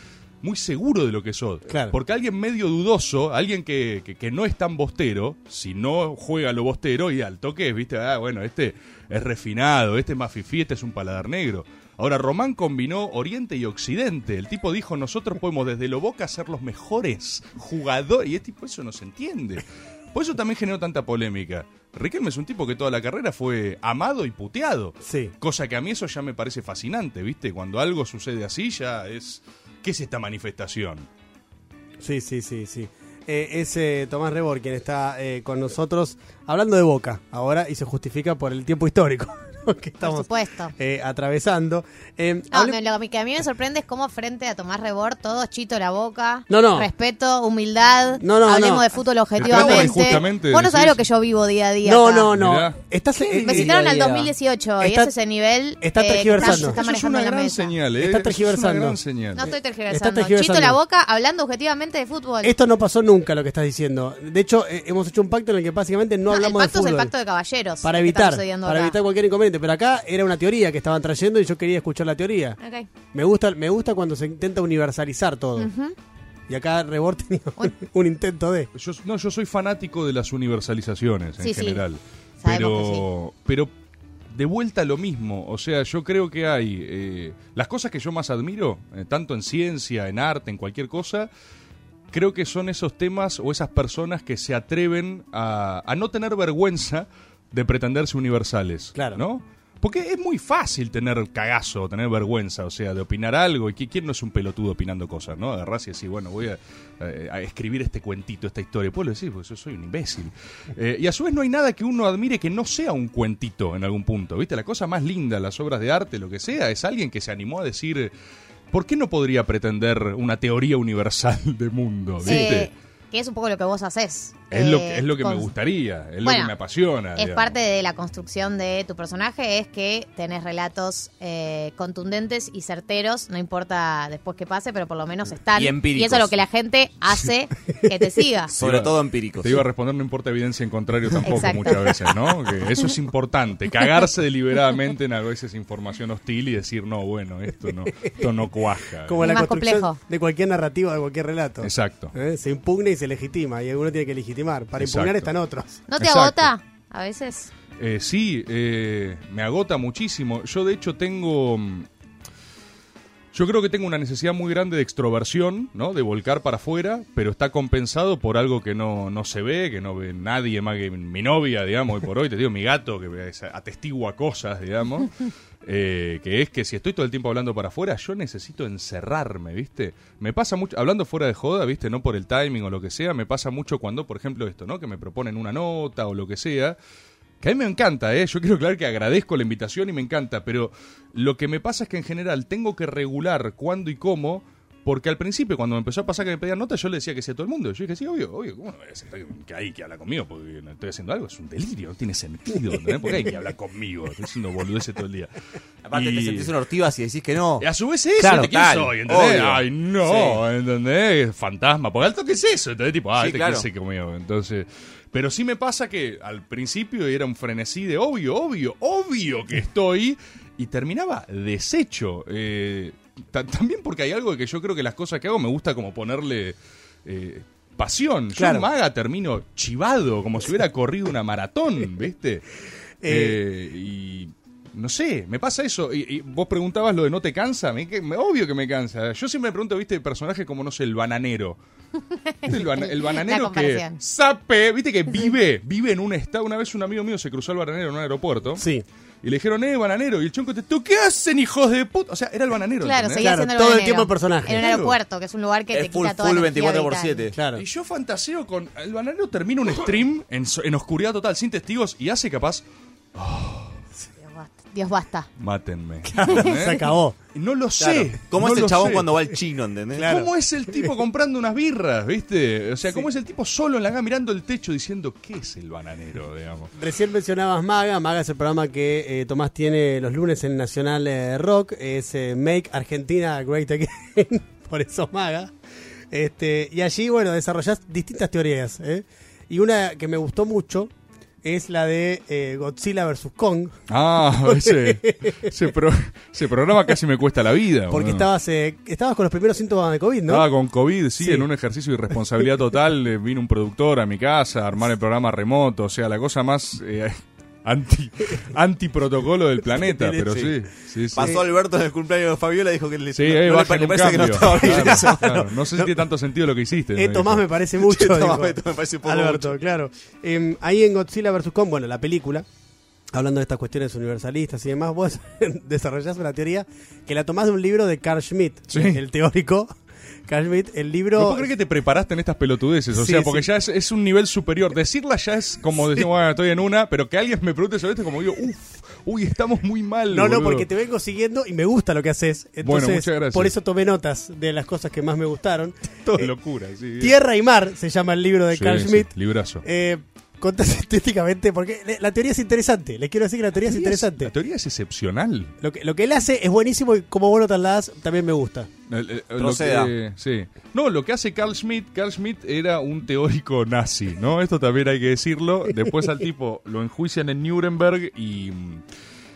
muy seguro de lo que sos. Claro. Porque alguien medio dudoso, alguien que, que, que no es tan bostero, si no juega lo bostero y al toque, viste, ah, bueno, este es refinado, este es más fifí, este es un paladar negro. Ahora, Román combinó Oriente y Occidente. El tipo dijo, nosotros podemos desde lo boca ser los mejores jugadores. Y es tipo, eso no se entiende. Por eso también generó tanta polémica. Riquelme es un tipo que toda la carrera fue amado y puteado. Sí. Cosa que a mí eso ya me parece fascinante, ¿viste? Cuando algo sucede así ya es... ¿Qué es esta manifestación? Sí, sí, sí, sí. Eh, es eh, Tomás Rebor quien está eh, con nosotros hablando de Boca ahora y se justifica por el tiempo histórico (laughs) (laughs) que Por estamos supuesto. eh, atravesando. Eh, No, hable- me- lo que a mí me sorprende es cómo frente a Tomás Rebor todos chito la boca, No, no. respeto, humildad, No, no, hablemos no. de fútbol de objetivamente. justamente Vos no sabés lo que yo vivo día a día. no, acá. no, no. Estás, eh, Me citaron al día a día. 2018 y Está- ese es el nivel está eh, que tergiversando. se está es una gran señal, ¿eh? Está es una tergiversando. gran señal. No estoy Está tergiversando. tergiversando. Chito la boca hablando objetivamente de fútbol. Esto no pasó nunca lo que estás diciendo. De hecho, eh, hemos hecho un pacto en el que básicamente no, No, el hablamos pacto de es el fútbol. pacto de caballeros. para el está evitar, para evitar cualquier inconveniente. Pero acá era una teoría que estaban trayendo y yo quería escuchar la teoría. Me gusta, me gusta cuando se intenta universalizar todo. Y acá Rebor (laughs) tenía un, un intento de. Yo, no, yo soy fanático de las universalizaciones en Sí, general. Pero, pero de vuelta lo mismo. O sea, yo creo que hay eh, las cosas que yo más admiro, eh, tanto en ciencia, en arte, en cualquier cosa. Creo que son esos temas o esas personas que se atreven a, a no tener vergüenza de pretenderse universales. Claro. ¿No? Porque es muy fácil tener cagazo, tener vergüenza, o sea, de opinar algo. ¿Y qui- quién no es un pelotudo opinando cosas, no? Agarrás y decís, bueno, voy a, eh, a escribir este cuentito, esta historia. Puedo decir, pues yo soy un imbécil. Eh, y a su vez no hay nada que uno admire que no sea un cuentito en algún punto, ¿viste? La cosa más linda, las obras de arte, lo que sea, es alguien que se animó a decir, ¿por qué no podría pretender una teoría universal de mundo, ¿viste? Eh, que es un poco lo que vos haces. Es, lo, Eh, es lo que me gustaría, es lo que me apasiona. Es digamos. parte de la construcción de tu personaje, es que tenés relatos eh, contundentes y certeros, no importa después qué pase, pero por lo menos están. Y empíricos. eso es lo que la gente hace que te siga. (laughs) Sobre todo empíricos. Te iba a responder, no importa evidencia en contrario tampoco Exacto. muchas veces, ¿no? Que eso es importante. Cagarse deliberadamente en a veces información hostil y decir, no, bueno, esto no, esto no cuaja. Como la más construcción complejo. de cualquier narrativa, de cualquier relato. Exacto. ¿Eh? Se impugna y se legitima. Y alguno tiene que legitimar. Para impugnar Exacto. están otros. ¿No te Exacto. agota a veces? Eh, sí, eh, me agota muchísimo. Yo de hecho tengo... mm, Yo creo que tengo una necesidad muy grande de extroversión, ¿no? De volcar para afuera, pero está compensado por algo que no, no se ve, que no ve nadie más que mi novia, digamos, hoy por hoy, te digo, mi gato, que es- atestigua cosas, digamos. (laughs) eh, que es que si estoy todo el tiempo hablando para afuera, yo necesito encerrarme, ¿viste? Me pasa mucho, hablando fuera de joda, ¿viste? No por el timing o lo que sea, me pasa mucho cuando, por ejemplo, esto, ¿no? Que me proponen una nota o lo que sea. Que a mí me encanta, ¿eh? Yo quiero aclarar que agradezco la invitación y me encanta, pero lo que me pasa es que en general tengo que regular cuándo y cómo, porque al principio cuando me empezó a pasar que me pedían notas, yo le decía que sí a todo el mundo. Yo dije, sí, obvio, obvio, ¿cómo no voy a que hay que hablar conmigo? Porque no estoy haciendo algo, es un delirio, no tiene sentido, ¿entendés? ¿Por qué hay que hablar conmigo? Estoy haciendo boludeces todo el día. Aparte Y- te sentís un ortivas y decís que no. y a su vez es eso, Claro, ¿de quién tal, soy? ¿Entendés? obvio. Ay, no, ¿entendés? Fantasma. Porque alto que es eso, ¿entendés? Tipo, ah, Sí, este claro. conmigo. Entonces, pero sí me pasa que al principio era un frenesí de obvio, obvio, obvio que estoy. Y terminaba deshecho. Eh, también porque hay algo de que yo creo que las cosas que hago me gusta como ponerle eh, pasión. Yo Claro. en maga termino chivado, como si hubiera corrido una maratón, ¿viste? (laughs) Eh, y no sé, me pasa eso. Y, y vos preguntabas lo de no te cansa. Me, que- me- obvio que me cansa. Yo siempre me pregunto, ¿viste? Personaje como, no sé, el bananero. ¿Viste (laughs) El, bananero que sape, viste que vive, vive en un estado. Una vez un amigo mío se cruzó al bananero en un aeropuerto. Sí. Y le dijeron, eh, bananero. Y el chonco te, ¿tú qué hacen, hijos de puta? O sea, era el bananero. Claro, ¿entendés? seguía Claro, siendo el todo el tiempo el personaje. En un aeropuerto, que es un lugar que Es te full- quita toda full la energía 24 por vital. 7. Claro. Y yo fantaseo con. El bananero termina un stream en, en oscuridad total, sin testigos, y hace capaz. Dios basta. Mátenme. (laughs) Se acabó. No lo Claro. sé. ¿Cómo no es el chabón sé. cuando va al chino, ¿entendés? Claro. ¿Cómo es el tipo comprando unas birras, viste? O sea, ¿cómo es el tipo solo en la gama mirando el techo diciendo qué es el bananero, digamos? Recién mencionabas Maga. Maga es el programa que eh, Tomás tiene los lunes en Nacional eh, Rock. Es eh, Make Argentina Great Again. (laughs) Por eso Maga. Este, y allí, bueno, desarrollás distintas teorías. ¿eh? Y una que me gustó mucho es la de eh, Godzilla vs. Kong. Ah, (laughs) ese, ese, pro- ese programa casi me cuesta la vida. Porque boludo. estabas, eh, estabas con los primeros síntomas de COVID, ¿no? Estaba con COVID, sí, Sí. en un ejercicio de irresponsabilidad total. eh, vino un productor a mi casa a armar el programa remoto. O sea, la cosa más eh, anti, anti protocolo del planeta. (laughs) Pero sí, sí, sí. Pasó Alberto en el cumpleaños de Fabiola y dijo que le Sí, no- no le parece que no cambio. estaba bien Claro, (laughs) eso. claro. No sé si tiene tanto sentido lo que hiciste. Eh, ¿no? Tomás me parece mucho. Tomás me- me parece un poco Alberto, mucho. claro. Eh, ahí en Godzilla vs. Kong, bueno, la película, hablando de estas cuestiones universalistas y demás, vos (laughs) desarrollás una teoría que la tomás de un libro de Carl Schmitt, Sí. el teórico. Carl Schmitt, el No libro... puedo creer que te preparaste en estas pelotudeces, o Sí, sea, porque sí. ya es, es un nivel superior. Decirla ya es como decir, bueno, estoy en una, pero que alguien me pregunte sobre esto, como digo, uff, uy, estamos muy mal. No, no, boludo". porque te vengo siguiendo y me gusta lo que haces. Entonces, Bueno, muchas gracias. por eso tomé notas de las cosas que más me gustaron. (laughs) Todo Eh, locura, sí. Tierra y Mar se llama el libro de Carl Schmitt. librazo. Eh, contás (laughs) estéticamente, porque la teoría es interesante. Les quiero decir que la teoría es interesante. La teoría es excepcional. Lo que, lo que él hace es buenísimo y como vos lo trasladás, también me gusta. El- el- lo que- sí. No, lo que hace Carl Schmitt, Carl Schmitt era un teórico nazi, ¿no? Esto también hay que decirlo. Después al tipo lo enjuician en Nuremberg y,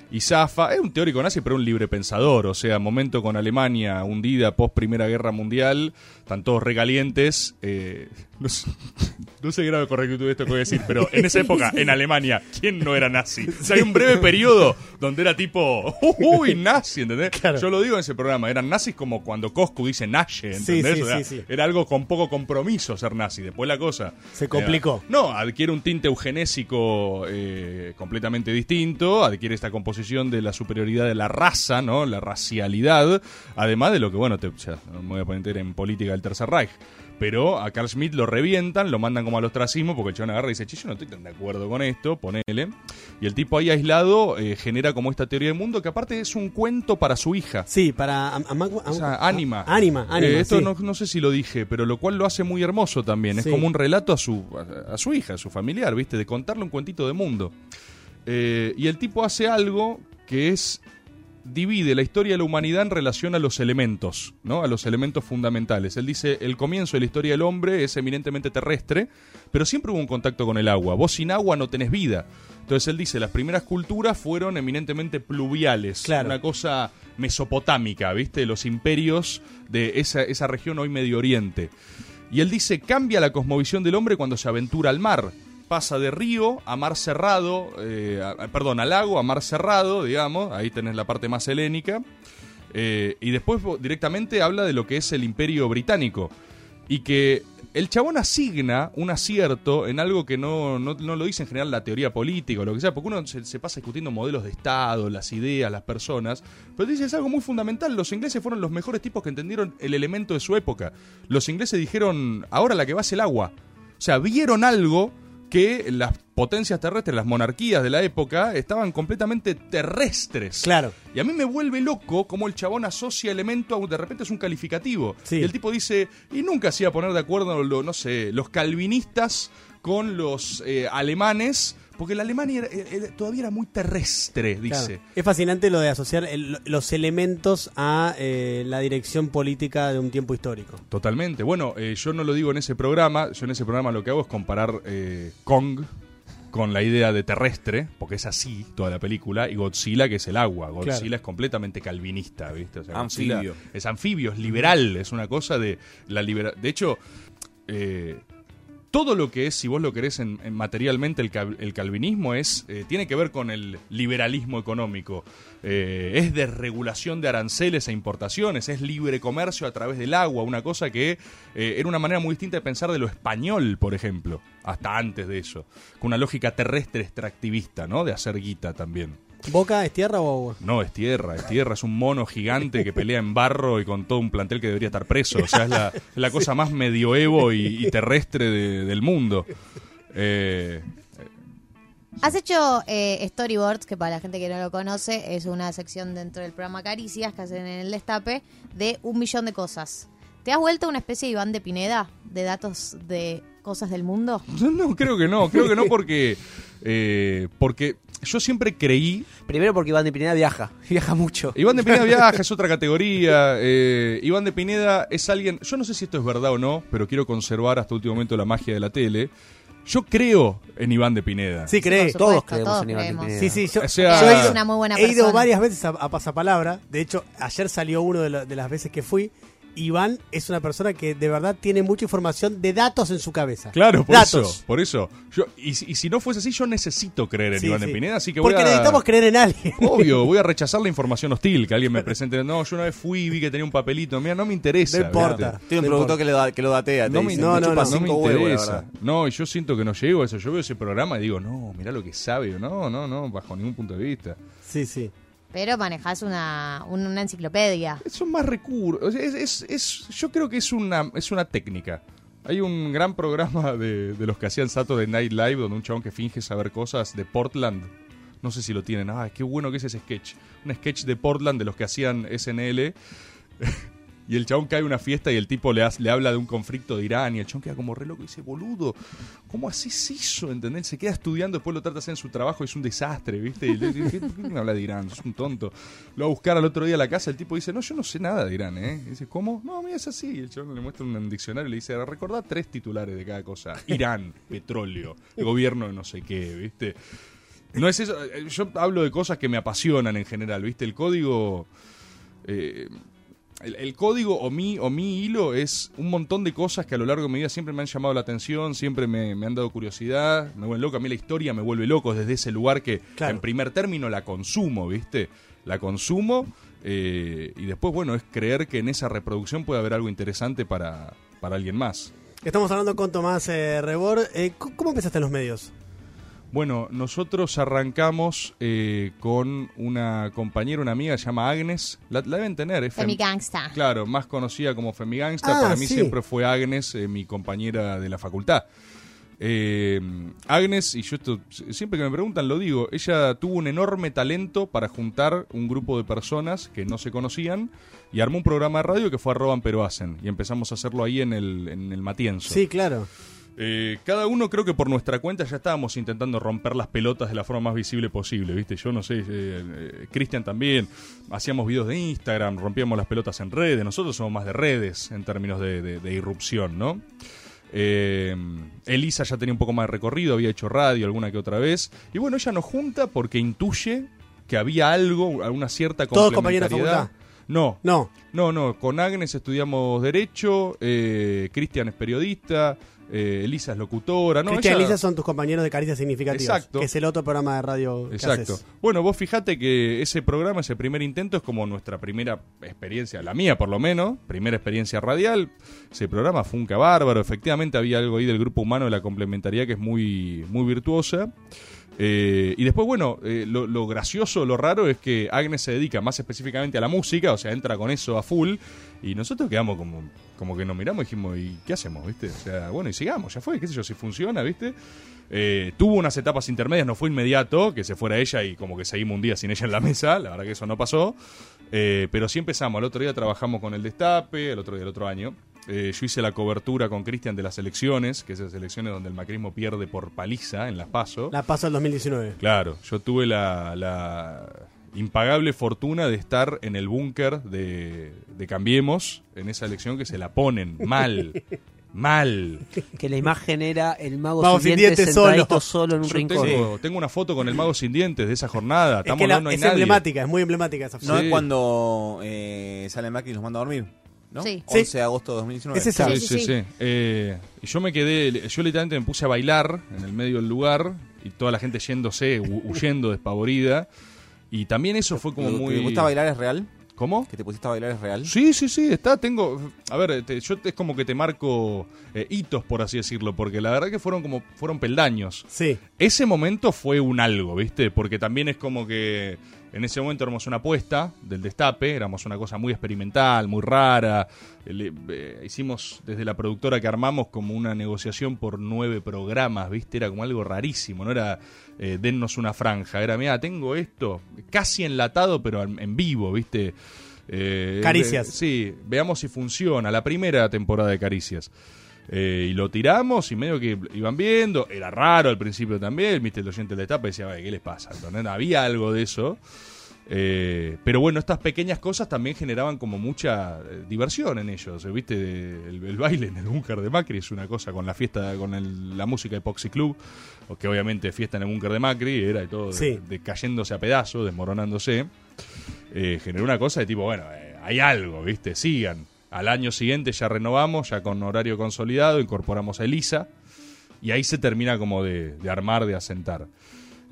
y zafa. Es un teórico nazi, pero un libre pensador. O sea, momento con Alemania hundida post Primera Guerra Mundial, están todos regalientes. Eh, no, sé, no sé grave correctitud de esto que voy a decir, pero en esa época, en Alemania, ¿quién no era nazi? O sea, hay un breve periodo donde era tipo, uy, nazi, ¿entendés? Yo lo digo en ese programa, eran nazis como cuando Coscu dice Nache, Sí, ¿entendés? sí, O sea, sí, sí. Era algo con poco compromiso ser nazi. Después la cosa... Se complicó. eh, no, adquiere un tinte eugenésico eh, completamente distinto, adquiere esta composición de la superioridad de la raza, ¿no? La racialidad, además de lo que, bueno, te, ya, me voy a poner en política del Tercer Reich. Pero a Carl Schmitt lo revientan, lo mandan como al ostracismo, porque el chabón agarra y dice, che, yo no estoy tan de acuerdo con esto, ponele. Y el tipo ahí aislado eh, genera como esta teoría del mundo, que aparte es un cuento para su hija. Sí, para O sea, Anima. Anima, Anima, Eh, esto sí. no, no sé si lo dije, pero lo cual lo hace muy hermoso también. Es Sí. como un relato a su, a, a su hija, a su familiar, ¿viste? De contarle un cuentito de mundo. Eh, y el tipo hace algo que es. Divide la historia de la humanidad en relación a los elementos, ¿no? A los elementos fundamentales. Él dice: el comienzo de la historia del hombre es eminentemente terrestre, pero siempre hubo un contacto con el agua. Vos sin agua no tenés vida. Entonces él dice: las primeras culturas fueron eminentemente pluviales. Claro. Una cosa mesopotámica, ¿viste? Los imperios de esa, esa región hoy Medio Oriente. Y él dice, cambia la cosmovisión del hombre cuando se aventura al mar. Pasa de río a mar cerrado, eh, perdón, a lago a mar cerrado, digamos, ahí tenés la parte más helénica. Eh, y después directamente habla de lo que es el imperio británico. Y que el chabón asigna un acierto en algo que no, no, no lo dice en general la teoría política o lo que sea, porque uno se, se pasa discutiendo modelos de Estado, las ideas, las personas, pero dice es algo muy fundamental. Los ingleses fueron los mejores tipos que entendieron el elemento de su época. Los ingleses dijeron, ahora la que va es el agua. O sea, vieron algo que las potencias terrestres, las monarquías de la época, estaban completamente terrestres. Claro. Y a mí me vuelve loco cómo el chabón asocia elemento a de repente es un calificativo. Sí. Y el tipo dice, y nunca se iba a poner de acuerdo, lo- no sé, los calvinistas con los eh, alemanes, porque la Alemania era- era- todavía era muy terrestre, dice. Claro. Es fascinante lo de asociar el- los elementos a eh, la dirección política de un tiempo histórico. Totalmente. Bueno, eh, yo no lo digo en ese programa. Yo en ese programa lo que hago es comparar eh, Kong con la idea de terrestre, porque es así toda la película, y Godzilla, que es el agua. Godzilla Claro. es completamente calvinista, ¿viste? O sea, Godzilla Anfibio. Es anfibio, es liberal, es una cosa de la libera De hecho, eh, todo lo que es, si vos lo querés en, en materialmente, el calvinismo es eh, tiene que ver con el liberalismo económico. Eh, es desregulación de aranceles e importaciones, es libre comercio a través del agua, una cosa que eh, era una manera muy distinta de pensar de lo español, por ejemplo, hasta antes de eso, con una lógica terrestre extractivista, ¿no? De hacer guita también. ¿Boca es tierra o agua? No, es tierra, es tierra, es un mono gigante que pelea en barro y con todo un plantel que debería estar preso. O sea, es la, es la cosa más medioevo y, y terrestre de- del mundo. Eh, Has hecho eh, storyboards, que para la gente que no lo conoce, es una sección dentro del programa Caricias que hacen en el destape, de un millón de cosas. ¿Te has vuelto una especie de Iván de Pineda de datos de cosas del mundo? No, creo que no, creo que no porque eh, porque yo siempre creí Primero porque Iván de Pineda viaja, (laughs) viaja mucho. Iván de Pineda viaja, (laughs) es otra categoría. eh, Iván de Pineda es alguien. Yo no sé si esto es verdad o no, pero quiero conservar hasta último momento la magia de la tele. Yo creo en Iván de Pineda. Sí, cree. supuesto, Todos creemos todos en Iván de creemos. Sí, sí, yo, O sea- yo he ido, una muy buena he ido persona. varias veces a, a Pasapalabra. De hecho, ayer salió uno de, la- de las veces que fui. Iván es una persona que de verdad tiene mucha información de datos en su cabeza. Claro, por datos. eso. Por eso. Yo, y, si- y si no fuese así, yo necesito creer en Sí, Iván sí. de Pineda, así que voy Porque a- necesitamos creer en alguien. Obvio, (laughs) voy a rechazar la información hostil que alguien me presente. No, yo una vez fui y vi que tenía un papelito. Mira, no me interesa. No importa. Tiene un productor que, le da- que lo datea. te No me, no, no, no, no me interesa. verdad. No, y yo siento que no llego a eso. Yo veo ese programa y digo, no, mirá lo que sabe. No, no, no, bajo ningún punto de vista. Sí, sí. Pero manejás una, un- una enciclopedia. Son más recursos. Es, es- es- yo creo que es una, es una técnica. Hay un gran programa de, de los que hacían Saturday Night Live donde un chabón que finge saber cosas de Portland. No sé si lo tienen. Ah, qué bueno que es ese sketch. Un sketch de Portland de los que hacían SNL. Y el chabón cae a una fiesta y el tipo le, le habla de un conflicto de Irán y el chabón queda como re loco y dice, boludo, ¿cómo haces eso? ¿Entendés? Se queda estudiando, después lo trata de hacer en su trabajo y es un desastre, ¿viste? Y le dice, ¿por qué me habla de Irán? Es un tonto. Lo va a buscar al otro día a la casa, el tipo dice, no, yo no sé nada de Irán, ¿eh? Dice, ¿cómo? No, mira, es así. Y el chabón le muestra un diccionario y le dice, recordá tres titulares de cada cosa. Irán, (laughs) petróleo, gobierno de no sé qué, ¿viste? No es eso. eh, Yo hablo de cosas que me apasionan en general, ¿viste? El código. eh, el, el código o mi, o mi hilo es un montón de cosas que a lo largo de mi vida siempre me han llamado la atención, siempre me, me han dado curiosidad, me vuelven loco. A mí la historia me vuelve loco desde ese lugar que Claro. en primer término la consumo, ¿viste? La consumo eh, y después, bueno, es creer que en esa reproducción puede haber algo interesante para, para alguien más. Estamos hablando con Tomás eh, Rebor. Eh, ¿Cómo empezaste en los medios? Bueno, nosotros arrancamos eh, con una compañera, una amiga, se llama Agnes. La, la deben tener, es Fem- Femigangsta. Claro, más conocida como Femigangsta. Ah, Para mí sí. siempre fue Agnes, eh, mi compañera de la facultad. Eh, Agnes, y yo esto siempre que me preguntan lo digo, ella tuvo un enorme talento para juntar un grupo de personas que no se conocían y armó un programa de radio que fue Arroban Pero Hacen. Y empezamos a hacerlo ahí en el, en el Matienzo. Sí, claro. Eh, cada uno creo que por nuestra cuenta ya estábamos intentando romper las pelotas de la forma más visible posible, ¿viste? Yo no sé, eh, eh, Cristian también, hacíamos videos de Instagram, rompíamos las pelotas en redes, nosotros somos más de redes en términos de, de- de irrupción, ¿no? Eh, Elisa ya tenía un poco más de recorrido, había hecho radio alguna que otra vez, y bueno, ella nos junta porque intuye que había algo, alguna cierta ¿Todos compañeros de complementariedad. facultad? No, No. no, no, con Agnes estudiamos Derecho, eh, Cristian es periodista, eh, Elisa es locutora, ¿no? Cristian y ella- Elisa son tus compañeros de Caricias Significativas. Exacto. Que es el otro programa de radio que Exacto. haces. Bueno, vos fijate que ese programa, ese primer intento, es como nuestra primera experiencia, la mía por lo menos, primera experiencia radial. Ese programa fue un bárbaro. Efectivamente, había algo ahí del grupo humano de la complementariedad que es muy, muy virtuosa. Eh, y después, bueno, eh, lo, gracioso, lo raro es que Agnes se dedica más específicamente a la música, o sea, entra con eso a full. Y nosotros quedamos como, como que nos miramos y dijimos, ¿y qué hacemos, viste? O sea, bueno, y sigamos, ya fue, qué sé yo, si funciona, viste. Eh, tuvo unas etapas intermedias, no fue inmediato, que se fuera ella y como que seguimos un día sin ella en la mesa, la verdad que eso no pasó. Pero sí empezamos, al otro día trabajamos con el Destape, el otro día, el otro año. Eh, yo hice la cobertura con Cristian de las elecciones, que es esas elecciones donde el macrismo pierde por paliza en las PASO. La paso al 2019. Claro, yo tuve la, la impagable fortuna de estar en el búnker de, de Cambiemos en esa elección que se la ponen mal. (laughs) Mal. Que la imagen era el mago, Mago sin sin dientes dientes sentadito solo. solo, en un Yo rincón. tengo, tengo una foto con el mago sin dientes de esa jornada. Es Estamos que la- no, no hay es nadie. emblemática, es muy emblemática esa No foto. Sí. es cuando eh, sale Macri y los manda a dormir, ¿no? Sí. 11 Sí. de agosto de 2019. Es esa. Sí, Sí, sí, sí, sí. sí. Eh, y yo me quedé, yo literalmente me puse a bailar en el medio del lugar y toda la gente yéndose, hu- huyendo, despavorida. Y también eso fue como ¿Lo que muy... ¿Te gusta bailar es real? ¿Cómo? ¿Que te pusiste a bailar es real? Sí, sí, sí, está, tengo, a ver, te- yo te- es como que te marco eh, hitos, por así decirlo, porque la verdad que fueron como, fueron peldaños. Sí. Ese momento fue un algo, ¿viste? Porque también es como que en ese momento éramos una apuesta del destape, éramos una cosa muy experimental, muy rara. Le- eh, hicimos desde la productora que armamos como una negociación por nueve programas, ¿viste? Era como algo rarísimo, no era eh, dennos una franja, era, mira, tengo esto casi enlatado, pero en vivo, ¿viste? Eh, Caricias. eh, sí, veamos si funciona. La primera temporada de Caricias. Eh, y lo tiramos y medio que iban viendo. Era raro al principio también. Viste, el oyente de la etapa decía, "Ay, ¿qué les pasa? ¿Entendés? Había algo de eso. Eh, pero bueno, estas pequeñas cosas también generaban como mucha eh, diversión en ellos. ¿Viste? El, el baile en el búnker de Macri es una cosa con la fiesta, con el- la música de Poxy Club, o que obviamente fiesta en el búnker de Macri, era de todo de- Sí. de, cayéndose a pedazos, desmoronándose. Eh, generó una cosa de tipo, bueno, hay algo, ¿viste? Sigan. Al año siguiente ya renovamos, ya con horario consolidado, incorporamos a Elisa, y ahí se termina como de, de armar, de asentar.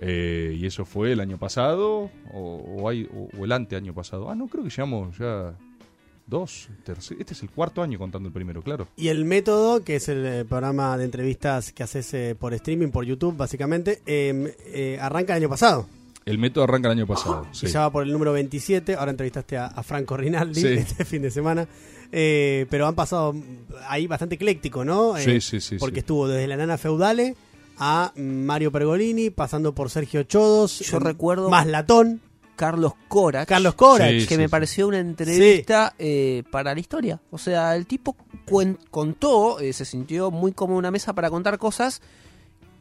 Eh, y eso fue el año pasado, o, o hay- o- o el ante año pasado. Ah, no, creo que llevamos ya dos, tercer, este es el cuarto año contando el primero, claro. Y el método, que es el eh, programa de entrevistas que haces eh, por streaming, por YouTube, básicamente, eh, eh, arranca el año pasado. El método arranca el año pasado. sí. Y ya va por el número 27. Ahora entrevistaste a, a Franco Rinaldi Sí. este (laughs) fin de semana. Eh, pero han pasado ahí bastante ecléctico, ¿no? Eh, Sí, sí, sí, Porque sí. estuvo desde la nana feudale a Mario Pergolini, pasando por Sergio Chodos. Yo eh, recuerdo- Más Latón. Carlos Corach. Carlos Corach. que Sí, me sí, pareció una entrevista eh, para la historia. O sea, el tipo contó, eh, se sintió muy como una mesa para contar cosas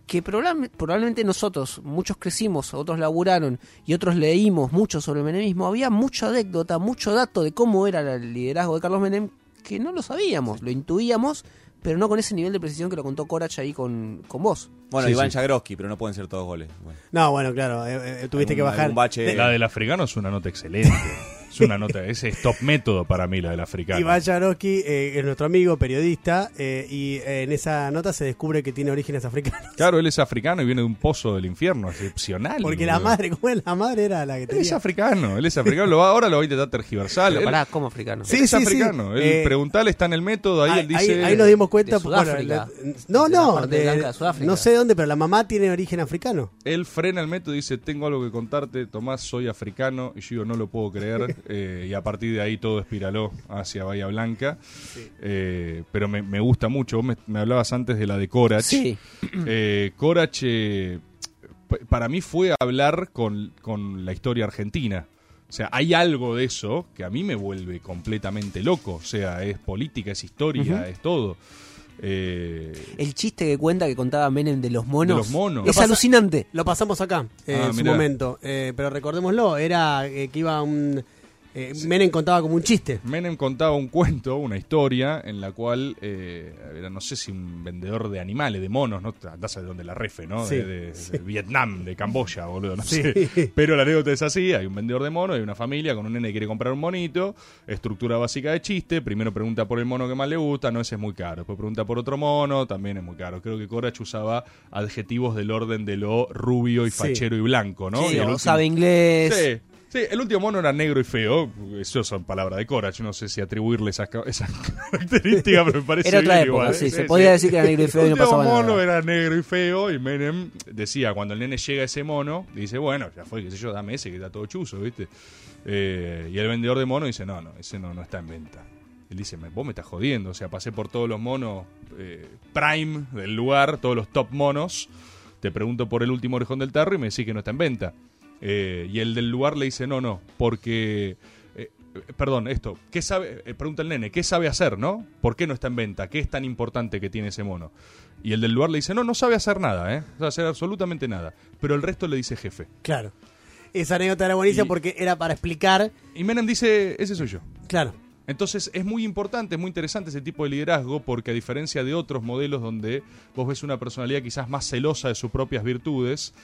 que probable- probablemente nosotros, muchos crecimos, otros laburaron y otros leímos mucho sobre el menemismo. Había mucha anécdota, mucho dato de cómo era el liderazgo de Carlos Menem que no lo sabíamos, lo intuíamos, pero no con ese nivel de precisión que lo contó Corach ahí con, con vos. Bueno, Sí, Iván sí. Jagroski, pero no pueden ser todos goles. Bueno. No, bueno, claro. eh, eh, tuviste Algún- que bajar. bache- De- La del africano es una nota excelente. Es una nota, ese es top método para mí, la del africano. Iván Jaroski eh, es nuestro amigo, periodista, eh, y eh, en esa nota se descubre que tiene orígenes africanos. Claro, él es africano y viene de un pozo del infierno, excepcional. Porque la madre, ¿cómo es? La madre era la que Él tenía. es africano, él es africano. Lo va- ahora lo va a intentar tergiversar. Pero Él- pará, ¿cómo africano? Sí, es sí, sí. africano. Él Eh, preguntale, está en el método, ahí, Ahí, él dice... ahí- ahí nos dimos cuenta. de bueno, la- no, no, de- blanca de Sudáfrica. no sé dónde, pero la mamá tiene origen africano. Él frena el método y dice, tengo algo que contarte, Tomás, soy africano. Y yo digo, no lo puedo creer. (laughs) Eh, y a partir de ahí todo espiraló hacia Bahía Blanca. Eh, pero me, me gusta mucho. Vos me, me hablabas antes de la de Corach. Sí. Eh, Corach, eh, para mí fue hablar con, con la historia argentina. O sea, hay algo de eso que a mí me vuelve completamente loco. O sea, es política, es historia, es todo. Eh, El chiste que cuenta que contaba Menem de los monos. De los monos. Es Lo alucinante. Lo pasamos acá eh, Ah, en su mirá. momento. Eh, pero recordémoslo, era eh, que iba un. Eh, Menem contaba como un chiste. Menem contaba un cuento, una historia, en la cual eh, era, no sé si un vendedor de animales, de monos, ¿no? Andás a de donde la refe, ¿no? Sí, de, de- sí. de Vietnam, de Camboya, boludo, no Sí. sé. Pero la anécdota es así, hay un vendedor de monos, hay una familia con un nene que quiere comprar un monito, estructura básica de chiste, primero pregunta por el mono que más le gusta, no, ese es muy caro, después pregunta por otro mono, también es muy caro. Creo que Corach usaba adjetivos del orden de lo rubio y fachero y blanco, ¿no? Sí, Y el último- sabe inglés. Sí. Sí, el último mono era negro y feo. Eso son palabras de Corach. No sé si atribuirle esas ca- esa (laughs) características, pero me parece Era otra bien época, igual. sí, se podía decir que era negro y feo y no El último pasaba nada. mono era negro y feo. Y Menem decía, cuando el nene llega a ese mono, dice, bueno, ya fue, qué sé yo, dame ese que está todo chuzo, ¿viste? Eh, y el vendedor de mono dice, no, no, ese no, no está en venta. Él dice, "Me- vos me estás jodiendo. O sea, pasé por todos los monos eh, prime del lugar, todos los top monos. Te pregunto por el último orejón del tarro y me decís que no está en venta. Eh, y el del lugar le dice, no, no, porque... eh, perdón, esto, ¿qué sabe? eh, pregunta el nene, ¿qué sabe hacer, no? ¿Por qué no está en venta? ¿Qué es tan importante que tiene ese mono? Y el del lugar le dice, no, no sabe hacer nada, ¿eh? No sabe hacer absolutamente nada. Pero el resto le dice jefe. Claro. Esa anécdota era buenísima Y- porque era para explicar. Y Menem dice, ese soy yo. Claro. Entonces es muy importante, es muy interesante ese tipo de liderazgo porque a diferencia de otros modelos donde vos ves una personalidad quizás más celosa de sus propias virtudes,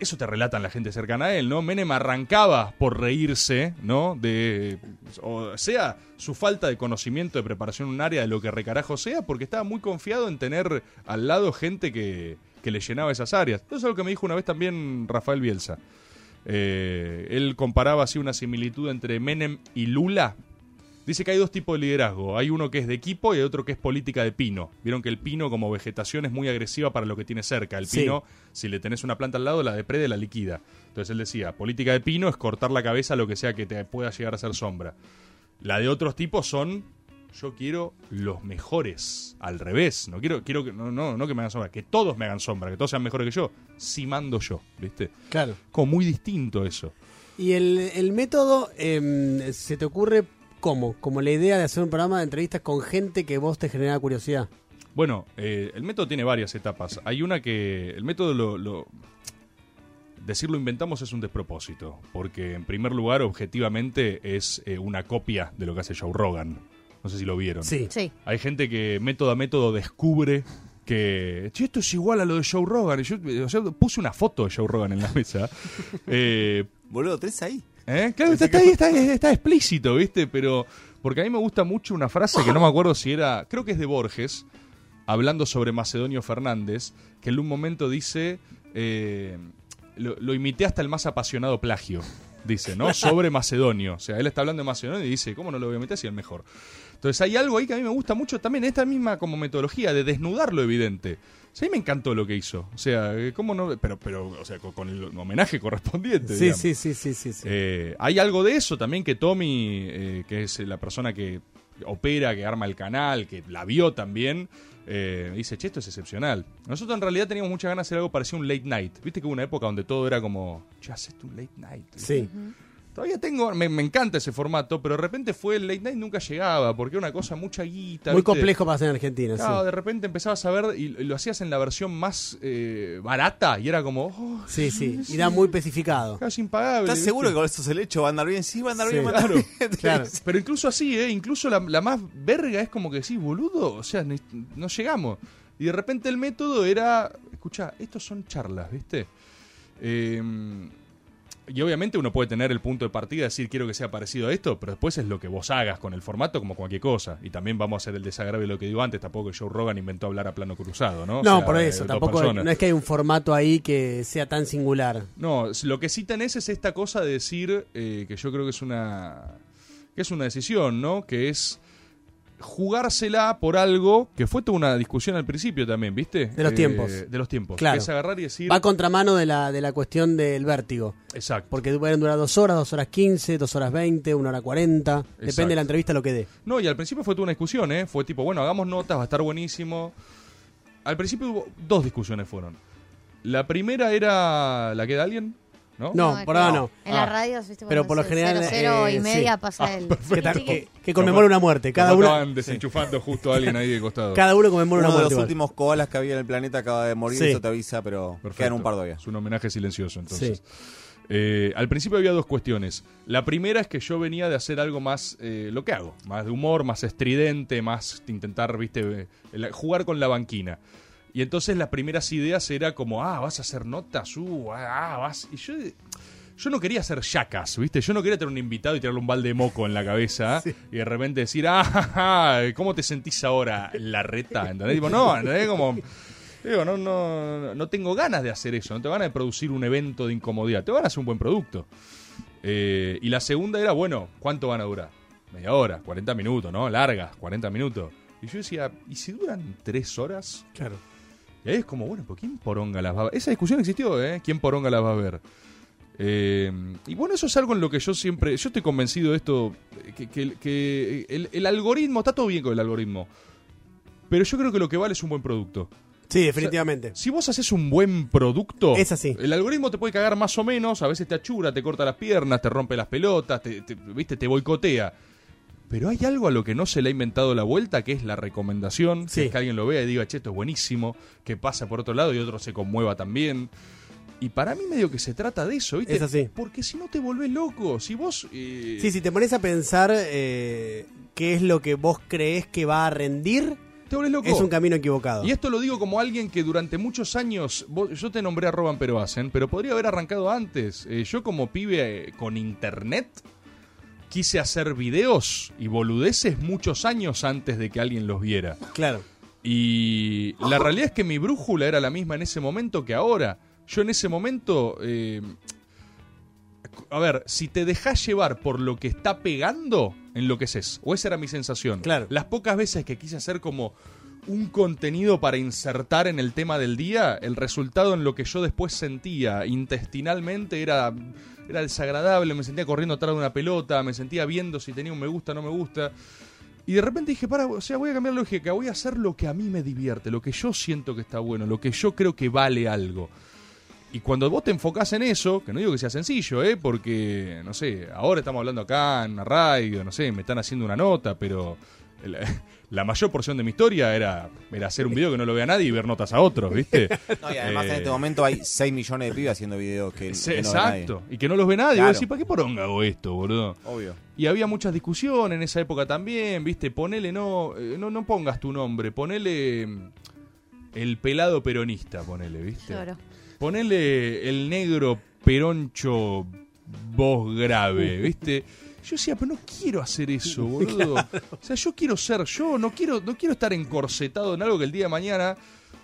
eso te relatan la gente cercana a él, ¿no? Menem arrancaba por reírse, ¿no? De, o sea, su falta de conocimiento de preparación en un área de lo que recarajo sea, porque estaba muy confiado en tener al lado gente que, que le llenaba esas áreas. Eso es algo que me dijo una vez también Rafael Bielsa. Eh, él comparaba así una similitud entre Menem y Lula. Dice que hay dos tipos de liderazgo. Hay uno que es de equipo y hay otro que es política de pino. Vieron que el pino como vegetación es muy agresiva para lo que tiene cerca. El Sí. pino, si le tenés una planta al lado, la deprede, la liquida. Entonces él decía, política de pino es cortar la cabeza a lo que sea que te pueda llegar a hacer sombra. La de otros tipos son, yo quiero los mejores. Al revés. No quiero, quiero que, no, no, no que me hagan sombra, que todos me hagan sombra, que todos sean mejores que yo. Si mando yo, ¿viste? Claro. Como muy distinto eso. Y el, el método, eh, ¿se te ocurre ¿Cómo? Como la idea de hacer un programa de entrevistas con gente que vos te genera curiosidad. Bueno, eh, el método tiene varias etapas. Hay una que el método lo, lo- decirlo inventamos es un despropósito, porque en primer lugar objetivamente es eh, una copia de lo que hace Joe Rogan. No sé si lo vieron. Sí. Sí. Hay gente que método a método descubre que "Che, esto es igual a lo de Joe Rogan. Yo o sea, puse una foto de Joe Rogan en la mesa. (laughs) Eh, Boludo, ¿tres ahí? ¿Eh? Claro, está, está ahí, está, está explícito, ¿viste? Pero. Porque a mí me gusta mucho una frase que no me acuerdo si era. Creo que es de Borges, hablando sobre Macedonio Fernández, que en un momento dice. eh, lo, lo imité hasta el más apasionado plagio, dice, ¿no? Sobre Macedonio. O sea, él está hablando de Macedonio y dice, ¿cómo no lo voy a meter si es el mejor? Entonces hay algo ahí que a mí me gusta mucho también, esta misma como metodología de desnudar lo evidente. Mí me encantó lo que hizo. O sea, eh, ¿cómo no? Pero, pero o sea, con, con el homenaje correspondiente. Sí, digamos. sí, sí, sí, sí. sí. Eh, hay algo de eso también que Tommy, eh, que es la persona que opera, que arma el canal, que la vio también, eh, dice, che, esto es excepcional. Nosotros en realidad teníamos muchas ganas de hacer algo parecido a un late night. Viste que hubo una época donde todo era como, che, hacete un late night. Sí. Todavía tengo, me, me encanta ese formato, pero de repente fue el late night nunca llegaba, porque era una cosa mucha guita. Muy ¿viste? complejo para hacer en Argentina. sí. Claro, de repente empezabas a ver y lo hacías en la versión más eh, barata y era como, oh, Sí, sí. Y da muy especificado. casi impagable. ¿Estás ¿viste? seguro que con esto se le hecho va a andar bien? Sí, va a andar Sí. bien, va a andar Claro, bien. (laughs) Claro. Pero incluso así, ¿eh? Incluso la, la más verga es como que sí, boludo. O sea, no llegamos. Y de repente el método era, escucha, estos son charlas, ¿viste? Eh, y obviamente uno puede tener el punto de partida, decir quiero que sea parecido a esto, pero después es lo que vos hagas con el formato como cualquier cosa. Y también vamos a hacer el desagravio de lo que digo antes, tampoco que Joe Rogan inventó hablar a plano cruzado, ¿no? O No, sea, por eso. Tampoco no es que hay un formato ahí que sea tan singular. No, lo que sí tenés es esta cosa de decir eh, que yo creo que es una que es una decisión, ¿no? Que es jugársela por algo que fue toda una discusión al principio también, ¿viste? De los Eh, tiempos. De los tiempos. Claro. Que es agarrar y decir. Va a contramano de la, de la cuestión del vértigo. Exacto. Porque pueden durar dos horas, dos horas quince, dos horas veinte, una hora cuarenta. Depende de la entrevista lo que dé. No, y al principio fue toda una discusión, ¿eh? Fue tipo, bueno, hagamos notas, va a estar buenísimo. Al principio hubo dos discusiones fueron. La primera era la que de alguien, ¿no? No, por ahora no. En la radio, viste, Pero por lo general, Cero, cero eh, y media sí. pasa Ah, el. Que, conmemora una muerte. Cada uno, estaban desenchufando justo a alguien ahí de costado. cada uno conmemora Uno una de los igual. últimos koalas que había en el planeta acaba de morir, Sí. eso te avisa, pero Perfecto. quedan un par todavía. Es un homenaje silencioso, entonces. Sí. Eh, al principio había dos cuestiones. La primera es que yo venía de hacer algo más, eh, lo que hago, más de humor, más estridente, más intentar, viste, eh, jugar con la banquina. Y entonces las primeras ideas era como, ah, vas a hacer notas, uh, ah, vas. Y yo, yo no quería hacer yacas, ¿viste? Yo no quería tener un invitado y tirarle un balde de moco en la cabeza (laughs) y de repente decir, ah, ja, ja, ¿cómo te sentís ahora, la reta? ¿Entendés? Tipo, no, ¿entendés? Como. Digo, no, no, no tengo ganas de hacer eso, no tengo ganas de producir un evento de incomodidad, tengo ganas de hacer un buen producto. Eh, y la segunda era, bueno, ¿cuánto van a durar? Media hora, 40 minutos, ¿no? Largas, 40 minutos. Y yo decía, ¿y si duran 3 horas? Claro. Y ahí es como, bueno, ¿por quién poronga las va a ver? Esa discusión existió, ¿eh? ¿Quién poronga las va a ver? Eh, y bueno, eso es algo en lo que yo siempre. Yo estoy convencido de esto. Que, que- que el, el algoritmo. Está todo bien con el algoritmo. Pero yo creo que lo que vale es un buen producto. Sí, definitivamente. Si vos haces un buen producto, Es así. el algoritmo te puede cagar más o menos, a veces te achura, te corta las piernas, te rompe las pelotas, te, te- viste, te boicotea. Pero hay algo a lo que no se le ha inventado la vuelta, que es la recomendación, que Sí. es que alguien lo vea y diga, che, esto es buenísimo, que pasa por otro lado y otro se conmueva también. Y para mí medio que se trata de eso, ¿viste? Es así. Porque si no te volvés loco, si vos... eh, Sí, si te pones a pensar eh, qué es lo que vos crees que va a rendir, te volvés loco. es un camino equivocado. Y esto lo digo como alguien que durante muchos años, vos- yo te nombré a Roban pero hacen, pero podría haber arrancado antes. Eh, yo como pibe eh, con internet quise hacer videos y boludeces muchos años antes de que alguien los viera. Claro. Y la realidad es que mi brújula era la misma en ese momento que ahora. Yo en ese momento... eh, a ver, si te dejas llevar por lo que está pegando, enloqueces. O esa era mi sensación. Claro. Las pocas veces que quise hacer como un contenido para insertar en el tema del día, el resultado en lo que yo después sentía intestinalmente era, era desagradable, me sentía corriendo atrás de una pelota, me sentía viendo si tenía un me gusta o no me gusta. Y de repente dije, para, o sea, voy a cambiar la lógica, voy a hacer lo que a mí me divierte, lo que yo siento que está bueno, lo que yo creo que vale algo. y cuando vos te enfocás en eso, que no digo que sea sencillo, ¿eh? porque, no sé, ahora estamos hablando acá en la radio, no sé, me están haciendo una nota, pero la mayor porción de mi historia era, era hacer un video que no lo vea nadie y ver notas a otros, ¿viste? (laughs) No, y además en Eh, este momento hay 6 millones de pibes haciendo videos que, Sí, que no ve nadie. exacto. Y que no los ve nadie. Claro. Vos decís, ¿para qué poronga hago esto, boludo? Obvio. Y había muchas discusiones en esa época también, ¿viste? Ponele, no, eh, no, no pongas tu nombre, ponele mm, el pelado peronista, ponele, ¿viste? Lloro. Ponele el negro peroncho voz grave, ¿viste? Yo decía, pero no quiero hacer eso, (laughs) boludo. O sea, yo quiero ser yo, no quiero, no quiero estar encorsetado en algo que el día de mañana.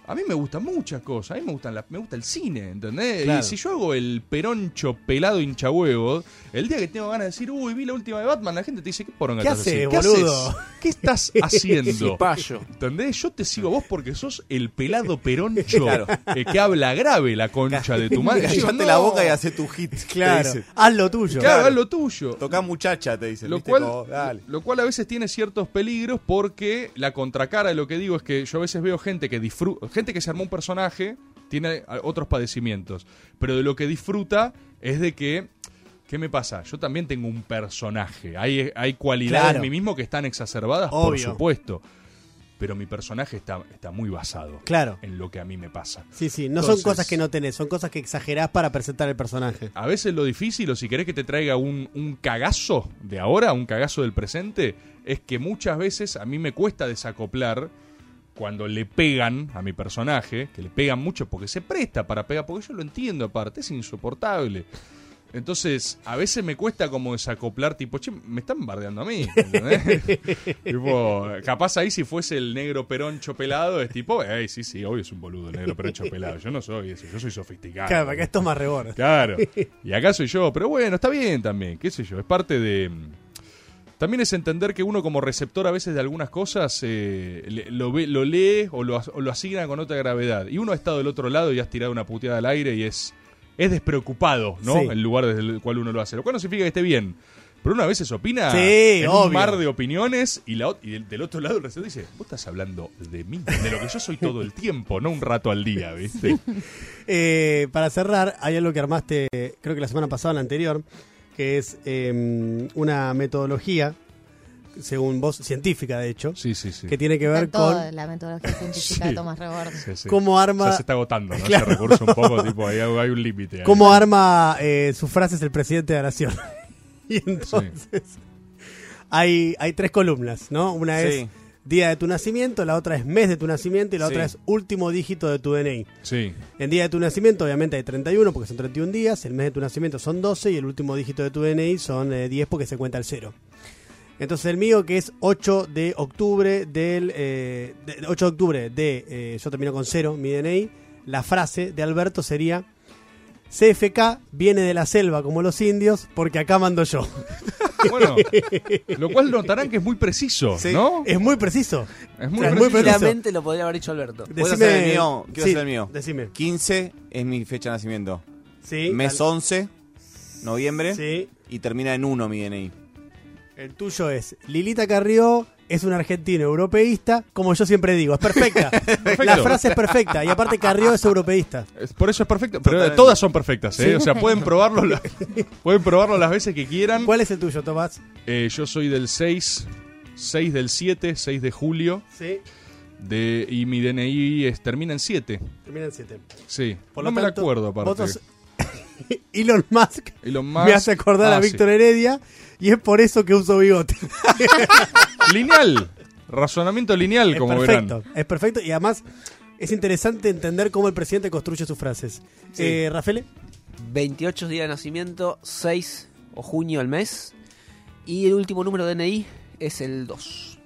A mí me gustan muchas cosas, a mí me, gustan la- me gusta el cine, ¿entendés? Claro. Y si yo hago el peroncho pelado hincha huevos, el día que tengo ganas de decir, uy, vi la última de Batman, la gente te dice, ¿qué poronga ¿Qué estás haces, haciendo? boludo? haces? ¿Qué estás (laughs) haciendo? ¿Entendés? Yo te sigo a vos porque sos el pelado peroncho (laughs) Claro. eh, que habla grave la concha de tu madre. (laughs) Digo, Callate la no. boca y hace tu hit. Claro, haz lo tuyo. Claro, haz lo tuyo. Toca muchacha, te dicen. Lo cual, Como, dale. lo cual a veces tiene ciertos peligros porque la contracara de lo que digo es que yo a veces veo gente que disfruta, gente que se armó un personaje, tiene otros padecimientos, pero de lo que disfruta es de que, ¿qué me pasa? Yo también tengo un personaje, hay, hay cualidades Claro. en mí mismo que están exacerbadas, por Obvio. supuesto, pero mi personaje está, está muy basado Claro. en lo que a mí me pasa. Sí, sí, no son cosas que no tenés, son cosas que exagerás para presentar el personaje. A veces lo difícil, o si querés que te traiga un, un cagazo de ahora, un cagazo del presente, es que muchas veces a mí me cuesta desacoplar cuando le pegan a mi personaje, que le pegan mucho porque se presta para pegar, porque yo lo entiendo aparte, es insoportable. Entonces, a veces me cuesta como desacoplar, tipo, che, me están bardeando a mí. (laughs) tipo, capaz ahí si fuese el negro peroncho pelado, es tipo, hey, sí, sí, obvio es un boludo el negro peroncho pelado. Yo no soy eso, yo soy sofisticado. Claro, acá esto es más rebord. Claro. Y acá soy yo, pero bueno, está bien también, qué sé yo, es parte de... También es entender que uno como receptor a veces de algunas cosas eh, le- lo, ve, lo lee o lo, as- o lo asigna con otra gravedad. Y uno ha estado del otro lado y has tirado una puteada al aire y es, es despreocupado, ¿no? Sí. El lugar desde el cual uno lo hace. Lo cual no significa que esté bien. Pero uno a veces opina Sí, en obvio. un mar de opiniones y, la, y del, del otro lado el receptor dice, vos estás hablando de mí, de lo que yo soy todo el tiempo, no un rato al día, ¿viste? Eh, para cerrar, hay algo que armaste, creo que la semana pasada o la anterior, que es eh, una metodología, según vos, científica de hecho, Sí, sí, sí. que tiene que ver Está toda con la metodología (laughs) científica de Tomás Rebord. Sí, sí. cómo arma... Ya se está agotando, ¿no? (laughs) Claro. Ese recurso un poco, tipo, ahí hay, hay un límite. cómo arma eh, sus frases el presidente de la nación. (laughs) y entonces hay, hay tres columnas, ¿no? Una es. Día de tu nacimiento, la otra es mes de tu nacimiento y la Sí. otra es último dígito de tu DNI. Sí. En día de tu nacimiento, obviamente hay 31 porque son 31 días, el mes de tu nacimiento son 12 y el último dígito de tu DNI son eh, 10 porque se cuenta el cero. Entonces el mío, que es 8 de octubre del... eh, de- 8 de octubre de... eh, yo termino con 0, mi DNI. La frase de Alberto sería... CFK viene de la selva como los indios porque acá mando yo. (laughs) Bueno, lo cual notarán que es muy preciso, Sí, ¿no? Es muy preciso. Es muy O sea, preciso. Tranquilamente lo podría haber dicho Alberto. ¿Puedo Decime- hacer el mío? Quiero sí, hacer el mío. decime. 15 es mi fecha de nacimiento. Sí, Mes dale. 11, noviembre. Sí. Y termina en 1 mi DNI. El tuyo es Lilita Carrió es un argentino europeísta, como yo siempre digo, es perfecta. (laughs) La frase es perfecta y aparte Carrió es europeísta. Es- Por eso es perfecto. Pero Totalmente. todas son perfectas, ¿eh? Sí. O sea, pueden (laughs) probarlo, la- (laughs) pueden probarlo las veces que quieran. ¿Cuál es el tuyo, Tomás? Eh, yo soy del 6, 6 del 7, 6 de julio. Sí, De, y mi DNI es, termina en 7. termina en 7. Sí. Por no lo me tanto, la acuerdo, aparte. Elon Musk Elon Musk. me hace acordar Ah, a sí. Víctor Heredia y es por eso que uso bigote. (laughs) Lineal. Razonamiento lineal, es como perfecto, verán. es perfecto y además es interesante entender cómo el presidente construye sus frases. Sí. Eh, Rafael, 28 días de nacimiento, 6 o junio al mes. Y el último número de DNI es el 2.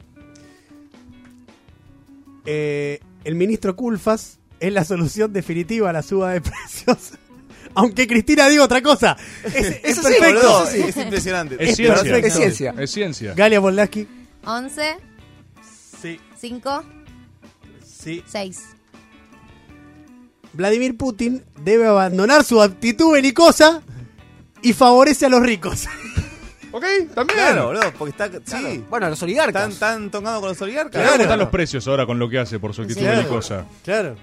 eh, el ministro Culfas es la solución definitiva a la suba de (laughs) precios. Aunque Cristina diga otra cosa. (laughs) Es, es sí, perfecto. boludo, es impresionante. Es, Es ciencia. perfecto. Es ciencia. Es ciencia. Galia Bolaski. 11, Sí, 5, sí. 6. Vladimir Putin debe abandonar su actitud belicosa y favorece a los ricos. (laughs) Ok, también. Claro, boludo, porque está. Sí. Bueno, los oligarcas. Están tan tocados con los oligarcas. Claro. ¿Cómo están los precios ahora con lo que hace por su actitud Claro. belicosa? Claro.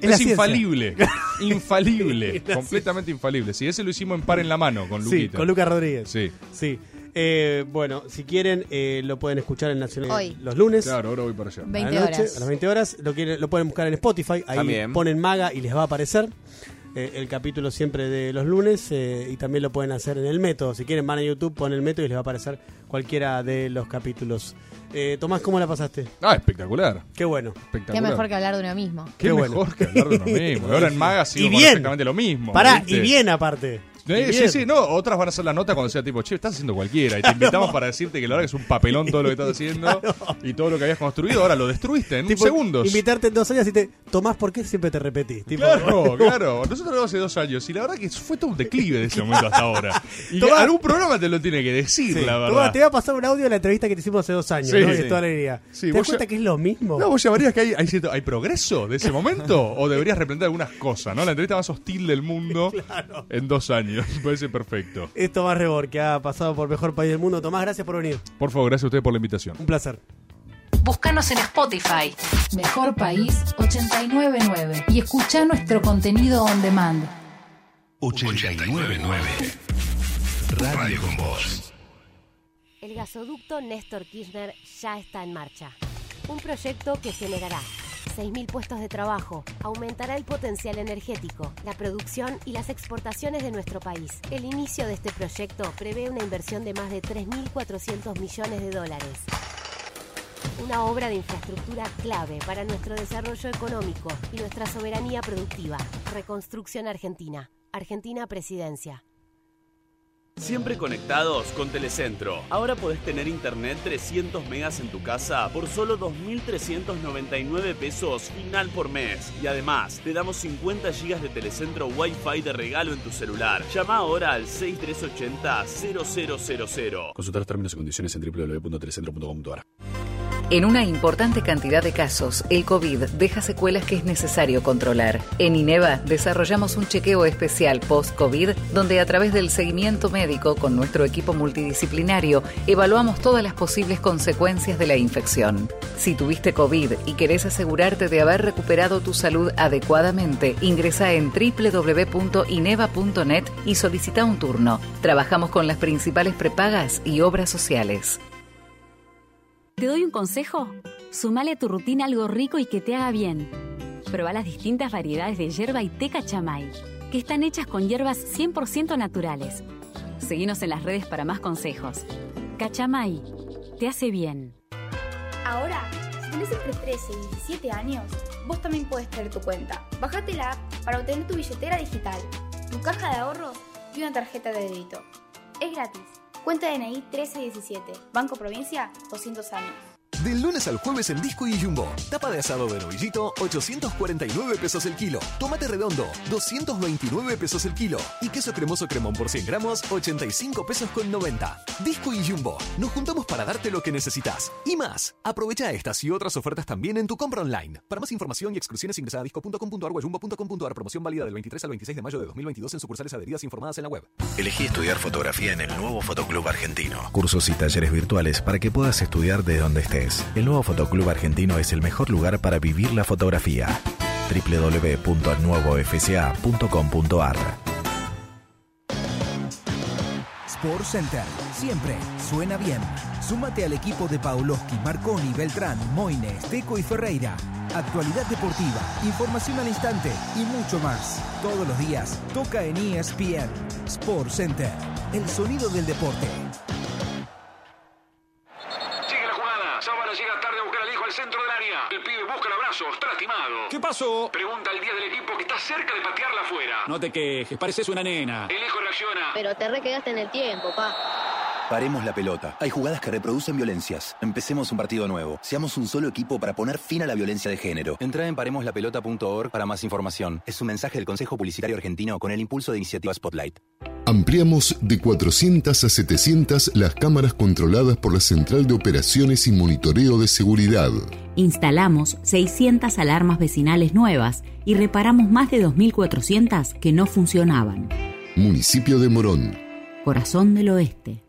Es infalible. (laughs) infalible. (laughs) completamente infalible. Sí, ese lo hicimos en par en la mano con Sí, Luquita. con Lucas Rodríguez. Sí. Sí. Eh, bueno, si quieren, eh, lo pueden escuchar en Nacional Hoy. los lunes. Claro, ahora voy para allá. A la 20 noche, horas. A las 20 horas. Lo, quieren- lo pueden buscar en Spotify. Ahí También. ponen Maga y les va a aparecer. eh, el capítulo siempre de los lunes. eh, y también lo pueden hacer en el método. Si quieren, van a YouTube, ponen el método y les va a aparecer cualquiera de los capítulos. Eh, Tomás, ¿cómo la pasaste? Ah, espectacular. Qué bueno. Qué mejor que hablar de uno mismo. Qué, Qué mejor bueno. que hablar de uno mismo. (laughs) Ahora en Maga sí Y vamos bien. exactamente lo mismo. Pará, ¿viste? y bien aparte. Eh, sí, sí, no, otras van a hacer la nota cuando sea tipo, che, estás haciendo cualquiera. Y te (laughs) invitamos para decirte que la verdad que es un papelón todo lo que estás (laughs) haciendo y todo lo que habías construido, ahora lo destruiste en Tipo, segundos. Invitarte en dos años y te. Tomás, ¿por qué siempre te repetís? Tipo, Claro, (laughs) claro. Nosotros lo hace dos años y la verdad que fue todo un declive de ese momento hasta ahora. Y Tomás- algún programa te lo tiene que decir, Sí. la verdad. Tomás, te voy a pasar un audio de la entrevista que te hicimos hace dos años, Sí, ¿no? Sí. de toda alegría. Sí, ¿Te das cuenta que es lo mismo? No, vos llamarías que hay, hay, cierto- hay progreso de ese momento o deberías replantear algunas cosas, ¿no? La entrevista más hostil del mundo en dos años. (laughs) Me parece perfecto. Es Tomás Rebor, que ha pasado por Mejor País del Mundo. Tomás, gracias por venir. Por favor, gracias a ustedes por la invitación. Un placer. Búscanos en Spotify. Mejor País 899. Y escucha nuestro contenido on demand. 899 Radio con Voz. El gasoducto Néstor Kirchner ya está en marcha. Un proyecto que generará 6.000 puestos de trabajo, aumentará el potencial energético, la producción y las exportaciones de nuestro país. El inicio de este proyecto prevé una inversión de más de 3.400 millones de dólares. Una obra de infraestructura clave para nuestro desarrollo económico y nuestra soberanía productiva. Reconstrucción Argentina. Argentina Presidencia. Siempre conectados con Telecentro. Ahora podés tener internet 300 megas en tu casa por solo 2.399 pesos final por mes. Y además, te damos 50 gigas de Telecentro Wi-Fi de regalo en tu celular. Llama ahora al 6380-0000. Consultar los términos y condiciones en www.telecentro.com.ar. En una importante cantidad de casos, el COVID deja secuelas que es necesario controlar. En INEVA desarrollamos un chequeo especial post-COVID donde a través del seguimiento médico con nuestro equipo multidisciplinario evaluamos todas las posibles consecuencias de la infección. Si tuviste COVID y querés asegurarte de haber recuperado tu salud adecuadamente, ingresa en www.ineva.net y solicita un turno. Trabajamos con las principales prepagas y obras sociales. ¿Te doy un consejo? Sumale a tu rutina algo rico y que te haga bien. Proba las distintas variedades de hierba y té cachamay, que están hechas con hierbas 100% naturales. Seguinos en las redes para más consejos. Cachamay, te hace bien. Ahora, si tenés entre 13 y 17 años, vos también puedes tener tu cuenta. Bájate la app para obtener tu billetera digital, tu caja de ahorros y una tarjeta de débito. Es gratis. Cuenta DNI 1317. Banco Provincia, 200 años. Del lunes al jueves en Disco y Jumbo. Tapa de asado de novillito, 849 pesos el kilo. Tomate redondo, 229 pesos el kilo. Y queso cremoso cremón por 100 gramos, 85 pesos con 90. Disco y Jumbo. Nos juntamos para darte lo que necesitas. Y más. Aprovecha estas y otras ofertas también en tu compra online. Para más información y exclusiones ingresa a disco.com.ar o a jumbo.com.ar. Promoción válida del 23 al 26 de mayo de 2022 en sucursales adheridas informadas en la web. Elegí estudiar fotografía en el nuevo Fotoclub Argentino. Cursos y talleres virtuales para que puedas estudiar de donde estés. El nuevo Fotoclub Argentino es el mejor lugar para vivir la fotografía. www.nuevofca.com.ar Sport Center. Siempre suena bien. Súmate al equipo de Pauloski, Marconi, Beltrán, Moines, Teco y Ferreira. Actualidad deportiva, información al instante y mucho más. Todos los días toca en ESPN. Sport Center. El sonido del deporte. Centro del área. El pibe busca el abrazo. Está lastimado. ¿Qué pasó? Pregunta al 10 del equipo que está cerca de patearla afuera. No te quejes, pareces una nena. El hijo reacciona. Pero te re quedaste en el tiempo, pa. Paremos la pelota. Hay jugadas que reproducen violencias. Empecemos un partido nuevo. Seamos un solo equipo para poner fin a la violencia de género. Entra en paremoslapelota.org para más información. Es un mensaje del Consejo Publicitario Argentino con el impulso de iniciativa Spotlight. Ampliamos de 400 a 700 las cámaras controladas por la Central de Operaciones y Monitoreo de Seguridad. Instalamos 600 alarmas vecinales nuevas y reparamos más de 2.400 que no funcionaban. Municipio de Morón. Corazón del Oeste.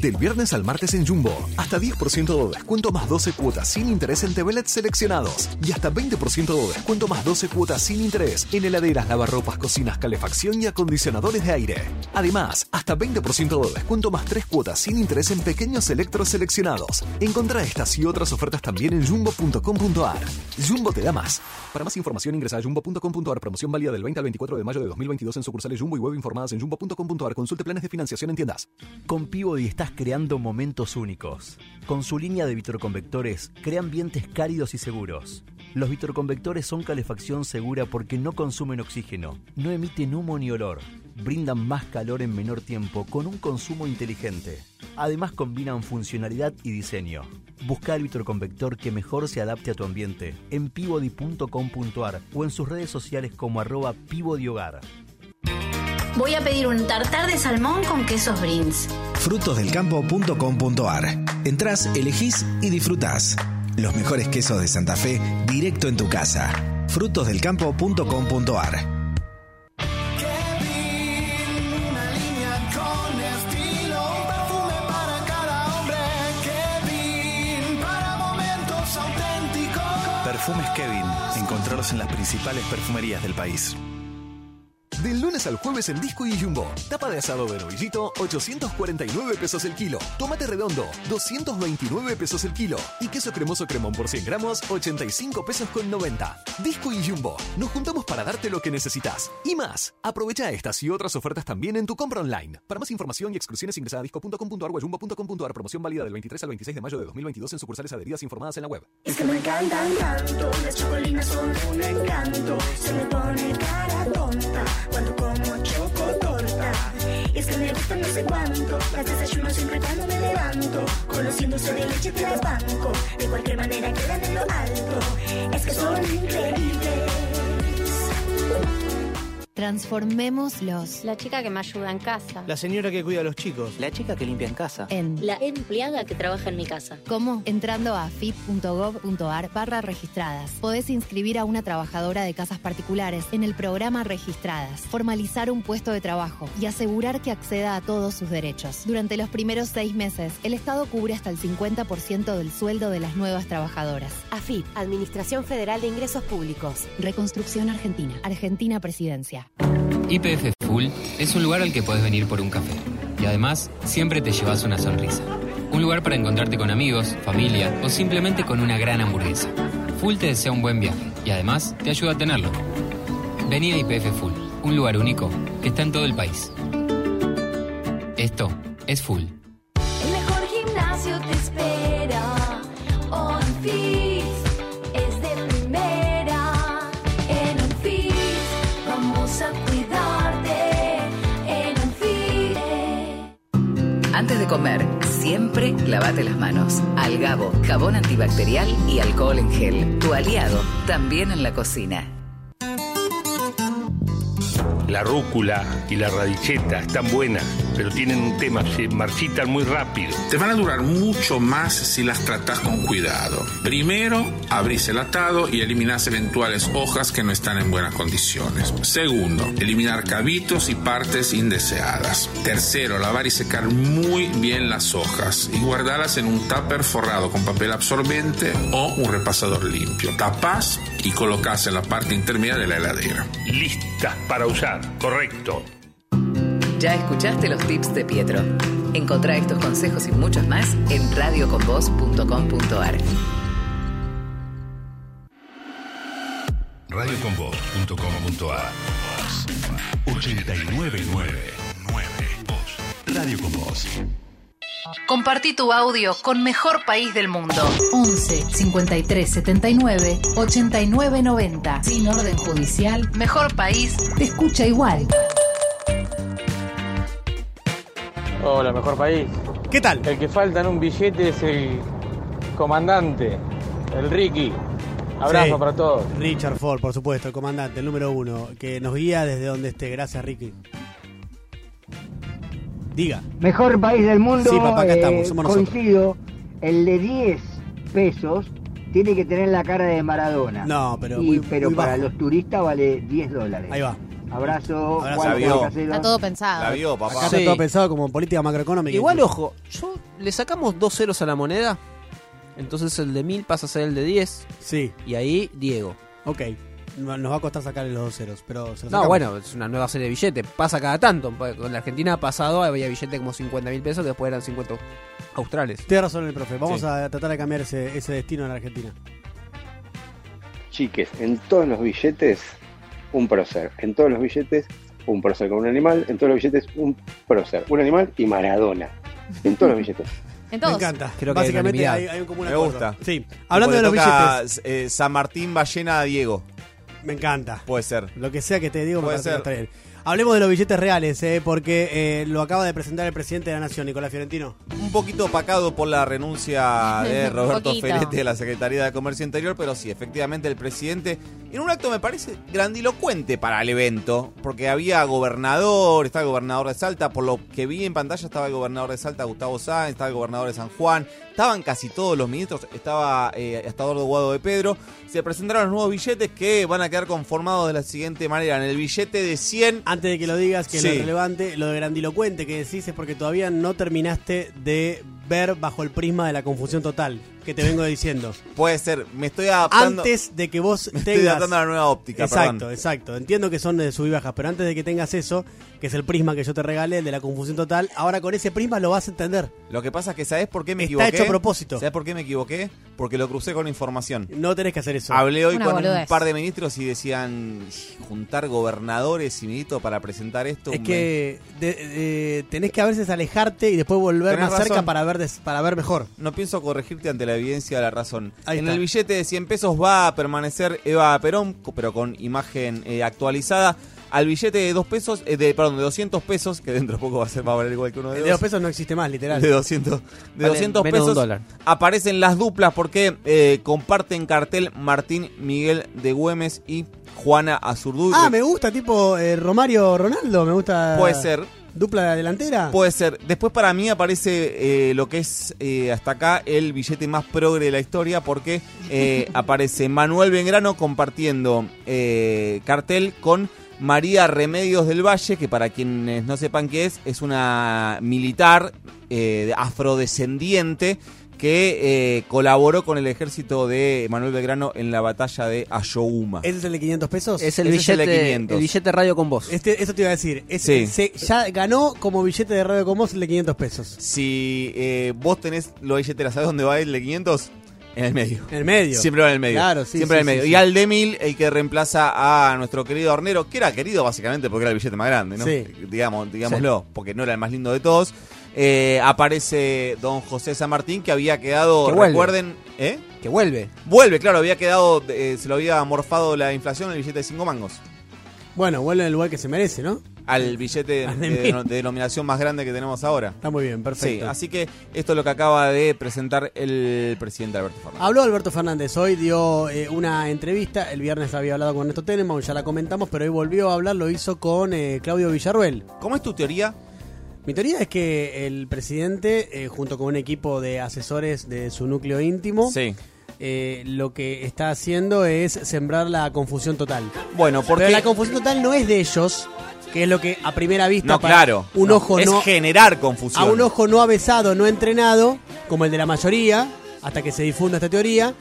Del viernes al martes en Jumbo, hasta 10% de descuento más 12 cuotas sin interés en TVLED seleccionados. Y hasta 20% de descuento más 12 cuotas sin interés en heladeras, lavarropas, cocinas, calefacción y acondicionadores de aire. Además, hasta 20% de descuento más 3 cuotas sin interés en pequeños electros seleccionados. Encontrá estas y otras ofertas también en jumbo.com.ar. Jumbo te da más. Para más información ingresa a jumbo.com.ar. Promoción válida del 20 al 24 de mayo de 2022 en sucursales Jumbo y web informadas en jumbo.com.ar. Consulte planes de financiación en tiendas. Con Peabody estás creando momentos únicos. Con su línea de vitroconvectores, crea ambientes cálidos y seguros. Los vitroconvectores son calefacción segura porque no consumen oxígeno, no emiten humo ni olor, brindan más calor en menor tiempo con un consumo inteligente. Además combinan funcionalidad y diseño. Busca el vitroconvector que mejor se adapte a tu ambiente en pivody.com.ar o en sus redes sociales como arroba pivodihogar. Voy a pedir un tartar de salmón con quesos Brins. Frutosdelcampo.com.ar. Entrás, elegís y disfrutás. Los mejores quesos de Santa Fe directo en tu casa. Frutosdelcampo.com.ar. con estilo, un perfume para cada hombre. Kevin, para momentos auténticos. Perfumes Kevin. Encontrarlos en las principales perfumerías del país. Del lunes al jueves en Disco y Jumbo. Tapa de asado de novillito, 849 pesos el kilo. Tomate redondo, 229 pesos el kilo. Y queso cremoso cremón por 100 gramos, 85 pesos con 90. Disco y Jumbo. Nos juntamos para darte lo que necesitas. Y más. Aprovecha estas y otras ofertas también en tu compra online. Para más información y exclusiones ingresa a disco.com.ar o jumbo.com.ar. Promoción válida del 23 al 26 de mayo de 2022 en sucursales adheridas informadas en la web. Es que me encantan tanto, las chocolinas son un encanto. Se me pone cara tonta cuando como chocotorta. Y es que me gusta no sé cuánto, las desayuno siempre cuando me levanto. Conociéndose de leche te las banco, de cualquier manera quedan en lo alto. Es que son increíbles. Transformémoslos. La chica que me ayuda en casa. La señora que cuida a los chicos. La chica que limpia en casa. En La empleada que trabaja en mi casa. ¿Cómo? Entrando a fit.gov.ar barra registradas. Podés inscribir a una trabajadora de casas particulares en el programa Registradas, formalizar un puesto de trabajo y asegurar que acceda a todos sus derechos. Durante los primeros seis meses, el Estado cubre hasta el 50% del sueldo de las nuevas trabajadoras. AFIP, Administración Federal de Ingresos Públicos. Reconstrucción Argentina. Argentina Presidencia. IPF Full es un lugar al que puedes venir por un café. Y además, siempre te llevas una sonrisa. Un lugar para encontrarte con amigos, familia o simplemente con una gran hamburguesa. Full te desea un buen viaje y además te ayuda a tenerlo. Vení a IPF Full, un lugar único que está en todo el país. Esto es Full. Comer, siempre lavate las manos. Algabo, jabón antibacterial y alcohol en gel. Tu aliado, también en la cocina. La rúcula y la radicheta están buenas, pero tienen un tema, se marchitan muy rápido. Te van a durar mucho más si las tratas con cuidado. Primero, abrís el atado y eliminás eventuales hojas que no están en buenas condiciones. Segundo, eliminar cabitos y partes indeseadas. Tercero, lavar y secar muy bien las hojas y guardarlas en un tupper forrado con papel absorbente o un repasador limpio. Tapás y colocás en la parte intermedia de la heladera. Listas para usar, correcto. Ya escuchaste los tips de Pietro. Encontrá estos consejos y muchos más en radioconvoz.com.ar. Radioconvoz.com.ar 899 Radio con Voz. Compartí tu audio con Mejor País del Mundo. 11 53 79 89 90. Sin orden judicial, Mejor País te escucha igual. Hola, mejor país. ¿Qué tal? El que falta en un billete es el comandante, el Ricky. Abrazo Sí. para todos. Richard Ford, por supuesto, el comandante, el número uno, que nos guía desde donde esté. Gracias, Ricky. Diga. Mejor país del mundo. Sí, papá, acá eh, estamos, somos nosotros. Coincido, el de 10 pesos tiene que tener la cara de Maradona. No, pero Y- muy- pero muy para bajo. los turistas vale 10 dólares. Ahí va. Abrazo. Abrazo, Juan. Casero. Está todo pensado. La vio, papá. Acá está todo pensado como política macroeconómica. Igual, incluso. ojo, yo le sacamos dos ceros a la moneda. Entonces el de 1000 pasa a ser el de 10. Sí. Y ahí Diego. Ok. Nos va a costar sacarle los dos ceros, pero se los No, sacamos. bueno, es una nueva serie de billetes. Pasa cada tanto. Con la Argentina pasado había billete como 50 mil pesos, que después eran 50 australes. Tiene razón el profe. Vamos Sí. a tratar de cambiar ese, ese destino en la Argentina. Chiques, en todos los billetes, un prócer. En todos los billetes, un prócer con un animal. En todos los billetes, un prócer. Un animal y Maradona. En todos los billetes. (laughs) En Me encanta. Creo que hay Básicamente hay, hay un común Me acuerdo. gusta. Sí. Hablando de los toca, billetes. eh, San Martín Ballena a Diego. Me encanta. Puede ser. Lo que sea que te digo, me Puede que ser. está bien. Hablemos de los billetes reales, eh, porque eh, lo acaba de presentar el presidente de la Nación, Nicolás Fiorentino. Un poquito opacado por la renuncia de (laughs) Roberto. Ferete de la Secretaría de Comercio Interior, pero sí, efectivamente el presidente, en un acto me parece grandilocuente para el evento, porque había gobernador, estaba el gobernador de Salta, por lo que vi en pantalla estaba el gobernador de Salta, Gustavo Sáenz, estaba el gobernador de San Juan, estaban casi todos los ministros, estaba eh, hasta Eduardo Guado de Pedro, se presentaron los nuevos billetes que van a quedar conformados de la siguiente manera, en el billete de 100... Antes de que lo digas, que Sí. lo relevante, lo de grandilocuente que decís es porque todavía no terminaste de ver bajo el prisma de la confusión total que te vengo diciendo. Puede ser, me estoy adaptando... Antes de que vos Me estoy tengas. adaptando a la nueva óptica, Exacto, perdón. exacto. Entiendo que son de sub y bajas, pero antes de que tengas eso, que es el prisma que yo te regalé, el de la confusión total, ahora con ese prisma lo vas a entender. Lo que pasa es que ¿sabes por qué me Está equivoqué? hecho a propósito. ¿Sabes por qué me equivoqué? Porque lo crucé con información. No tenés que hacer eso. Hablé hoy Una con un par de ministros y decían juntar gobernadores y ministros para presentar esto. Es que de- de- tenés que a veces alejarte y después volver Tenés más cerca para ver, des- para ver mejor. No pienso corregirte ante la evidencia de la razón. Ahí en está. el billete de 100 pesos va a permanecer Eva Perón, pero con imagen eh, actualizada. Al billete de 2 pesos, eh, de, perdón, de 200 pesos, que dentro de poco va a, ser, va a valer igual que uno de El dos. de dos pesos no existe más, literal. De 200, de Vale 200 menos de un pesos aparecen las duplas porque eh, comparten cartel Martín Miguel de Güemes y Juana Azurduy. Ah, me gusta, tipo eh, Romario Ronaldo, me gusta. Puede ser. Dupla delantera. Puede ser. Después para mí aparece eh, lo que es eh, hasta acá el billete más progre de la historia porque eh, (laughs) aparece Manuel Bengrano compartiendo cartel con María Remedios del Valle, que para quienes no sepan qué es, es una militar afrodescendiente que eh, colaboró con el ejército de Manuel Belgrano en la batalla de Ayohuma. ¿Ese es el de 500 pesos? Es el Ese es el billete, de el 500. billete radio con vos. Este, eso te iba a decir. Es- Sí. se- ya ganó como billete de radio con vos el de 500 pesos. Si eh, vos tenés los billeteras, ¿sabes dónde va el de 500? En el medio. En el medio. Siempre va en el medio. Claro, sí, Siempre sí, en el medio. sí, y al de 1000, el que reemplaza a nuestro querido Hornero, que era querido básicamente porque era el billete más grande, ¿no? Sí. Digamos, digámoslo, porque no era el más lindo de todos. Eh, aparece don José San Martín, que había quedado, Que recuerden, ¿eh? Que vuelve. Vuelve, claro, había quedado, eh, se lo había morfado la inflación el billete de 5 mangos. Bueno, vuelve en el lugar que se merece, ¿no? Al billete de, denominación más grande que tenemos ahora. Está muy bien, Sí, perfecto. así que esto es lo que acaba de presentar el presidente Alberto Fernández. Habló Alberto Fernández, hoy dio eh, una entrevista, el viernes había hablado con Néstor Tenenbaum, ya la comentamos, pero hoy volvió a hablar, lo hizo con eh, Claudio Villarruel. ¿Cómo es tu teoría? Mi teoría es que el presidente, eh, junto con un equipo de asesores de su núcleo íntimo, Sí. eh, lo que está haciendo es sembrar la confusión total. Bueno, porque Pero la confusión total no es de ellos, que es lo que a primera vista No, para claro. un No, ojo es no generar confusión. a un ojo no avesado, no entrenado, como el de la mayoría, hasta que se difunda esta teoría,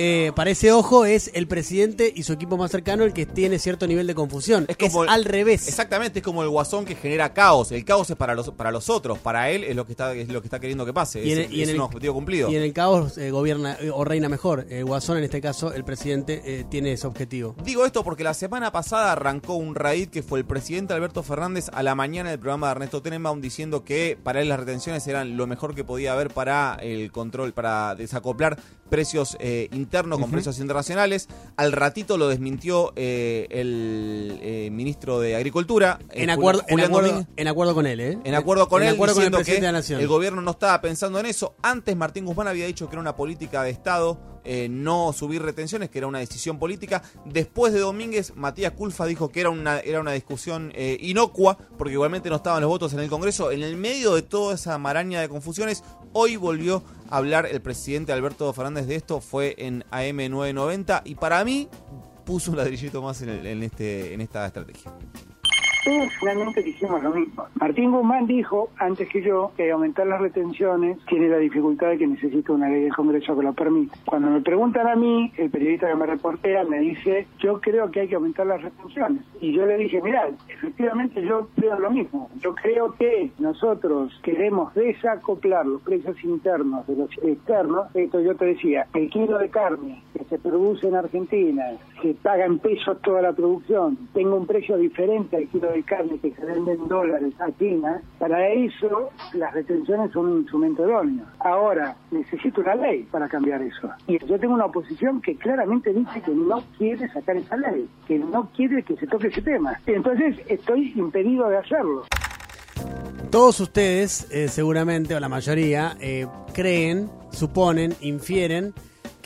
eh, para ese ojo es el presidente y su equipo más cercano el que tiene cierto nivel de confusión. Es, como el- al revés. Exactamente, es como el guasón que genera caos. El caos es para los para los otros, para él es lo que está es lo que está queriendo que pase. Y en es el- y es en un el- objetivo cumplido. Y en el caos eh, gobierna eh, o reina mejor. Eh, Guasón, en este caso, el presidente eh, tiene ese objetivo. Digo esto porque la semana pasada arrancó un raid que fue el presidente Alberto Fernández a la mañana del programa de Ernesto Tenenbaum diciendo que para él las retenciones eran lo mejor que podía haber para el control, para desacoplar precios eh, internos con internacionales. Al ratito lo desmintió eh, el eh, ministro de Agricultura. eh, En acuerdo, en, acuerdo, en acuerdo con él, ¿eh? En acuerdo con En él, acuerdo con el que el gobierno no estaba pensando en eso. Antes Martín Guzmán había dicho que era una política de Estado eh, no subir retenciones, que era una decisión política. Después de Domínguez, Matías Culfa dijo que era una, era una discusión eh, inocua, porque igualmente no estaban los votos en el Congreso. En el medio de toda esa maraña de confusiones, hoy volvió a hablar el presidente Alberto Fernández de esto, fue en AM990, y para mí puso un ladrillito más en, en este, en esta estrategia. Ustedes finalmente dijimos lo mismo. Martín Guzmán dijo, antes que yo, que aumentar las retenciones tiene la dificultad de que necesita una ley del Congreso que lo permita. Cuando me preguntan a mí, el periodista que me reportea me dice, yo creo que hay que aumentar las retenciones. Y yo le dije, mirá, efectivamente yo creo lo mismo. Yo creo que nosotros queremos desacoplar los precios internos de los externos. Esto yo te decía, el kilo de carne que se produce en Argentina, se paga en pesos toda la producción, tenga un precio diferente al kilo de carne que se vende en dólares a China, para eso las retenciones son un instrumento idóneo. Ahora, necesito una ley para cambiar eso. Y yo tengo una oposición que claramente dice que no quiere sacar esa ley, que no quiere que se toque ese tema. Entonces estoy impedido de hacerlo. Todos ustedes, eh, seguramente, o la mayoría, eh, creen, suponen, infieren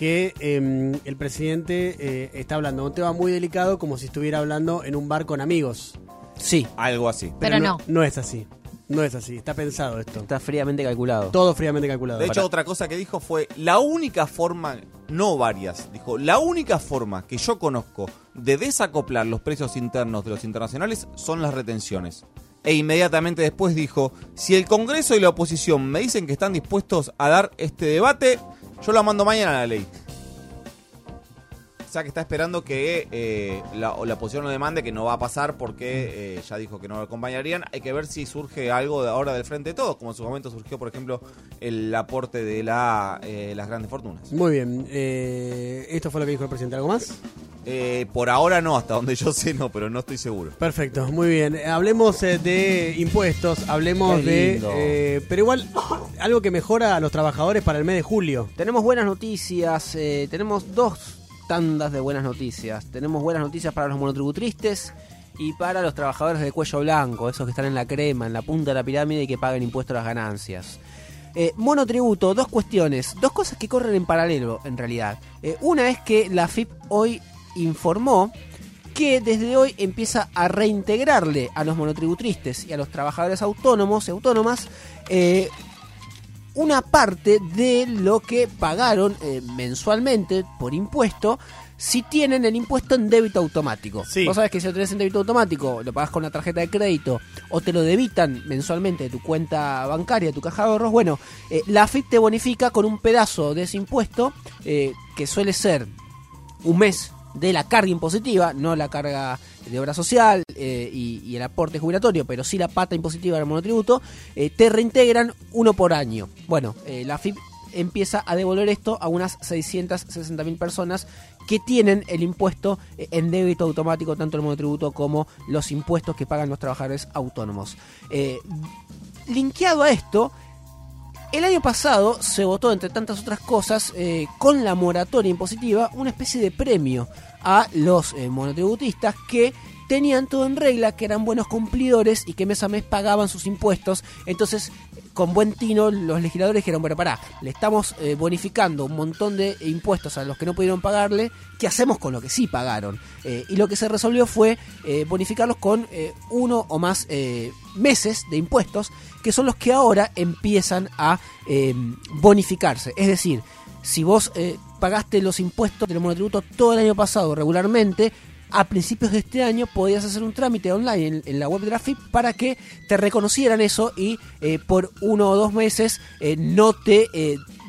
que eh, el presidente eh, está hablando de un tema muy delicado como si estuviera hablando en un bar con amigos. Sí. Algo así. Pero no. No es así. No es así. Está pensado esto. Está fríamente calculado. Todo fríamente calculado. De hecho, otra cosa que dijo fue, la única forma, no varias, dijo, la única forma que yo conozco de desacoplar los precios internos de los internacionales son las retenciones. E inmediatamente después dijo, si el Congreso y la oposición me dicen que están dispuestos a dar este debate, yo lo mando mañana a la ley. O sea que está esperando que eh, la, la oposición lo demande, que no va a pasar porque eh, ya dijo que no lo acompañarían. Hay que ver si surge algo de ahora del frente de todos, como en su momento surgió, por ejemplo, el aporte de la, eh, las grandes fortunas. Muy bien. eh, ¿Esto fue lo que dijo el presidente? ¿Algo más? Eh, por ahora no, hasta donde yo sé no, pero no estoy seguro. Perfecto, muy bien. Hablemos eh, de impuestos, hablemos de... eh, pero igual, algo que mejora a los trabajadores para el mes de julio. Tenemos buenas noticias, eh, tenemos dos tandas de buenas noticias. Tenemos buenas noticias para los monotributristes y para los trabajadores de cuello blanco, esos que están en la crema, en la punta de la pirámide y que pagan impuestos a las ganancias. Eh, monotributo, dos cuestiones, dos cosas que corren en paralelo en realidad. Eh, una es que la FIP hoy informó que desde hoy empieza a reintegrarle a los monotributristes y a los trabajadores autónomos y autónomas eh, una parte de lo que pagaron eh, mensualmente por impuesto si tienen el impuesto en débito automático. Sí. Vos sabés que si lo tenés en débito automático, lo pagás con la tarjeta de crédito o te lo debitan mensualmente de tu cuenta bancaria, de tu caja de ahorros, bueno, eh, la AFIP te bonifica con un pedazo de ese impuesto eh, que suele ser un mes de la carga impositiva, no la carga de obra social eh, y, el aporte jubilatorio, pero sí la pata impositiva del monotributo, eh, te reintegran uno por año. Bueno, eh, la FIP empieza a devolver esto a unas 660.000 personas que tienen el impuesto en débito automático, tanto el monotributo como los impuestos que pagan los trabajadores autónomos. Linkeado a esto, el año pasado se votó, entre tantas otras cosas, eh, con la moratoria impositiva, una especie de premio a los eh, monotributistas que tenían todo en regla, que eran buenos cumplidores y que mes a mes pagaban sus impuestos. Entonces, con buen tino, los legisladores dijeron, bueno, pará, le estamos eh, bonificando un montón de impuestos a los que no pudieron pagarle, ¿qué hacemos con lo que sí pagaron? Eh, y lo que se resolvió fue bonificarlos con uno o más meses de impuestos, que son los que ahora empiezan a eh, bonificarse. Es decir, si vos eh, pagaste los impuestos del monotributo todo el año pasado regularmente, a principios de este año podías hacer un trámite online en, la web de la FIP para que te reconocieran eso y eh, por uno o dos meses no te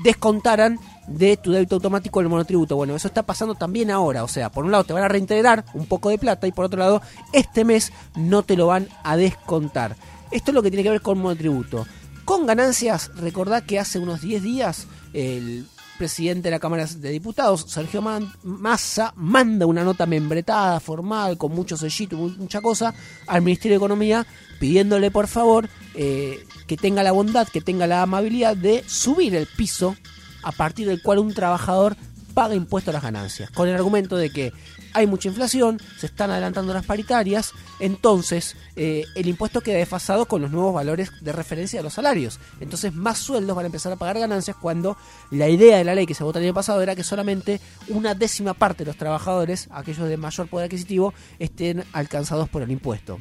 descontaran de tu débito automático el monotributo. Bueno, eso está pasando también ahora. O sea, por un lado te van a reintegrar un poco de plata y por otro lado, este mes no te lo van a descontar. Esto es lo que tiene que ver con monotributo. Con ganancias, recordad que hace unos 10 días el presidente de la Cámara de Diputados, Sergio Man- Massa, manda una nota membretada, formal, con mucho sellito, mu- mucha cosa, al Ministerio de Economía, pidiéndole por favor eh, que tenga la bondad, que tenga la amabilidad de subir el piso a partir del cual un trabajador paga impuesto a las ganancias, con el argumento de que hay mucha inflación, se están adelantando las paritarias, entonces eh, el impuesto queda desfasado con los nuevos valores de referencia de los salarios. Entonces más sueldos van a empezar a pagar ganancias cuando la idea de la ley que se votó el año pasado era que solamente una décima parte de los trabajadores, aquellos de mayor poder adquisitivo, estén alcanzados por el impuesto.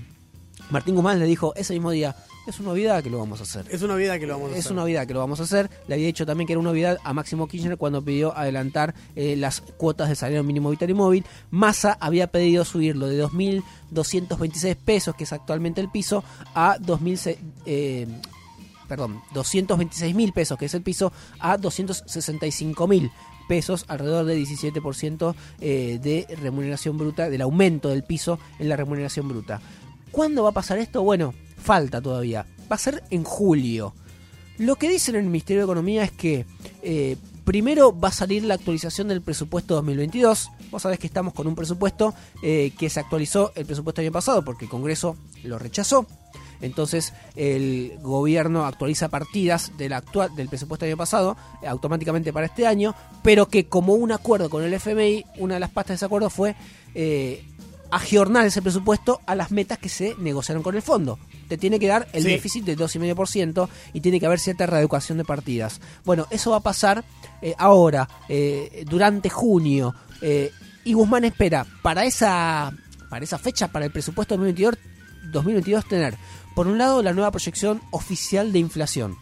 Martín Guzmán le dijo ese mismo día, Es una novedad que lo vamos a hacer. Es una novedad que lo vamos a Es hacer. una novedad que lo vamos a hacer. Le había dicho también que era una novedad a Máximo Kirchner cuando pidió adelantar eh, las cuotas de salario mínimo vital y móvil. Massa había pedido subirlo de 2.226 pesos, que es actualmente el piso, a 2.000... Eh, perdón, 226 mil pesos, que es el piso, a 265 mil pesos, alrededor de 17% eh, de remuneración bruta, del aumento del piso en la remuneración bruta. ¿Cuándo va a pasar esto? Bueno, falta todavía. Va a ser en julio. Lo que dicen en el Ministerio de Economía es que eh, primero va a salir la actualización del presupuesto 2022. Vos sabés que estamos con un presupuesto eh, que se actualizó el presupuesto año pasado porque el Congreso lo rechazó. Entonces el gobierno actualiza partidas del actual del presupuesto año pasado eh, automáticamente para este año, pero que como un acuerdo con el FMI, una de las pastas de ese acuerdo fue aggiornar ese presupuesto a las metas que se negociaron con el fondo. Te tiene que dar el Sí. déficit del 2,5% y tiene que haber cierta reeducación de partidas. Bueno, eso va a pasar eh, ahora, eh, durante junio. eh, y Guzmán espera para esa, para esa fecha, para el presupuesto 2022, 2022 tener, por un lado, la nueva proyección oficial de inflación,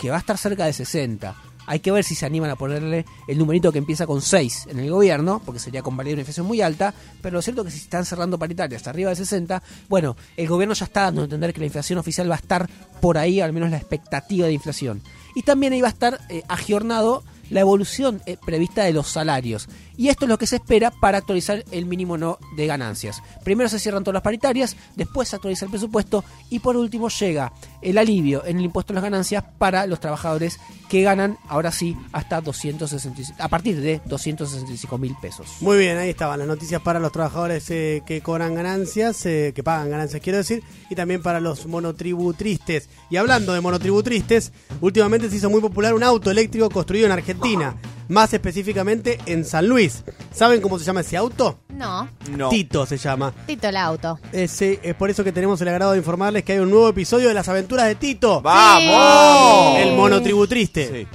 que va a estar cerca de 60. Hay que ver si se animan a ponerle el numerito que empieza con 6 en el gobierno, porque sería convalidar una inflación muy alta, pero lo cierto es que si están cerrando paritarias hasta arriba de 60, bueno, el gobierno ya está dando a entender que la inflación oficial va a estar por ahí, al menos la expectativa de inflación. Y también ahí va a estar eh, agiornado la evolución eh, prevista de los salarios. Y esto es lo que se espera para actualizar el mínimo no de ganancias. Primero se cierran todas las paritarias, después se actualiza el presupuesto y por último llega el alivio en el impuesto a las ganancias para los trabajadores que ganan ahora sí hasta 265, a partir de 265 mil pesos. Muy bien, ahí estaban las noticias para los trabajadores eh, que cobran ganancias, eh, que pagan ganancias, quiero decir, y también para los monotributristes. Y hablando de monotributristes, últimamente se hizo muy popular un auto eléctrico construido en Argentina, más específicamente en San Luis. ¿Saben cómo se llama ese auto? No, Tito se llama. Tito el auto. Ese, es por eso que tenemos el agrado de informarles que hay un nuevo episodio de las aventuras de Tito. ¡Vamos! El monotributriste.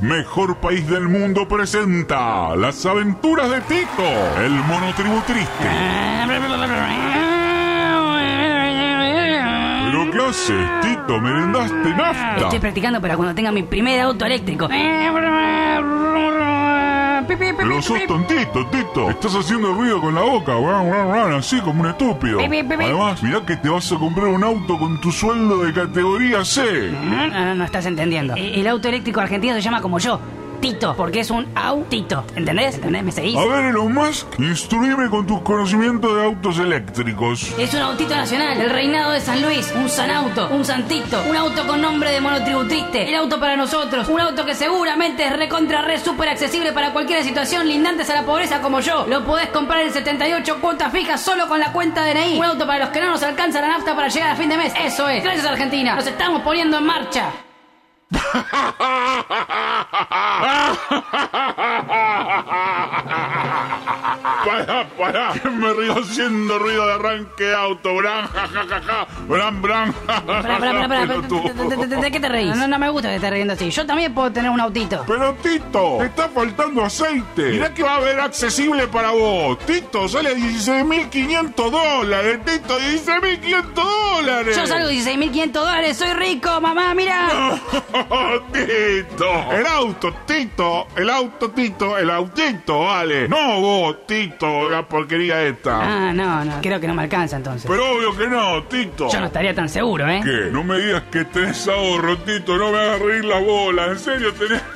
Mejor país del mundo presenta las aventuras de Tito, el monotributriste. ¿Pero qué haces, Tito? ¿Merendaste nafta? Estoy practicando para cuando tenga mi primer auto eléctrico. Pero sos tontito, Tito. Estás haciendo ruido con la boca, ran, ran, así como un estúpido. Pi, pi, pi, pi. Además, mirá que te vas a comprar un auto con tu sueldo de categoría C. No, no, no estás entendiendo. El auto eléctrico argentino se llama como yo. Porque es un autito. ¿Entendés? ¿Entendés? ¿Me seguís? A ver, Elon Musk, instruime con tus conocimientos de autos eléctricos. Es un autito nacional, el reinado de San Luis, un sanauto, un santito, un auto con nombre de monotributriste, el auto para nosotros, un auto que seguramente es recontra re súper accesible para cualquier situación lindantes a la pobreza como yo. Lo podés comprar en 78 cuotas fijas solo con la cuenta DNI. Un auto para los que no nos alcanza la nafta para llegar a fin de mes. Eso es. Gracias Argentina, nos estamos poniendo en marcha. Pará, que me río haciendo ruido de arranque de auto. Bran, ja, ja, ja, ja. Bran, bran. ¿De, de- de- de qué te reís? No, no me gusta que estés riendo así. Yo también puedo tener un autito. Pero Tito, te está faltando aceite. Mirá que va a haber accesible para vos. Tito, sale 16.500 dólares. Tito, 16.500 dólares. Yo salgo 16.500 dólares, soy rico, mamá, mira. (laughs) Tito, el auto, Tito, el auto, Tito, el autito, vale. No vos, Tito, la porquería esta. Ah, no, no, creo que no me alcanza entonces. Pero obvio que no, Tito. Yo no estaría tan seguro, ¿eh? ¿Qué? No me digas que tenés ahorro, Tito, no me hagas reír la bola. ¿En serio tenés...? (laughs)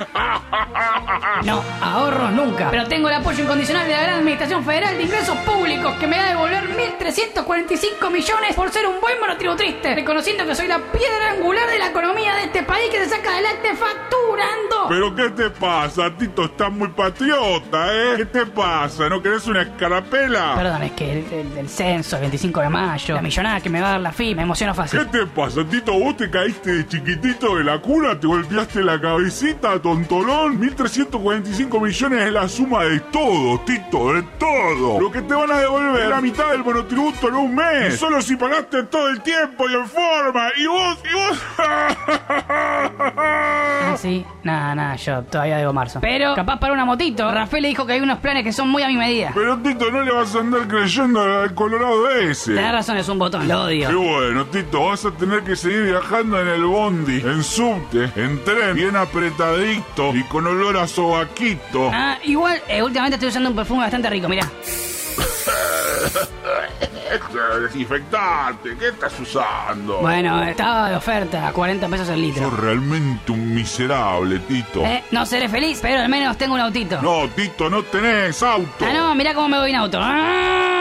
No, ahorros nunca. Pero tengo el apoyo incondicional de la Gran Administración Federal de Ingresos Públicos que me va a devolver 1.345 millones por ser un buen monotributriste, reconociendo que soy la piedra angular de la economía de este país que se saca adelante facturando. ¿Pero qué te pasa? Tito, estás muy patriota, ¿eh? ¿Qué te pasa? ¿No querés una escarapela? Perdón, es que el, el- el censo, el 25 de mayo, la millonada que me va a dar la FI, me emociono ¿Qué fácil. te pasa, Tito? ¿Vos te caíste de chiquitito de la cuna? ¿Te golpeaste la cabecita, tontolón? 1.345 millones es la suma de todo, Tito, de todo. Lo que te van a devolver es la mitad del monotributo en un mes. Solo si pagaste todo el tiempo y en forma. Y vos, y vos. (laughs) Ah, sí, nada, nada, yo todavía debo marzo. Pero capaz para una motito, Rafael le dijo que hay unos planes que son muy a mi medida. Pero Tito, no le vas a andar creyendo al colorado ese. Tenés razón, es un botón, lo odio. Qué bueno, Tito, vas a tener que seguir viajando en el bondi, en subte, en tren, bien apretadito y con olor a sobaquito. Ah, igual, eh, últimamente estoy usando un perfume bastante rico, mirá. Desinfectante, ¿qué estás usando? Bueno, estaba de oferta, a 40 pesos el litro. Sos realmente un miserable, Tito. Eh, no seré feliz, pero al menos tengo un autito. No, Tito, no tenés auto. Ah, no, mirá cómo me voy en auto. Ah,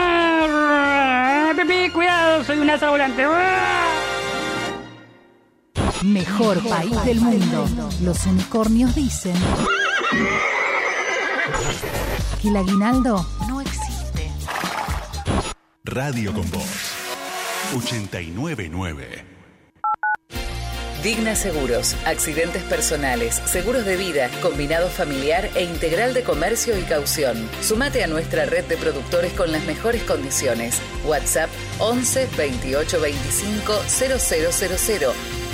Pipi, cuidado, soy un asa volante. Ah. Mejor país del mundo. Los unicornios dicen (laughs) que el aguinaldo no. Radio con Voz 899. Digna Seguros, accidentes personales, seguros de vida, combinado familiar e integral de comercio y caución. Sumate a nuestra red de productores con las mejores condiciones. WhatsApp 11 28 25 0000.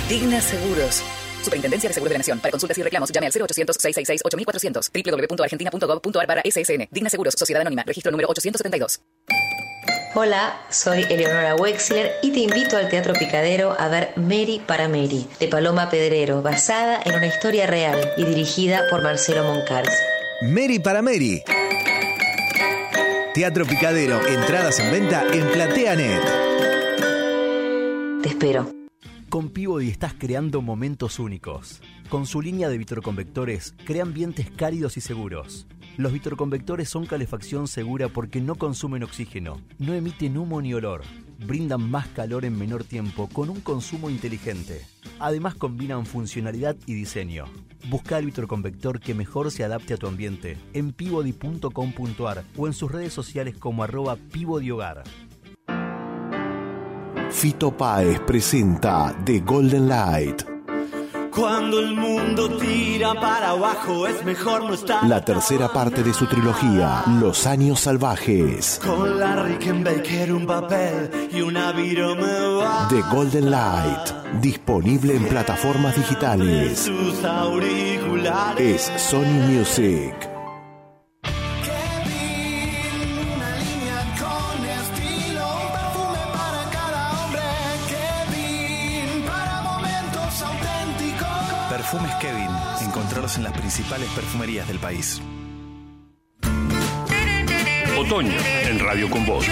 Digna Seguros. Superintendencia de Seguros de la Nación. Para consultas y reclamos, llame al 0800 666 8400 www.argentina.gov.ar barra SSN. Digna Seguros, Sociedad Anónima, registro número 872. Hola, soy Eleonora Wexler y te invito al Teatro Picadero a ver Mary para Mary, de Paloma Pedrero, basada en una historia real y dirigida por Marcelo Moncars. Mary para Mary. Teatro Picadero, entradas en venta en PlateaNet. Te espero. Con Peabody estás creando momentos únicos. Con su línea de vitroconvectores, crea ambientes cálidos y seguros. Los vitroconvectores son calefacción segura porque no consumen oxígeno, no emiten humo ni olor, brindan más calor en menor tiempo con un consumo inteligente. Además combinan funcionalidad y diseño. Busca el vitroconvector que mejor se adapte a tu ambiente en pivody.com.ar o en sus redes sociales como arroba pivodihogar. Fito Páez presenta The Golden Light. Cuando el mundo tira para abajo es mejor no estar. La tercera parte de su trilogía, Los Años Salvajes. Con la Rickenbacker un papel y una viroma. The Golden Light, disponible en plataformas digitales. Sus auriculares. Es Sony Music. Perfumes Kevin. Encontrarlos en las principales perfumerías del país. Otoño en Radio con Voz.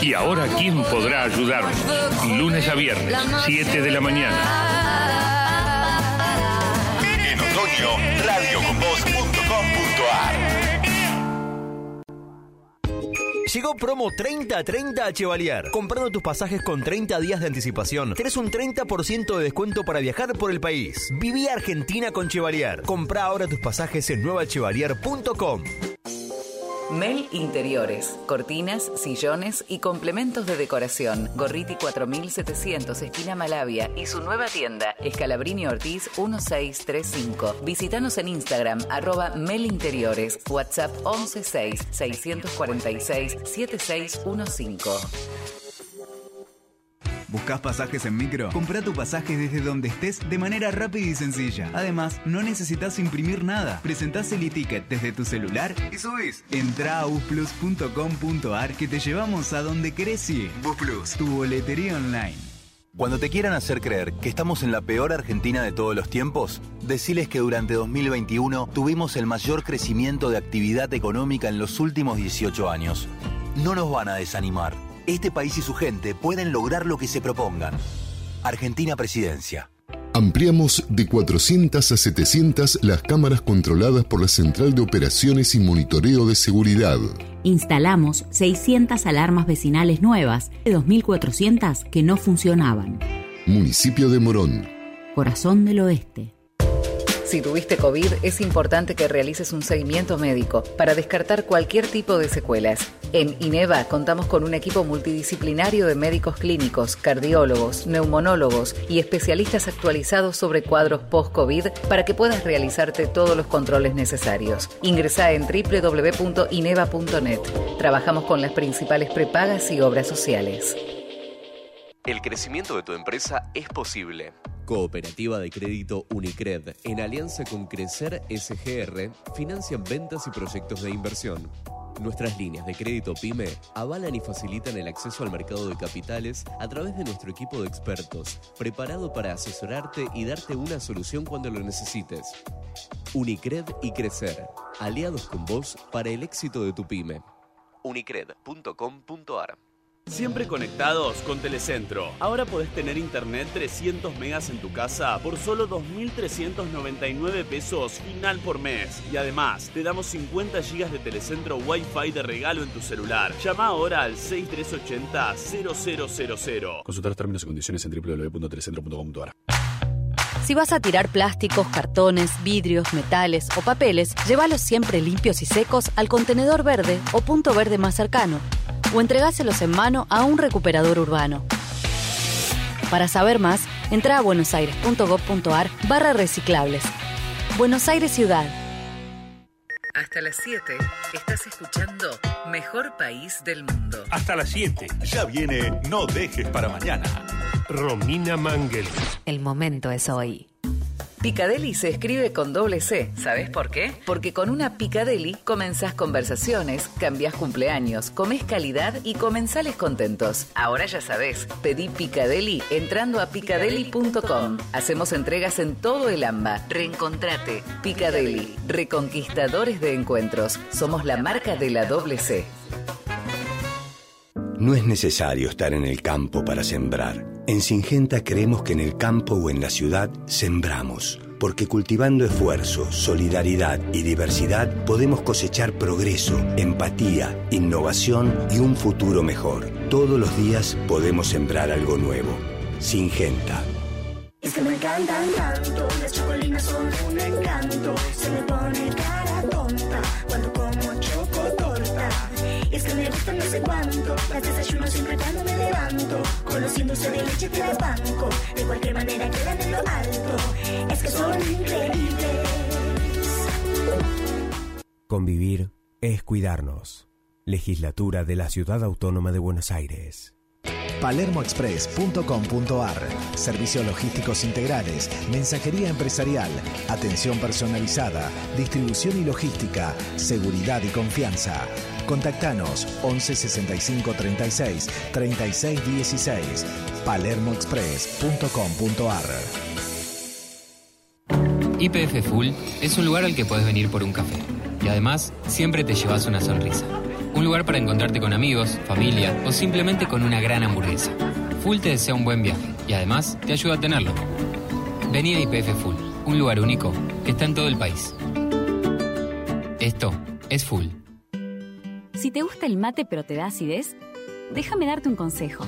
Y ahora, ¿quién podrá ayudarnos? Lunes a viernes, 7 de la mañana. En otoño, radioconvoz.com.ar. Llegó promo 30-30 a Chevalier. Comprando tus pasajes con 30 días de anticipación, tenés un 30% de descuento para viajar por el país. Viví Argentina con Chevalier. Compra ahora tus pasajes en nuevachevalier.com. Mel Interiores, cortinas, sillones y complementos de decoración. Gorriti 4700, esquina Malavia y su nueva tienda, Escalabrini Ortiz 1635. Visítanos en Instagram, arroba Mel Interiores, WhatsApp 116 646 7615. ¿Buscas pasajes en micro? Compra tu pasaje desde donde estés de manera rápida y sencilla. Además, no necesitas imprimir nada. Presentás el e-ticket desde tu celular y subís. Entra a busplus.com.ar que te llevamos a donde querés. Busplus, tu boletería online. Cuando te quieran hacer creer que estamos en la peor Argentina de todos los tiempos, deciles que durante 2021 tuvimos el mayor crecimiento de actividad económica en los últimos 18 años. No nos van a desanimar. Este país y su gente pueden lograr lo que se propongan. Argentina Presidencia. Ampliamos de 400 a 700 las cámaras controladas por la Central de Operaciones y Monitoreo de Seguridad. Instalamos 600 alarmas vecinales nuevas y 2.400 que no funcionaban. Municipio de Morón. Corazón del Oeste. Si tuviste COVID, es importante que realices un seguimiento médico para descartar cualquier tipo de secuelas. En INEVA contamos con un equipo multidisciplinario de médicos clínicos, cardiólogos, neumonólogos y especialistas actualizados sobre cuadros post-COVID para que puedas realizarte todos los controles necesarios. Ingresa en www.ineva.net. Trabajamos con las principales prepagas y obras sociales. El crecimiento de tu empresa es posible. Cooperativa de Crédito Unicred, en alianza con Crecer SGR, financian ventas y proyectos de inversión. Nuestras líneas de crédito PYME avalan y facilitan el acceso al mercado de capitales a través de nuestro equipo de expertos, preparado para asesorarte y darte una solución cuando lo necesites. Unicred y Crecer, aliados con vos para el éxito de tu PYME. Unicred.com.ar Siempre conectados con Telecentro. Ahora podés tener internet 300 megas en tu casa por solo 2.399 pesos final por mes. Y además, te damos 50 gigas de Telecentro Wi-Fi de regalo en tu celular. Llama ahora al 6380-0000. Consultar los términos y condiciones en www.telecentro.com.ar. Si vas a tirar plásticos, cartones, vidrios, metales o papeles, llévalos siempre limpios y secos al contenedor verde o punto verde más cercano o entregáselos en mano a un recuperador urbano. Para saber más, entra a buenosaires.gov.ar barra reciclables. Buenos Aires Ciudad. Hasta las 7 estás escuchando Mejor País del Mundo. Hasta las 7. Ya viene No dejes para mañana. Romina Mangel. El momento es hoy. Picadeli se escribe con doble C. ¿Sabes por qué? Porque con una Picadeli comenzás conversaciones, cambiás cumpleaños, comes calidad y comensales contentos. Ahora ya sabes, pedí Picadeli entrando a picadeli.com. Hacemos entregas en todo el AMBA. Reencontrate. Picadeli, reconquistadores de encuentros. Somos la marca de la doble C. No es necesario estar en el campo para sembrar. En Singenta creemos que en el campo o en la ciudad sembramos, porque cultivando esfuerzo, solidaridad y diversidad podemos cosechar progreso, empatía, innovación y un futuro mejor. Todos los días podemos sembrar algo nuevo. Singenta. Es que me encantan tanto, las chocolinas son un encanto. Se me pone cara tonta cuando. Y es que me gustan no sé cuánto, las desayuno siempre cuando me levanto. Conociéndose de leche te las banco, de cualquier manera quedan en lo alto. Es que son increíbles. Convivir es cuidarnos. Legislatura de la Ciudad Autónoma de Buenos Aires. palermoexpress.com.ar Servicios logísticos integrales, mensajería empresarial, atención personalizada, distribución y logística, seguridad y confianza. Contactanos 11 65 36 36 16 palermoexpress.com.ar IPF Full es un lugar al que puedes venir por un café. Y además, siempre te llevas una sonrisa. Un lugar para encontrarte con amigos, familia o simplemente con una gran hamburguesa. Full te desea un buen viaje y además te ayuda a tenerlo. Vení a IPF Full, un lugar único que está en todo el país. Esto es Full. Si te gusta el mate pero te da acidez, déjame darte un consejo.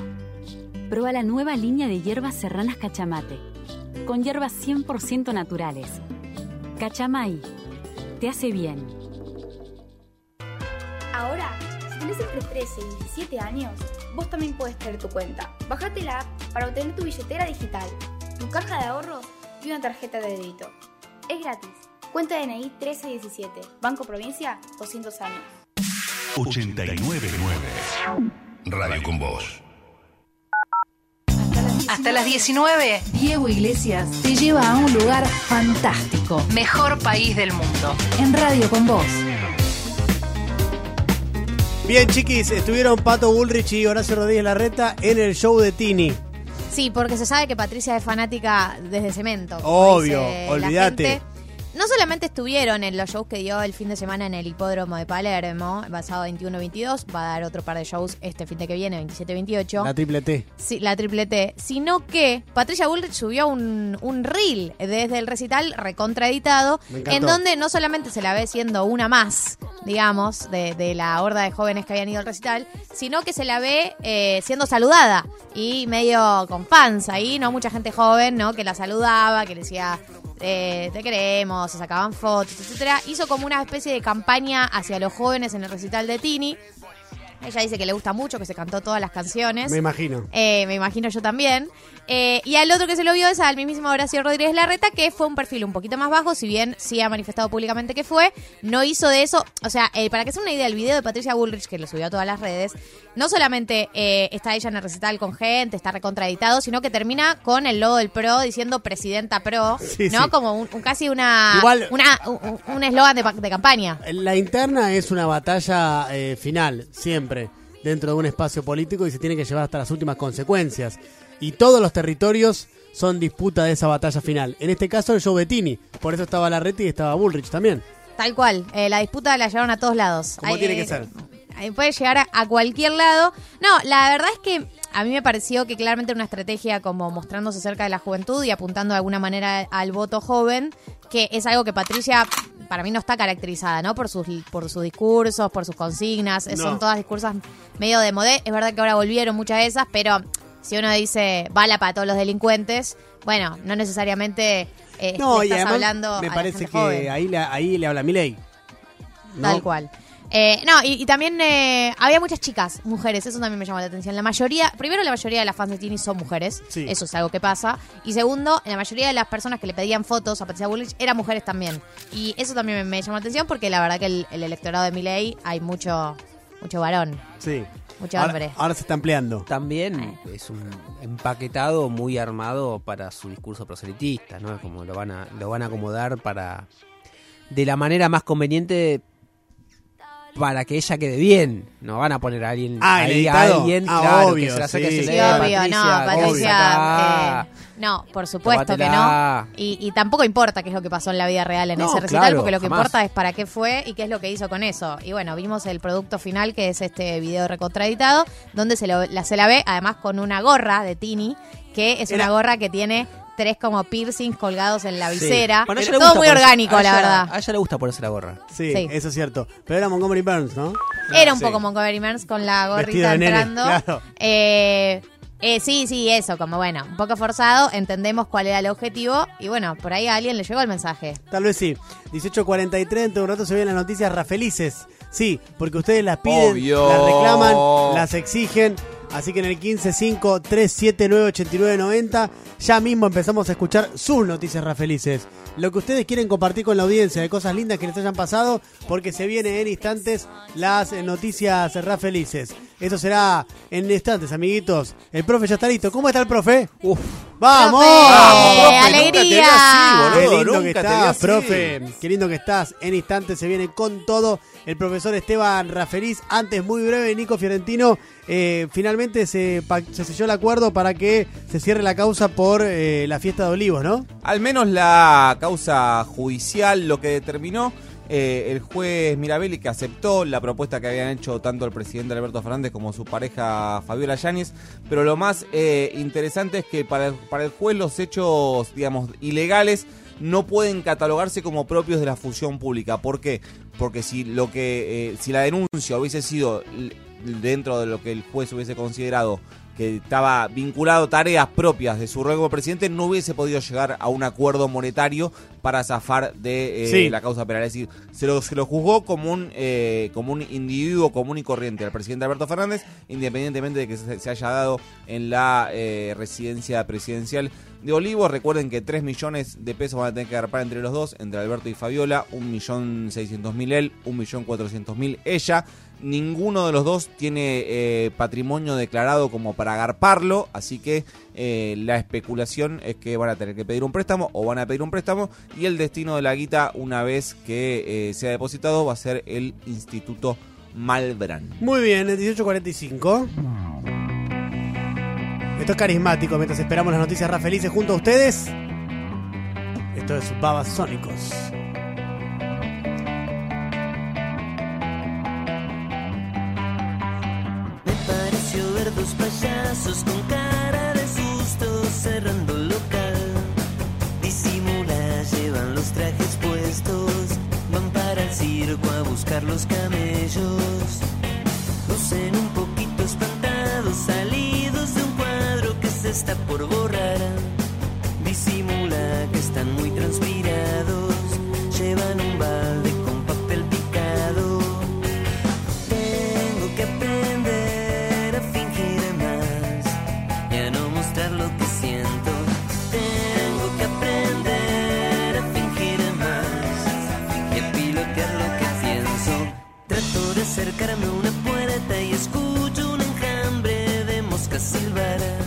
Prueba la nueva línea de hierbas serranas Cachamate, con hierbas 100% naturales. Cachamay, te hace bien. Ahora, si tenés entre 13 y 17 años, vos también puedes tener tu cuenta. Bájate la app para obtener tu billetera digital, tu caja de ahorros y una tarjeta de débito. Es gratis. Cuenta DNI 1317, Banco Provincia, 200 años. 899 Radio con vos. Hasta las 19, Diego Iglesias te lleva a un lugar fantástico. Mejor país del mundo. En Radio con Vos. Bien, chiquis, estuvieron Pato Bullrich y Horacio Rodríguez Larreta en el show de Tini. Sí, porque se sabe que Patricia es fanática desde Cemento. Obvio, olvídate. No solamente estuvieron en los shows que dio el fin de semana en el hipódromo de Palermo, pasado 21-22, va a dar otro par de shows este fin de que viene, 27-28. La triple T. Sí, la triple T. Sino que Patricia Bullrich subió un, un reel desde el recital recontraeditado, en donde no solamente se la ve siendo una más, digamos, de, de la horda de jóvenes que habían ido al recital, sino que se la ve eh, siendo saludada y medio con fans ahí, ¿no? Mucha gente joven, ¿no? Que la saludaba, que le decía eh, te queremos, se sacaban fotos, etcétera. Hizo como una especie de campaña hacia los jóvenes en el recital de Tini. Ella dice que le gusta mucho, que se cantó todas las canciones. Me imagino. Eh, me imagino yo también. Eh, y al otro que se lo vio es al mismísimo Horacio Rodríguez Larreta, que fue un perfil un poquito más bajo, si bien sí ha manifestado públicamente que fue, no hizo de eso, o sea, eh, para que sea una idea, el video de Patricia Bullrich, que lo subió a todas las redes, no solamente eh, está ella en el recital con gente, está recontraditado, sino que termina con el logo del PRO diciendo Presidenta PRO, (laughs) Sí, ¿no? sí. Como un, un- casi una Igual- una- un eslogan de, pa- de campaña. La interna es una batalla final, siempre, dentro de un espacio político y se tiene que llevar hasta las últimas consecuencias. Y todos los territorios son disputa de esa batalla final. En este caso, el show Bettini. Por eso estaba Larreti y estaba Bullrich también. Tal cual, eh, la disputa la llevaron a todos lados. Como Ay, tiene eh, que ser. eh, Puede llegar a, a cualquier lado. No, la verdad es que a mí me pareció que claramente una estrategia como mostrándose cerca de la juventud y apuntando de alguna manera al voto joven, que es algo que Patricia para mí no está caracterizada, ¿no? Por sus, por sus discursos, por sus consignas. No. Son todas discursos medio de modé. Es verdad que ahora volvieron muchas de esas, pero si uno dice bala para todos los delincuentes, bueno, no necesariamente eh, No, le y estás además hablando a me la parece gente que joven. ahí, le- ahí le habla Milei. Tal cual. Eh, no, y, y también eh, había muchas chicas, mujeres, eso también me llamó la atención. La mayoría, primero la mayoría de las fans de Tini son mujeres, Sí. eso es algo que pasa. Y segundo, la mayoría de las personas que le pedían fotos a Patricia Bullrich eran mujeres también. Y eso también me, me llamó la atención porque la verdad que el, el electorado de Milei hay mucho, mucho varón. Sí. Mucho ahora, hambre. ahora se está ampliando. También es un empaquetado muy armado para su discurso proselitista, ¿no? Como lo van a, lo van a acomodar para. de la manera más conveniente para que ella quede bien. No van a poner a alguien. Ah, ¿el ahí a alguien, Ah, claro, obvio, que se la saque sí. obvio, no, Patricia. eh, no, por supuesto que no. Y, y tampoco importa qué es lo que pasó en la vida real en No, ese recital, claro, porque lo que jamás. importa es para qué fue y qué es lo que hizo con eso. Y bueno, vimos el producto final, que es este video recontraditado, donde se, lo- la, se la ve además con una gorra de Tini, que es una gorra que tiene tres como piercings colgados en la Sí. visera. Bueno, a ella Todo le gusta muy orgánico, la verdad. A ella le gusta ponerse la gorra. Sí, Sí. eso es cierto. Pero era Montgomery Burns, ¿no? Era un Sí. poco Montgomery Burns con la Vestido gorrita de nene, entrando. claro. Eh, eh, sí, sí, eso, como bueno, un poco forzado, entendemos cuál era el objetivo y bueno, por ahí a alguien le llegó el mensaje. Tal vez sí. 18.43, dentro de un rato se vienen las noticias rafelices. Sí, porque ustedes las piden, Obvio. las reclaman, las exigen. Así que en el 155-379-8990 ya mismo empezamos a escuchar sus noticias rafelices. Lo que ustedes quieren compartir con la audiencia de cosas lindas que les hayan pasado, porque se vienen en instantes las noticias rafelices. Eso será en instantes, amiguitos. El profe ya está listo. ¿Cómo está el profe? ¡Uf! ¡Vamos! ¡Profe! ¡Vamos, profe! ¡Alegría! Nunca te vi así, boludo. Qué lindo Nunca que estás, profe. Qué lindo que estás. En instantes se viene con todo el profesor Esteban Rafeliz. Antes, muy breve, Nico Fiorentino. eh, finalmente se, se selló el acuerdo para que se cierre la causa por eh, la fiesta de Olivos, ¿no? Al menos la causa judicial lo que determinó eh, el juez Mirabelli que aceptó la propuesta que habían hecho tanto el presidente Alberto Fernández como su pareja Fabiola Yáñez, pero lo más eh, interesante es que para el, para el juez los hechos, digamos, ilegales no pueden catalogarse como propios de la función pública. ¿Por qué? Porque si lo que eh, si la denuncia hubiese sido dentro de lo que el juez hubiese considerado que estaba vinculado a tareas propias de su como presidente, no hubiese podido llegar a un acuerdo monetario para zafar de eh, Sí. la causa penal. Es decir, se lo, se lo juzgó como un, eh, como un individuo común y corriente al presidente Alberto Fernández, independientemente de que se, se haya dado en la eh, residencia presidencial de Olivos. Recuerden que 3 millones de pesos van a tener que agarpar entre los dos, entre Alberto y Fabiola, 1.600.000 él, 1.400.000 ella. Ninguno de los dos tiene eh, patrimonio declarado como para agarparlo, así que eh, la especulación es que van a tener que pedir un préstamo o van a pedir un préstamo y el destino de la guita una vez que eh, sea depositado va a ser el Instituto Malbrán. Muy bien, 18.45. Esto es carismático mientras esperamos las noticias rafelices junto a ustedes. Esto es Babas Sónicos. Me pareció ver dos payasos con cara de susto cerrando el local. Disimula, llevan los trajes puestos, van para el circo a buscar los camellos. Lucen un poquito espantados, salidos de un cuadro que se está por borrar. Disimula que están muy transpirados. Llevan un balde una puerta y escucho un enjambre de moscas silbar.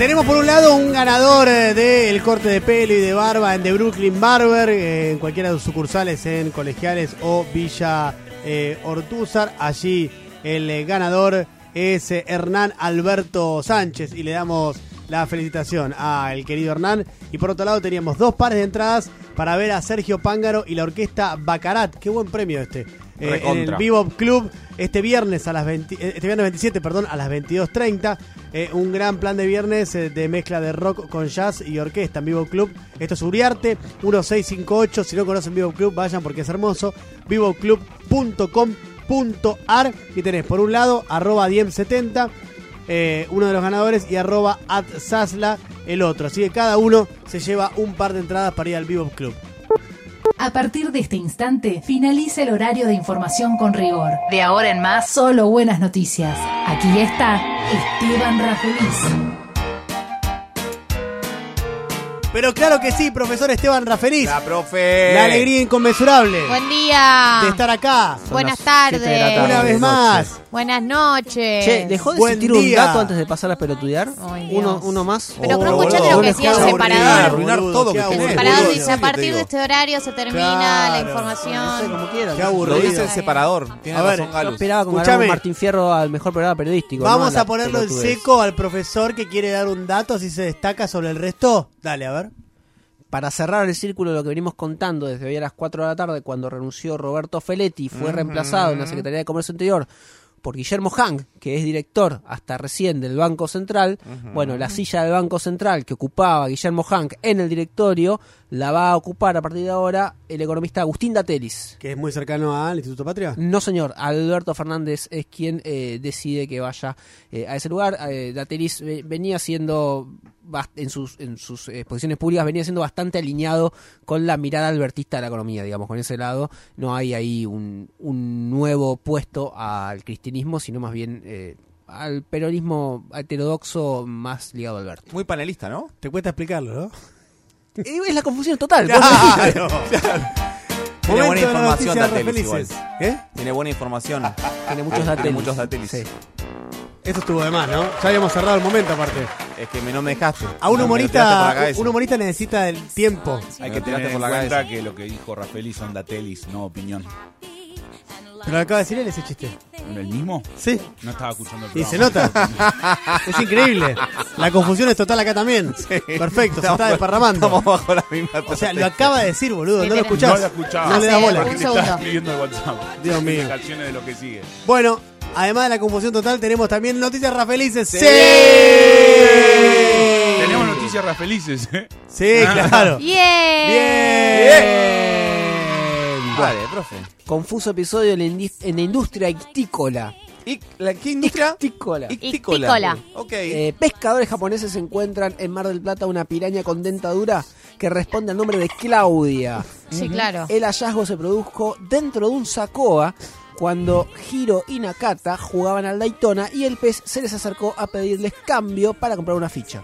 Tenemos por un lado un ganador eh, del corte de pelo y de barba en The Brooklyn Barber, eh, en cualquiera de sus sucursales en Colegiales o Villa eh, Ortúzar. Allí el eh, ganador es Hernán Alberto Sánchez y le damos la felicitación al querido Hernán. Y por otro lado teníamos dos pares de entradas para ver a Sergio Pángaro y la orquesta Bacarat. Qué buen premio este. Eh, en el. Bebop Club este viernes a las 20 eh, este viernes 27, perdón, a las 22:30, eh, un gran plan de viernes eh, de mezcla de rock con jazz y orquesta en Bebop Club. Esto es Uriarte 1658, si no conocen Bebop Club, vayan porque es hermoso. bebopclub.com.ar y tenés por un lado arroba diem70 eh, uno de los ganadores y arroba adsasla el otro. Así que cada uno se lleva un par de entradas para ir al Bebop Club. A partir de este instante, finaliza el horario de información con rigor. De ahora en más, solo buenas noticias. Aquí está Esteban Rafeliz. Pero claro que sí, profesor Esteban Raferiz. La profe. La alegría inconmensurable Buen día. de estar acá. Buenas tardes. tarde. Una vez más. Buenas noches. Che, ¿dejó de Buen existir un dato antes de pasar a pelotudear? Uno, uno más. Pero Oh, no escuchaste lo que decía el separador. arruinar todo que. El separador dice, a partir de este horario se termina la No sé, información. como quieran. Qué Lo aburrido. dice el separador. Tiene A ver, razón, esperaba con Martín Fierro al mejor programa periodístico. Vamos a ponerlo en seco al profesor que quiere dar un dato, así se destaca sobre el resto. Dale, a ver. Para cerrar el círculo de lo que venimos contando desde hoy a las 4 de la tarde, cuando renunció Roberto Feletti, fue reemplazado en la Secretaría de Comercio Interior por Guillermo Hang, que es director hasta recién del Banco Central. Bueno, la silla del Banco Central que ocupaba Guillermo Hang en el directorio la va a ocupar a partir de ahora el economista Agustín Datelis. Que es muy cercano al Instituto Patria. No, señor. Alberto Fernández es quien eh, decide que vaya eh, a ese lugar. Eh, Datelis eh, venía siendo, en sus, en sus exposiciones públicas, venía siendo bastante alineado con la mirada albertista de la economía, digamos. Con ese lado no hay ahí un, un nuevo puesto al cristianismo, sino más bien eh, al peronismo heterodoxo más ligado a Alberto. Muy panelista, ¿no? Te cuesta explicarlo, ¿no? (laughs) Eh, es la confusión total. Claro. (laughs) Tiene Momento buena información Datelis igual. ¿Eh? Tiene buena información. (laughs) Tiene muchos Tiene Datelis. muchos Datelis. Sí. Esto estuvo de más, ¿no? Ya habíamos cerrado el momento aparte. Es que me, no me dejaste. A un No, humorista, un humorista necesita el tiempo. Hay que en por la cabeza. que lo que dijo Rafeli son datelis, no opinión. Pero lo acaba de decir él ese chiste. ¿En el mismo? Sí. No estaba escuchando el Y programa. se nota. (laughs) es increíble. La confusión es total acá también. Perfecto, se está desparramando. Estamos bajo la misma O sea, lo acaba de decir, boludo. ¿Qué ¿No lo escuchás? No la escuchaba. No le das bola. Porque te estaba segundo. escribiendo el WhatsApp. Dios mío. Explicaciones de lo que sigue. Bueno, además de la confusión total, tenemos también noticias rafelices. ¡Sí! Tenemos noticias Rafelices, ¿eh? Sí, claro. Bien. Bien. Profe. Confuso episodio en la, indi- en la industria ictícola. ¿Y la, ¿Qué industria? Ictícola. Ictícola. Ok. Eh, pescadores japoneses encuentran en Mar del Plata una piraña con dentadura que responde al nombre de Claudia. Sí, claro. El hallazgo se produjo dentro de un sacoa cuando Hiro y Nakata jugaban al Daytona y el pez se les acercó a pedirles cambio para comprar una ficha.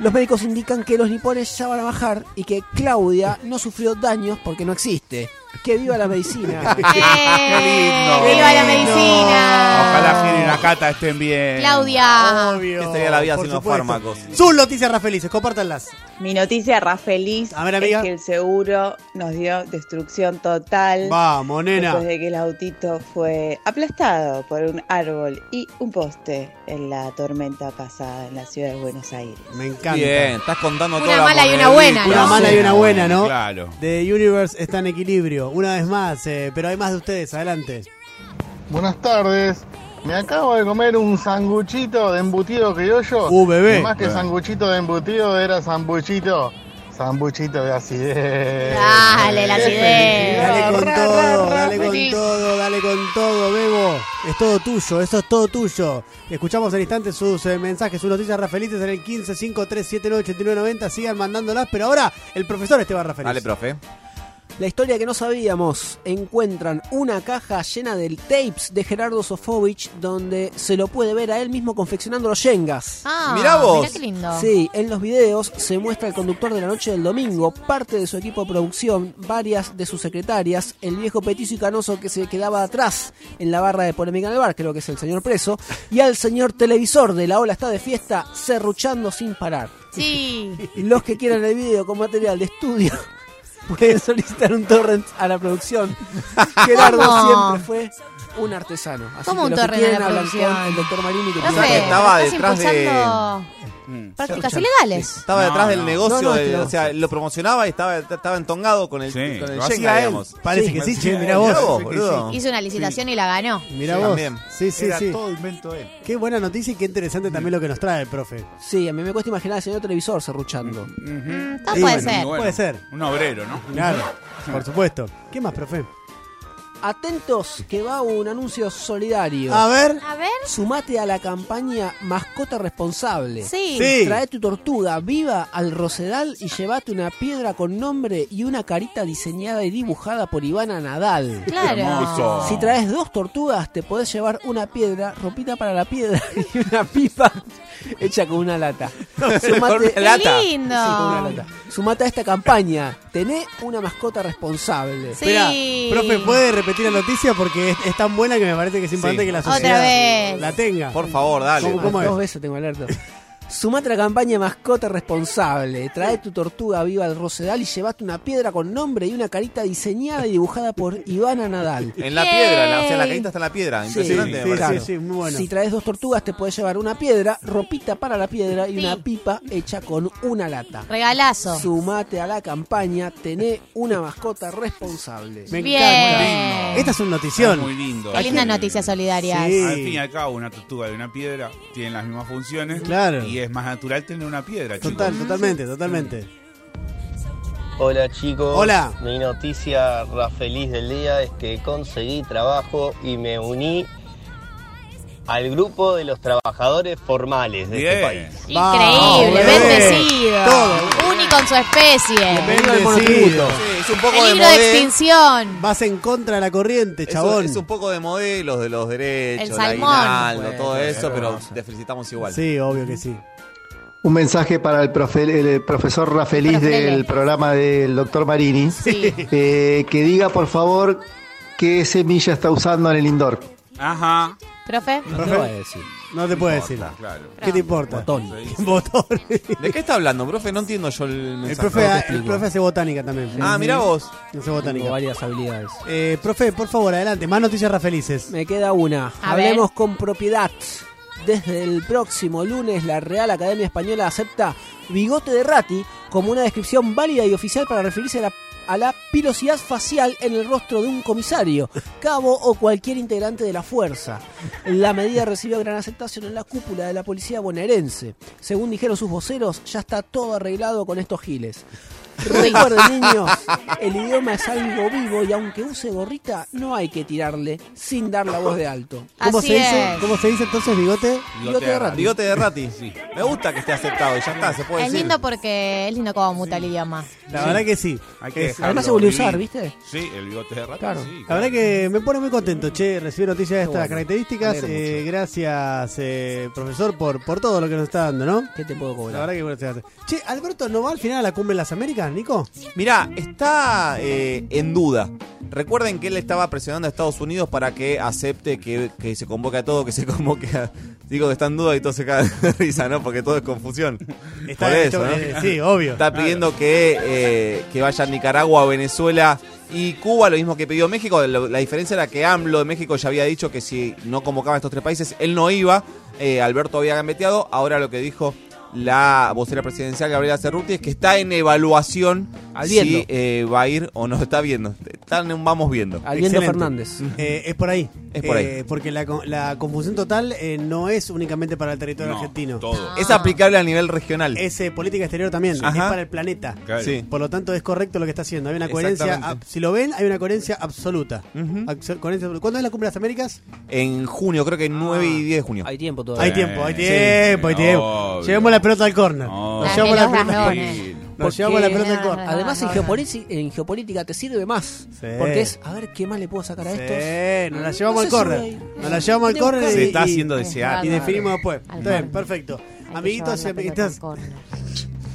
Los médicos indican que los nipones ya van a bajar y que Claudia no sufrió daños porque no existe. ¡Que viva la medicina! (laughs) lindo! ¡Viva la medicina! Ojalá Gil y Nakata estén bien. Claudia. Obvio. Que sería la vida por sin los supuesto. fármacos. Sus noticias Rafelices, compártanlas. Mi noticia Rafeliz A ver, amiga. es que el seguro nos dio destrucción total. Vamos, nena. Después de que el autito fue aplastado por un árbol y un poste en la tormenta pasada en la ciudad de Buenos Aires. Me encanta. Bien, estás contando Una toda la mala y una monedita. buena, Una ¿no? mala y una buena, ¿no? Claro. The Universe está en equilibrio. Una vez más, eh, pero hay más de ustedes. Adelante. Buenas tardes. Me acabo de comer un sanguchito de embutido criollo. Uh, bebé. Y más que Eh. sanguchito de embutido era sambuchito. Sambuchito de acidez. Dale, la acidez. Dale con Ra, todo, ra, ra, dale con feliz. todo, dale con todo, Bebo. Es todo tuyo, eso es todo tuyo. Escuchamos al instante sus eh, mensajes, sus noticias Rafelices en el 15 5379 8990. Sigan mandándolas, pero ahora el profesor Esteban Rafeliz. Dale, profe. La historia que no sabíamos. Encuentran una caja llena de tapes de Gerardo Sofovich donde se lo puede ver a él mismo confeccionando los yengas. Ah, Mirá vos. mirá qué lindo. Sí, en los videos se muestra el conductor de la noche del domingo, parte de su equipo de producción, varias de sus secretarias, el viejo petizo y canoso que se quedaba atrás en la barra de polémica en el bar, creo que es el señor preso, y al señor televisor de la ola está de fiesta, serruchando sin parar. Sí. (laughs) Los que quieran el video con material de estudio pueden solicitar un torrent a la producción. (laughs) Gerardo ¿Cómo? siempre fue un artesano. Así ¿Cómo que un los que torrent a quieren la hablan producción? el doctor Marini que estaba estás detrás de- impulsando Mm. prácticas ilegales. Estaba No, detrás del no. negocio, No, no, de- es que no. o sea, lo promocionaba y estaba, estaba entongado con el, Sí, con el lo hacía Jenga, él. digamos. Parece Sí, que sí, sí, che, mirá vos. mirá vos, boludo. Hizo una licitación y la ganó. Mirá Sí, vos. también. Sí, sí, Era sí. todo invento él. Qué buena noticia y qué interesante también lo que nos trae, profe. Sí, a mí me cuesta imaginar al señor televisor serruchando. Mm, todo Sí, puede bueno, ser. Bueno, Puede ser. Un obrero, ¿no? Claro, por supuesto. ¿Qué más, profe? Atentos que va un anuncio solidario. A ver. A ver. Sumate a la campaña Mascota Responsable. Sí. Sí. Trae tu tortuga viva al Rosedal y llévate una piedra con nombre y una carita diseñada y dibujada por Ivana Nadal. Claro. Hermoso. Si traes dos tortugas, te podés llevar una piedra, ropita para la piedra (laughs) y una pipa (laughs) hecha con una lata. (laughs) Sumate, Qué Lata. lindo. Sí, con una lata. Sumate a esta campaña. Tené una mascota responsable. Sí. Espera, profe, ¿puede repetir la noticia? Porque es, es tan buena que me parece que es importante Sí. que la Otra sociedad vez. la tenga. Por favor, dale. ¿Cómo- cómo Ah, es? Dos veces tengo alerta. (laughs) Sumate a la campaña Mascota Responsable. Trae tu tortuga viva al Rosedal y llevate una piedra con nombre y una carita diseñada y dibujada por Ivana Nadal. En la Yay. piedra, la- o sea, la carita está en la piedra. Sí, Impresionante, me sí, sí, sí, muy bueno. Si traes dos tortugas, te puedes llevar una piedra, ropita para la piedra y Sí. una pipa hecha con una lata. Regalazo. Sumate a la campaña, tené una mascota responsable. Me Bien. encanta. Esta es una notición. Muy lindo. Qué lindas noticias solidarias. Sí. Al fin y al cabo, una tortuga y una piedra tienen las mismas funciones. Claro. Y es más natural tener una piedra, chicos. Total, totalmente, totalmente. Hola chicos. Hola. Mi noticia ra- feliz del día es que conseguí trabajo y me uní al grupo de los trabajadores formales de este país. Increíble, bendecido. Todo. Único en su especie. Bendecido. Sí, es un poco de Peligro de modelo. extinción. Vas en contra de la corriente, chabón. es un poco de modelos de los derechos, El salmón. aguinaldo, Bueno, todo eso, pero te felicitamos igual. Sí, obvio que sí. Un mensaje para el, profe- el profesor Rafeliz Profele. del programa del doctor Marini. Sí. Eh, que diga, por favor, qué semilla está usando en el indoor. Ajá. Profe. No te voy a decir. No te puedo decir. Claro. ¿Qué te importa? Botón. (laughs) Botón. ¿De qué está hablando, profe? No entiendo yo el El mensaje. profe, No te el profe hace botánica también. Ah, mira vos. Hace Tengo botánica. varias habilidades. Eh, profe, por favor, adelante. Más noticias rafelices. Me queda una. A Hablemos ver. con propiedad. Desde el próximo lunes, la Real Academia Española acepta bigote de rati como una descripción válida y oficial para referirse a la, a la pilosidad facial en el rostro de un comisario, cabo o cualquier integrante de la fuerza. La medida recibió gran aceptación en la cúpula de la policía bonaerense. Según dijeron sus voceros, ya está todo arreglado con estos giles. Recuerden, (laughs) niños, el idioma es algo vivo y aunque use gorrita, no hay que tirarle sin dar la voz de alto. ¿Cómo Así se dice? ¿Cómo se dice entonces bigote? Bigote de rati. Bigote de rati. Me gusta que esté aceptado y ya está, se puede Es decir. lindo porque es lindo como muta el idioma. La verdad que sí. Hay que Es- dejarlo además se volvió a vivir. usar, ¿viste? Sí, el bigote de rata. Claro. sí, La verdad que me pone muy contento, che, recibir noticias de estas bueno. características. Eh, gracias, eh, profesor, por, por todo lo que nos está dando, ¿no? ¿Qué te puedo La cobrar? verdad que bueno, se hace. Che, Alberto, ¿no va al final a la cumbre de las Américas, Nico? Mirá, está eh, en duda. Recuerden que él estaba presionando a Estados Unidos para que acepte que, que se convoque a todo, que se (laughs) convoque a... Digo que está en duda y todo se cae de risa, ¿no? Porque todo es confusión. Está Por hecho, eso, ¿no? eh, sí, obvio. Está pidiendo que, eh, que vaya a Nicaragua, Venezuela y Cuba, lo mismo que pidió México. La diferencia era que AMLO de México ya había dicho que si no convocaba a estos tres países, él no iba. Eh, Alberto había gambeteado. Ahora lo que dijo la vocera presidencial Gabriela Cerruti es que está en evaluación Al si eh, va a ir o no. Está viendo. Está en un vamos viendo. Al viendo Excelente. Fernández. Eh, es por ahí. Es por ahí. Eh, porque la, co- la confusión total eh, no es únicamente para el territorio No, argentino. todo. Es aplicable a nivel regional. Es eh, política exterior también, es para el planeta. Claro. Sí. Por lo tanto, es correcto lo que está haciendo. Hay una coherencia. Si lo ven, hay una coherencia absoluta. Coherencia. ¿Cuándo es la cumbre de las Américas? En junio, creo que 9 y 10 de junio. Hay tiempo todavía. Hay tiempo, hay Sí, tiempo, hay tiempo. obvio. Llevemos la pelota al córner. Nos llevamos la pelota al córner. Nos Porque- llevamos la pelota al córner. Además, en, geopolítica, en geopolítica te sirve más. Sí. Porque es, a ver, ¿qué más le puedo sacar a estos? Sí, nos la llevamos No al córner. Nos la llevamos al córner que- y, Se está y- haciendo Es desear. y definimos después. Al Está bien, córner. perfecto. Amiguitos, pelota amiguitas.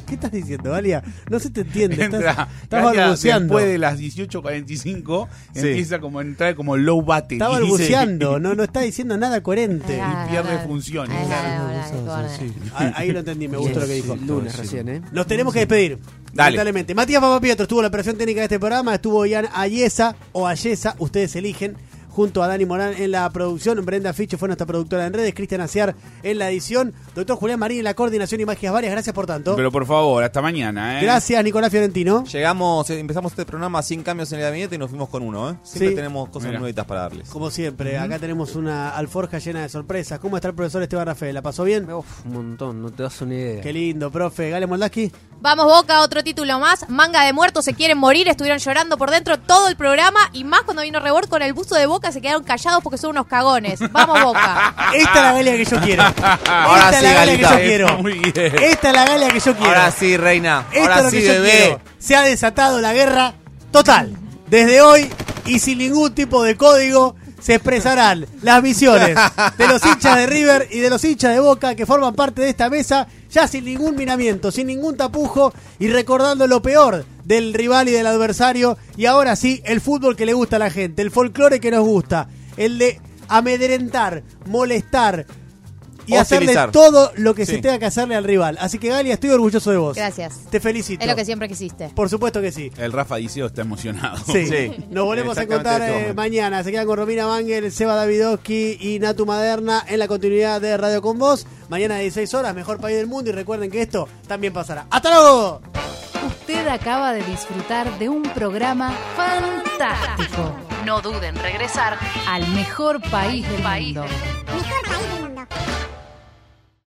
¿Qué estás diciendo, Valia? No se te entiende. Estás, Entra, estás Galia, balbuceando. Después de las 18.45 Sí. empieza como a entrar como low bate. Está (laughs) balbuceando, no, no está diciendo nada coherente. Y pierde funciones. Ah, Claro. ah, ah, ah, Sí. Ah, Ahí lo entendí, me gustó lo que dijo. Lunes recién, ¿eh? Nos tenemos que despedir. Dale. Lamentablemente. Matías Papapietro estuvo en la operación técnica de este programa, estuvo Ian Ayesa o Ayesa, ustedes eligen, junto a Dani Morán en la producción, Brenda Ficho fue nuestra productora en redes, Cristian Aciar en la edición, doctor Julián Marín en la coordinación y magias varias, gracias por tanto. Pero por favor, hasta mañana, ¿eh? Gracias Nicolás Fiorentino. Llegamos, eh, empezamos este programa sin cambios en el gabinete y nos fuimos con uno, ¿eh? Siempre Sí. tenemos cosas Mira. nuevitas para darles. Como siempre, acá tenemos una alforja llena de sorpresas. ¿Cómo está el profesor Esteban Rafael? ¿La pasó bien? Uf, un montón, no te das una idea. Qué lindo, profe. Gale Moldaski. Vamos Boca, otro título más. Manga de muertos se quieren morir, estuvieron llorando por dentro todo el programa y más cuando vino Rebord con el busto de Boca se quedaron callados porque son unos cagones. Vamos Boca. (laughs) Esta es la Galia que yo quiero. (laughs) Ahora Esta es sí, la Galia que yo quiero. Muy bien. Esta es la Galia que yo quiero. Ahora sí, reina. Esto Ahora es lo sí, que yo bebé. quiero. Se ha desatado la guerra total. Desde hoy y sin ningún tipo de código se expresarán las visiones de los hinchas de River y de los hinchas de Boca que forman parte de esta mesa, ya sin ningún minamiento, sin ningún tapujo y recordando lo peor del rival y del adversario. Y ahora sí, el fútbol que le gusta a la gente, el folclore que nos gusta, el de amedrentar, molestar y hacerle todo lo que se Sí. tenga que hacerle al rival. Así que Galia, estoy orgulloso de vos. Gracias. Te felicito. Es lo que siempre quisiste. Por supuesto que sí. El Rafa Diceo está emocionado. Sí. Sí. Nos volvemos a Exactamente encontrar en este eh, momento. mañana. Se quedan con Romina Mangel, Seba Davidowski y Natu Maderna en la continuidad de Radio con Vos. Mañana a 16 horas, mejor país del mundo. Y recuerden que esto también pasará. ¡Hasta luego! Usted acaba de disfrutar de un programa fantástico. No duden en regresar al mejor país del mundo. Mejor país del mundo.